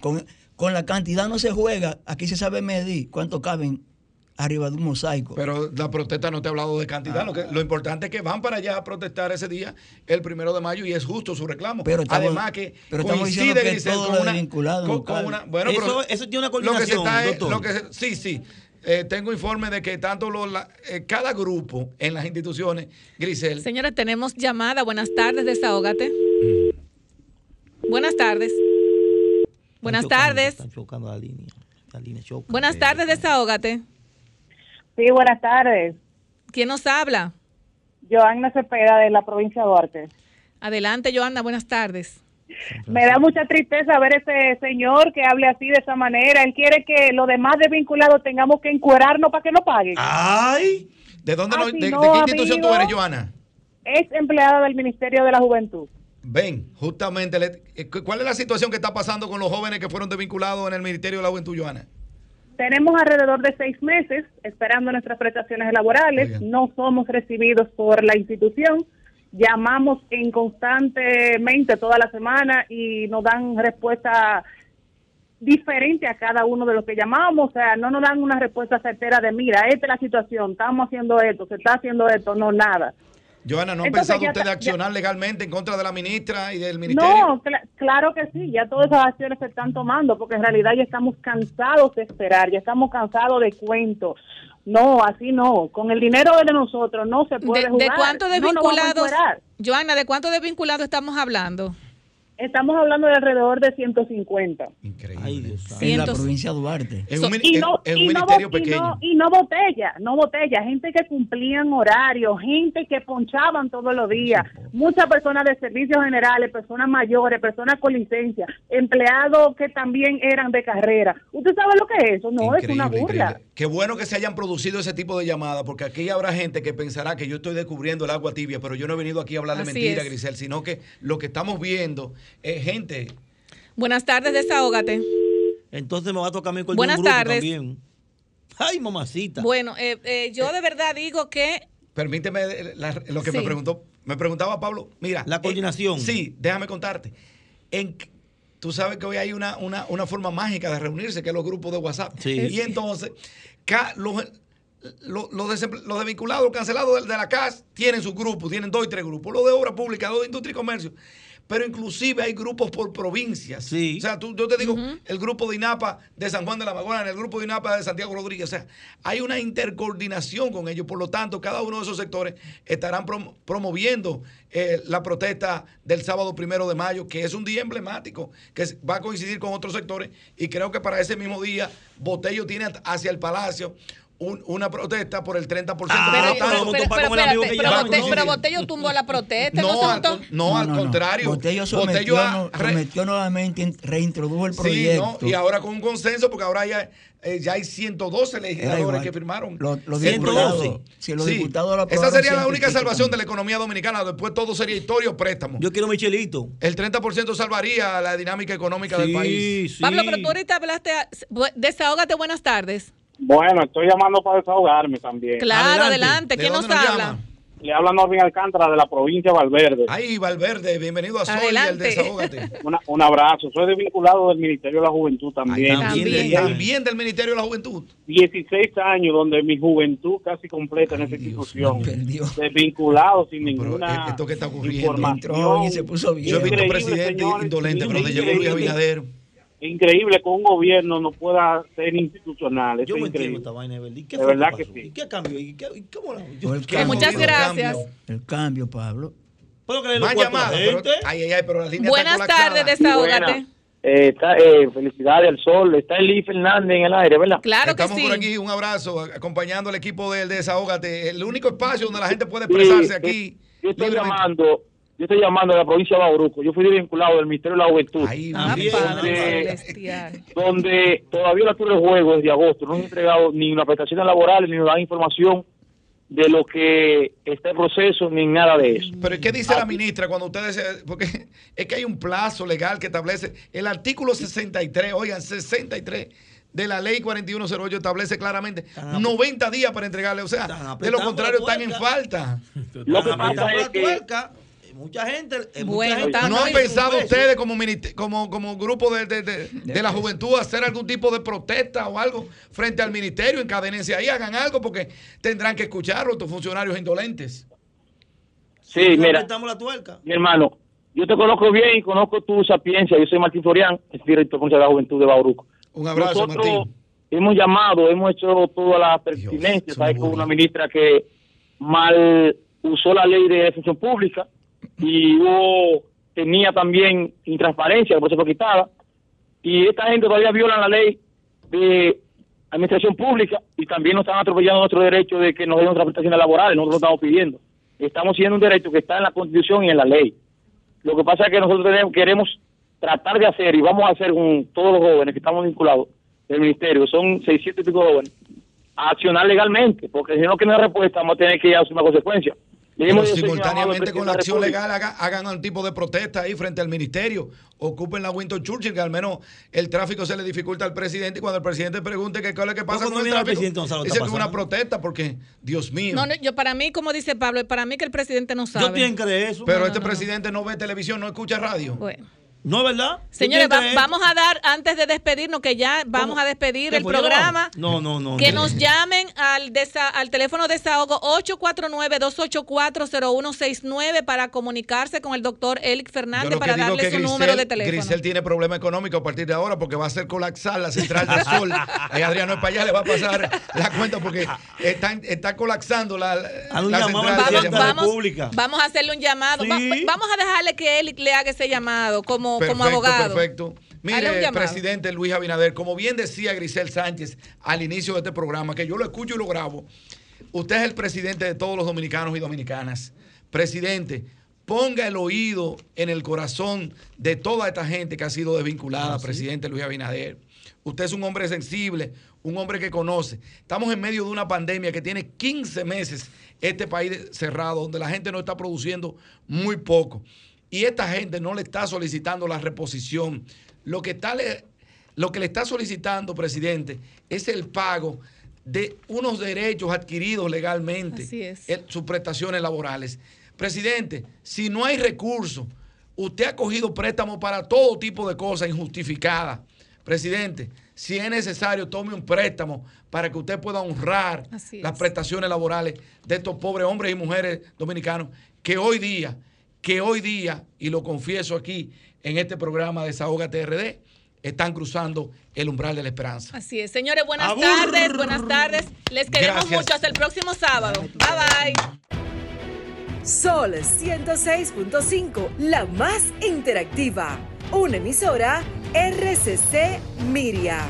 Con, con la cantidad no se juega, aquí se sabe medir cuánto caben arriba de un mosaico. Pero la protesta no te ha hablado de cantidad. Lo, que, lo importante es que van para allá a protestar ese día, el primero de mayo, y es justo su reclamo. Pero estamos- Además que pero estamos coincide, que Grisel, todo con una, con- una- bueno, Eso- pero eso tiene una lo que se coordinación, está lo que se- sí, sí. Eh, tengo informe de que tanto los, la- eh, cada grupo en las instituciones, Grisel, Señores, tenemos llamada. Buenas tardes, desahógate. Buenas tardes. Buenas Están chocando, tardes. Están chocando la línea. La línea choca. Buenas tardes, desahógate. Sí, buenas tardes. ¿Quién nos habla? Joanna Cepeda de la provincia de Duarte. Adelante, Joana, buenas tardes. Me da mucha tristeza ver ese señor que hable así de esa manera. Él quiere que los demás desvinculados tengamos que encuerarnos para que no paguen. ¡ay! ¿De dónde no- Así de, de no, qué institución tú eres, Joana? Es empleada del Ministerio de la Juventud. Ven, justamente, le- eh, ¿cuál es la situación que está pasando con los jóvenes que fueron desvinculados en el Ministerio de la Juventud, Joana? Tenemos alrededor de seis meses esperando nuestras prestaciones laborales. No somos recibidos por la institución. Llamamos en constantemente toda la semana y nos dan respuesta diferente a cada uno de los que llamamos. O sea, no nos dan una respuesta certera de, mira, esta es la situación, estamos haciendo esto, se está haciendo esto, no nada. Joana, ¿no han Entonces, pensado ustedes está- accionar legalmente en contra de la ministra y del ministerio? No, cla- claro que sí, ya todas esas acciones se están tomando porque en realidad ya estamos cansados de esperar, ya estamos cansados de cuentos. No, así no, con el dinero de nosotros no se puede ¿De, jugar. de No encuerar. Joana, ¿de cuántos desvinculados estamos hablando? Estamos hablando de alrededor de 150. En la provincia de Duarte. Es un, y no, es un y no ministerio y pequeño. no- y no botella, no botella, gente que cumplían horarios, gente que ponchaban todos los días, muchas personas de servicios generales, personas mayores, personas con licencia, empleados que también eran de carrera. ¿Usted sabe lo que es eso? No, es una Increíble, burla. increíble. Qué bueno que se hayan producido ese tipo de llamadas, porque aquí habrá gente que pensará que yo estoy descubriendo el agua tibia, pero yo no he venido aquí a hablar de mentira, es. Grisel, sino que lo que estamos viendo es gente. Buenas tardes, desahógate. Entonces me va a tocar a mí con Buenas un grupo tardes. también. Ay, mamacita. Bueno, eh, eh, yo de verdad digo que Permíteme eh, la- lo que me preguntó, me preguntaba Pablo, mira. La coordinación. eh, sí, déjame contarte. En, tú sabes que hoy hay una, una, una forma mágica de reunirse, que es los grupos de WhatsApp. Sí. Y entonces, ca- los, los, los desvinculados, los cancelados de, de la CAS, tienen su grupo, tienen dos y tres grupos. Los de obra pública, los de industria y comercio. Pero inclusive hay grupos por provincias. O sea, tú- yo te digo, el grupo de INAPA de San Juan de la Maguana, el grupo de INAPA de Santiago Rodríguez. O sea, hay una intercoordinación con ellos. Por lo tanto, cada uno de esos sectores estarán prom- promoviendo eh, la protesta del sábado primero de mayo, que es un día emblemático, que va a coincidir con otros sectores. Y creo que para ese mismo día, Botello tiene hacia el Palacio un- una protesta por el 30%. Pero, Por lo pero, tanto, pero, pero, espérate, pero Bote- pero Botello tumbó la protesta. No, No, al con- no, al contrario. Botello Botello sometió, nuevamente, in- reintrodujo el Sí, proyecto. ¿no? y ahora con un consenso, porque ahora ya, eh, ya hay 112 Era legisladores que firmaron. Los- los diputados, si los diputados lo Esa sería la única salvación de la economía dominicana. Después todo sería historia o préstamo. Yo quiero Michelito. El 30% salvaría la dinámica económica del país. Pablo, pero tú ahorita hablaste. a- Desahógate, buenas tardes. Bueno, estoy llamando para desahogarme también. Claro, adelante. ¿Quién nos habla? Le habla Norvin Alcántara de la provincia de Valverde. Ay, Valverde, bienvenido a Sol y Adelante. el Desahógate. Una- un abrazo. Soy desvinculado del Ministerio de la Juventud también. También, también del Ministerio de la Juventud. 16 años donde mi juventud casi completa en esa institución. Desvinculado sin ninguna esto que está ocurriendo. información. Entró y se puso bien. Yo he visto señores, indolentes, pero donde llegó. Luis Abinader. Increíble que un gobierno no pueda ser institucional. Eso Yo es me entiendo increíble. esta vaina, Evelyn. ¿Y qué De fue verdad que que sí. ¿Y qué cambió? ¿Y qué, y cómo la- el Qué cambio. Muchas gracias. El cambio, Pablo. Puedo creer Más llamadas. Ay, ay, ay, pero la línea Buenas está tardes, desahógate. Eh, está, eh, felicidades al sol. Está Eli Fernández en el aire, ¿verdad? Estamos por aquí, un abrazo, acompañando al equipo del Desahógate, el único espacio donde la gente puede expresarse Sí, aquí. Yo estoy libremente. llamando, yo estoy llamando a la provincia de Bauruco. Yo fui desvinculado del Ministerio de la Juventud. Ah, donde, donde todavía la altura del juego desde agosto no han entregado ni una prestación laboral ni nos dan información de lo que está en proceso ni nada de eso. Pero ¿qué dice la ministra cuando ustedes... se- Porque es que hay un plazo legal que establece... El artículo 63, oigan, 63 de la ley 4108 establece claramente 90 días para entregarle. O sea, de lo contrario están en falta. Lo que pasa es la que tuerca. Mucha gente. eh, mucha Bueno, gente- ¿No han pensado peso. ustedes como, como, como grupo de, de- de- de la juventud hacer algún tipo de protesta o algo frente al ministerio? Encadénense ahí, hagan algo porque tendrán que escucharlo estos funcionarios indolentes. Sí, mira, la tuerca. mi hermano, yo te conozco bien y conozco tu sapiencia. Yo soy Martín Florian, el director de la Juventud de Bauruco. Un abrazo, Nosotros Martín. hemos llamado, hemos hecho toda la pertinencia, ¿sabes? Con una ministra que mal usó la ley de función pública y hubo, tenía también intransparencia, por eso fue quitada. Y esta gente todavía viola la ley de administración pública y también nos están atropellando nuestro derecho de que nos den otras prestaciones laborales, nosotros lo estamos pidiendo. Estamos siguiendo un derecho que está en la Constitución y en la ley. Lo que pasa es que nosotros tenemos, queremos tratar de hacer, y vamos a hacer con todos los jóvenes que estamos vinculados del ministerio, son 600 y pico jóvenes, a accionar legalmente, porque si no que no hay respuesta, vamos a tener que asumir consecuencias. Le Pero simultáneamente con la acción legal haga- hagan un tipo de protesta ahí frente al ministerio. Ocupen la Winston Churchill, que al menos el tráfico se le dificulta al presidente. Y cuando el presidente pregunte qué es lo que pasa con el tráfico, no dice que es una protesta porque, Dios mío. No, no, yo para mí, como dice Pablo, para mí que el presidente no sabe. cree eso. Pero No, este no, no. presidente no ve televisión, no escucha radio. Bueno. No es verdad. Señores, ¿Quién va- vamos a dar, antes de despedirnos, que ya vamos a despedir ¿Qué el programa. No, no, no. Que no. nos llamen al, desa- al teléfono desahogo 849-284-0169 para comunicarse con el doctor Elic Yo Fernández para darle su Grisel, número de teléfono. Grisel tiene problema económico a partir de ahora porque va a hacer colapsar la central del sol. Ahí Adriano para allá le va a pasar la cuenta porque está, está colapsando la, la central. de la vamos, República. vamos a hacerle un llamado. Va- Sí. vamos a dejarle que Elic le haga ese llamado como, como Perfecto, abogado. Perfecto. Mire, presidente Luis Abinader, como bien decía Grisel Sánchez al inicio de este programa, que yo lo escucho y lo grabo, usted es el presidente de todos los dominicanos y dominicanas. Presidente, ponga el oído en el corazón de toda esta gente que ha sido desvinculada, presidente Luis Abinader. Usted es un hombre sensible, un hombre que conoce. Estamos en medio de una pandemia que tiene 15 meses este país cerrado, donde la gente no está produciendo muy poco. Y esta gente no le está solicitando la reposición. Lo que, está le, lo que le está solicitando, presidente, es el pago de unos derechos adquiridos legalmente, Así es. el- sus prestaciones laborales. Presidente, si no hay recursos, usted ha cogido préstamos para todo tipo de cosas injustificadas. Presidente, si es necesario, tome un préstamo para que usted pueda honrar las es. prestaciones laborales de estos pobres hombres y mujeres dominicanos que hoy día que hoy día, y lo confieso aquí en este programa de Desahógate RD, están cruzando el umbral de la esperanza. Así es. Señores, buenas Abur. tardes, buenas tardes. Les queremos Gracias. mucho. Hasta el próximo sábado. Bye bye. Sol 106.5, la más interactiva. Una emisora RCC Miria.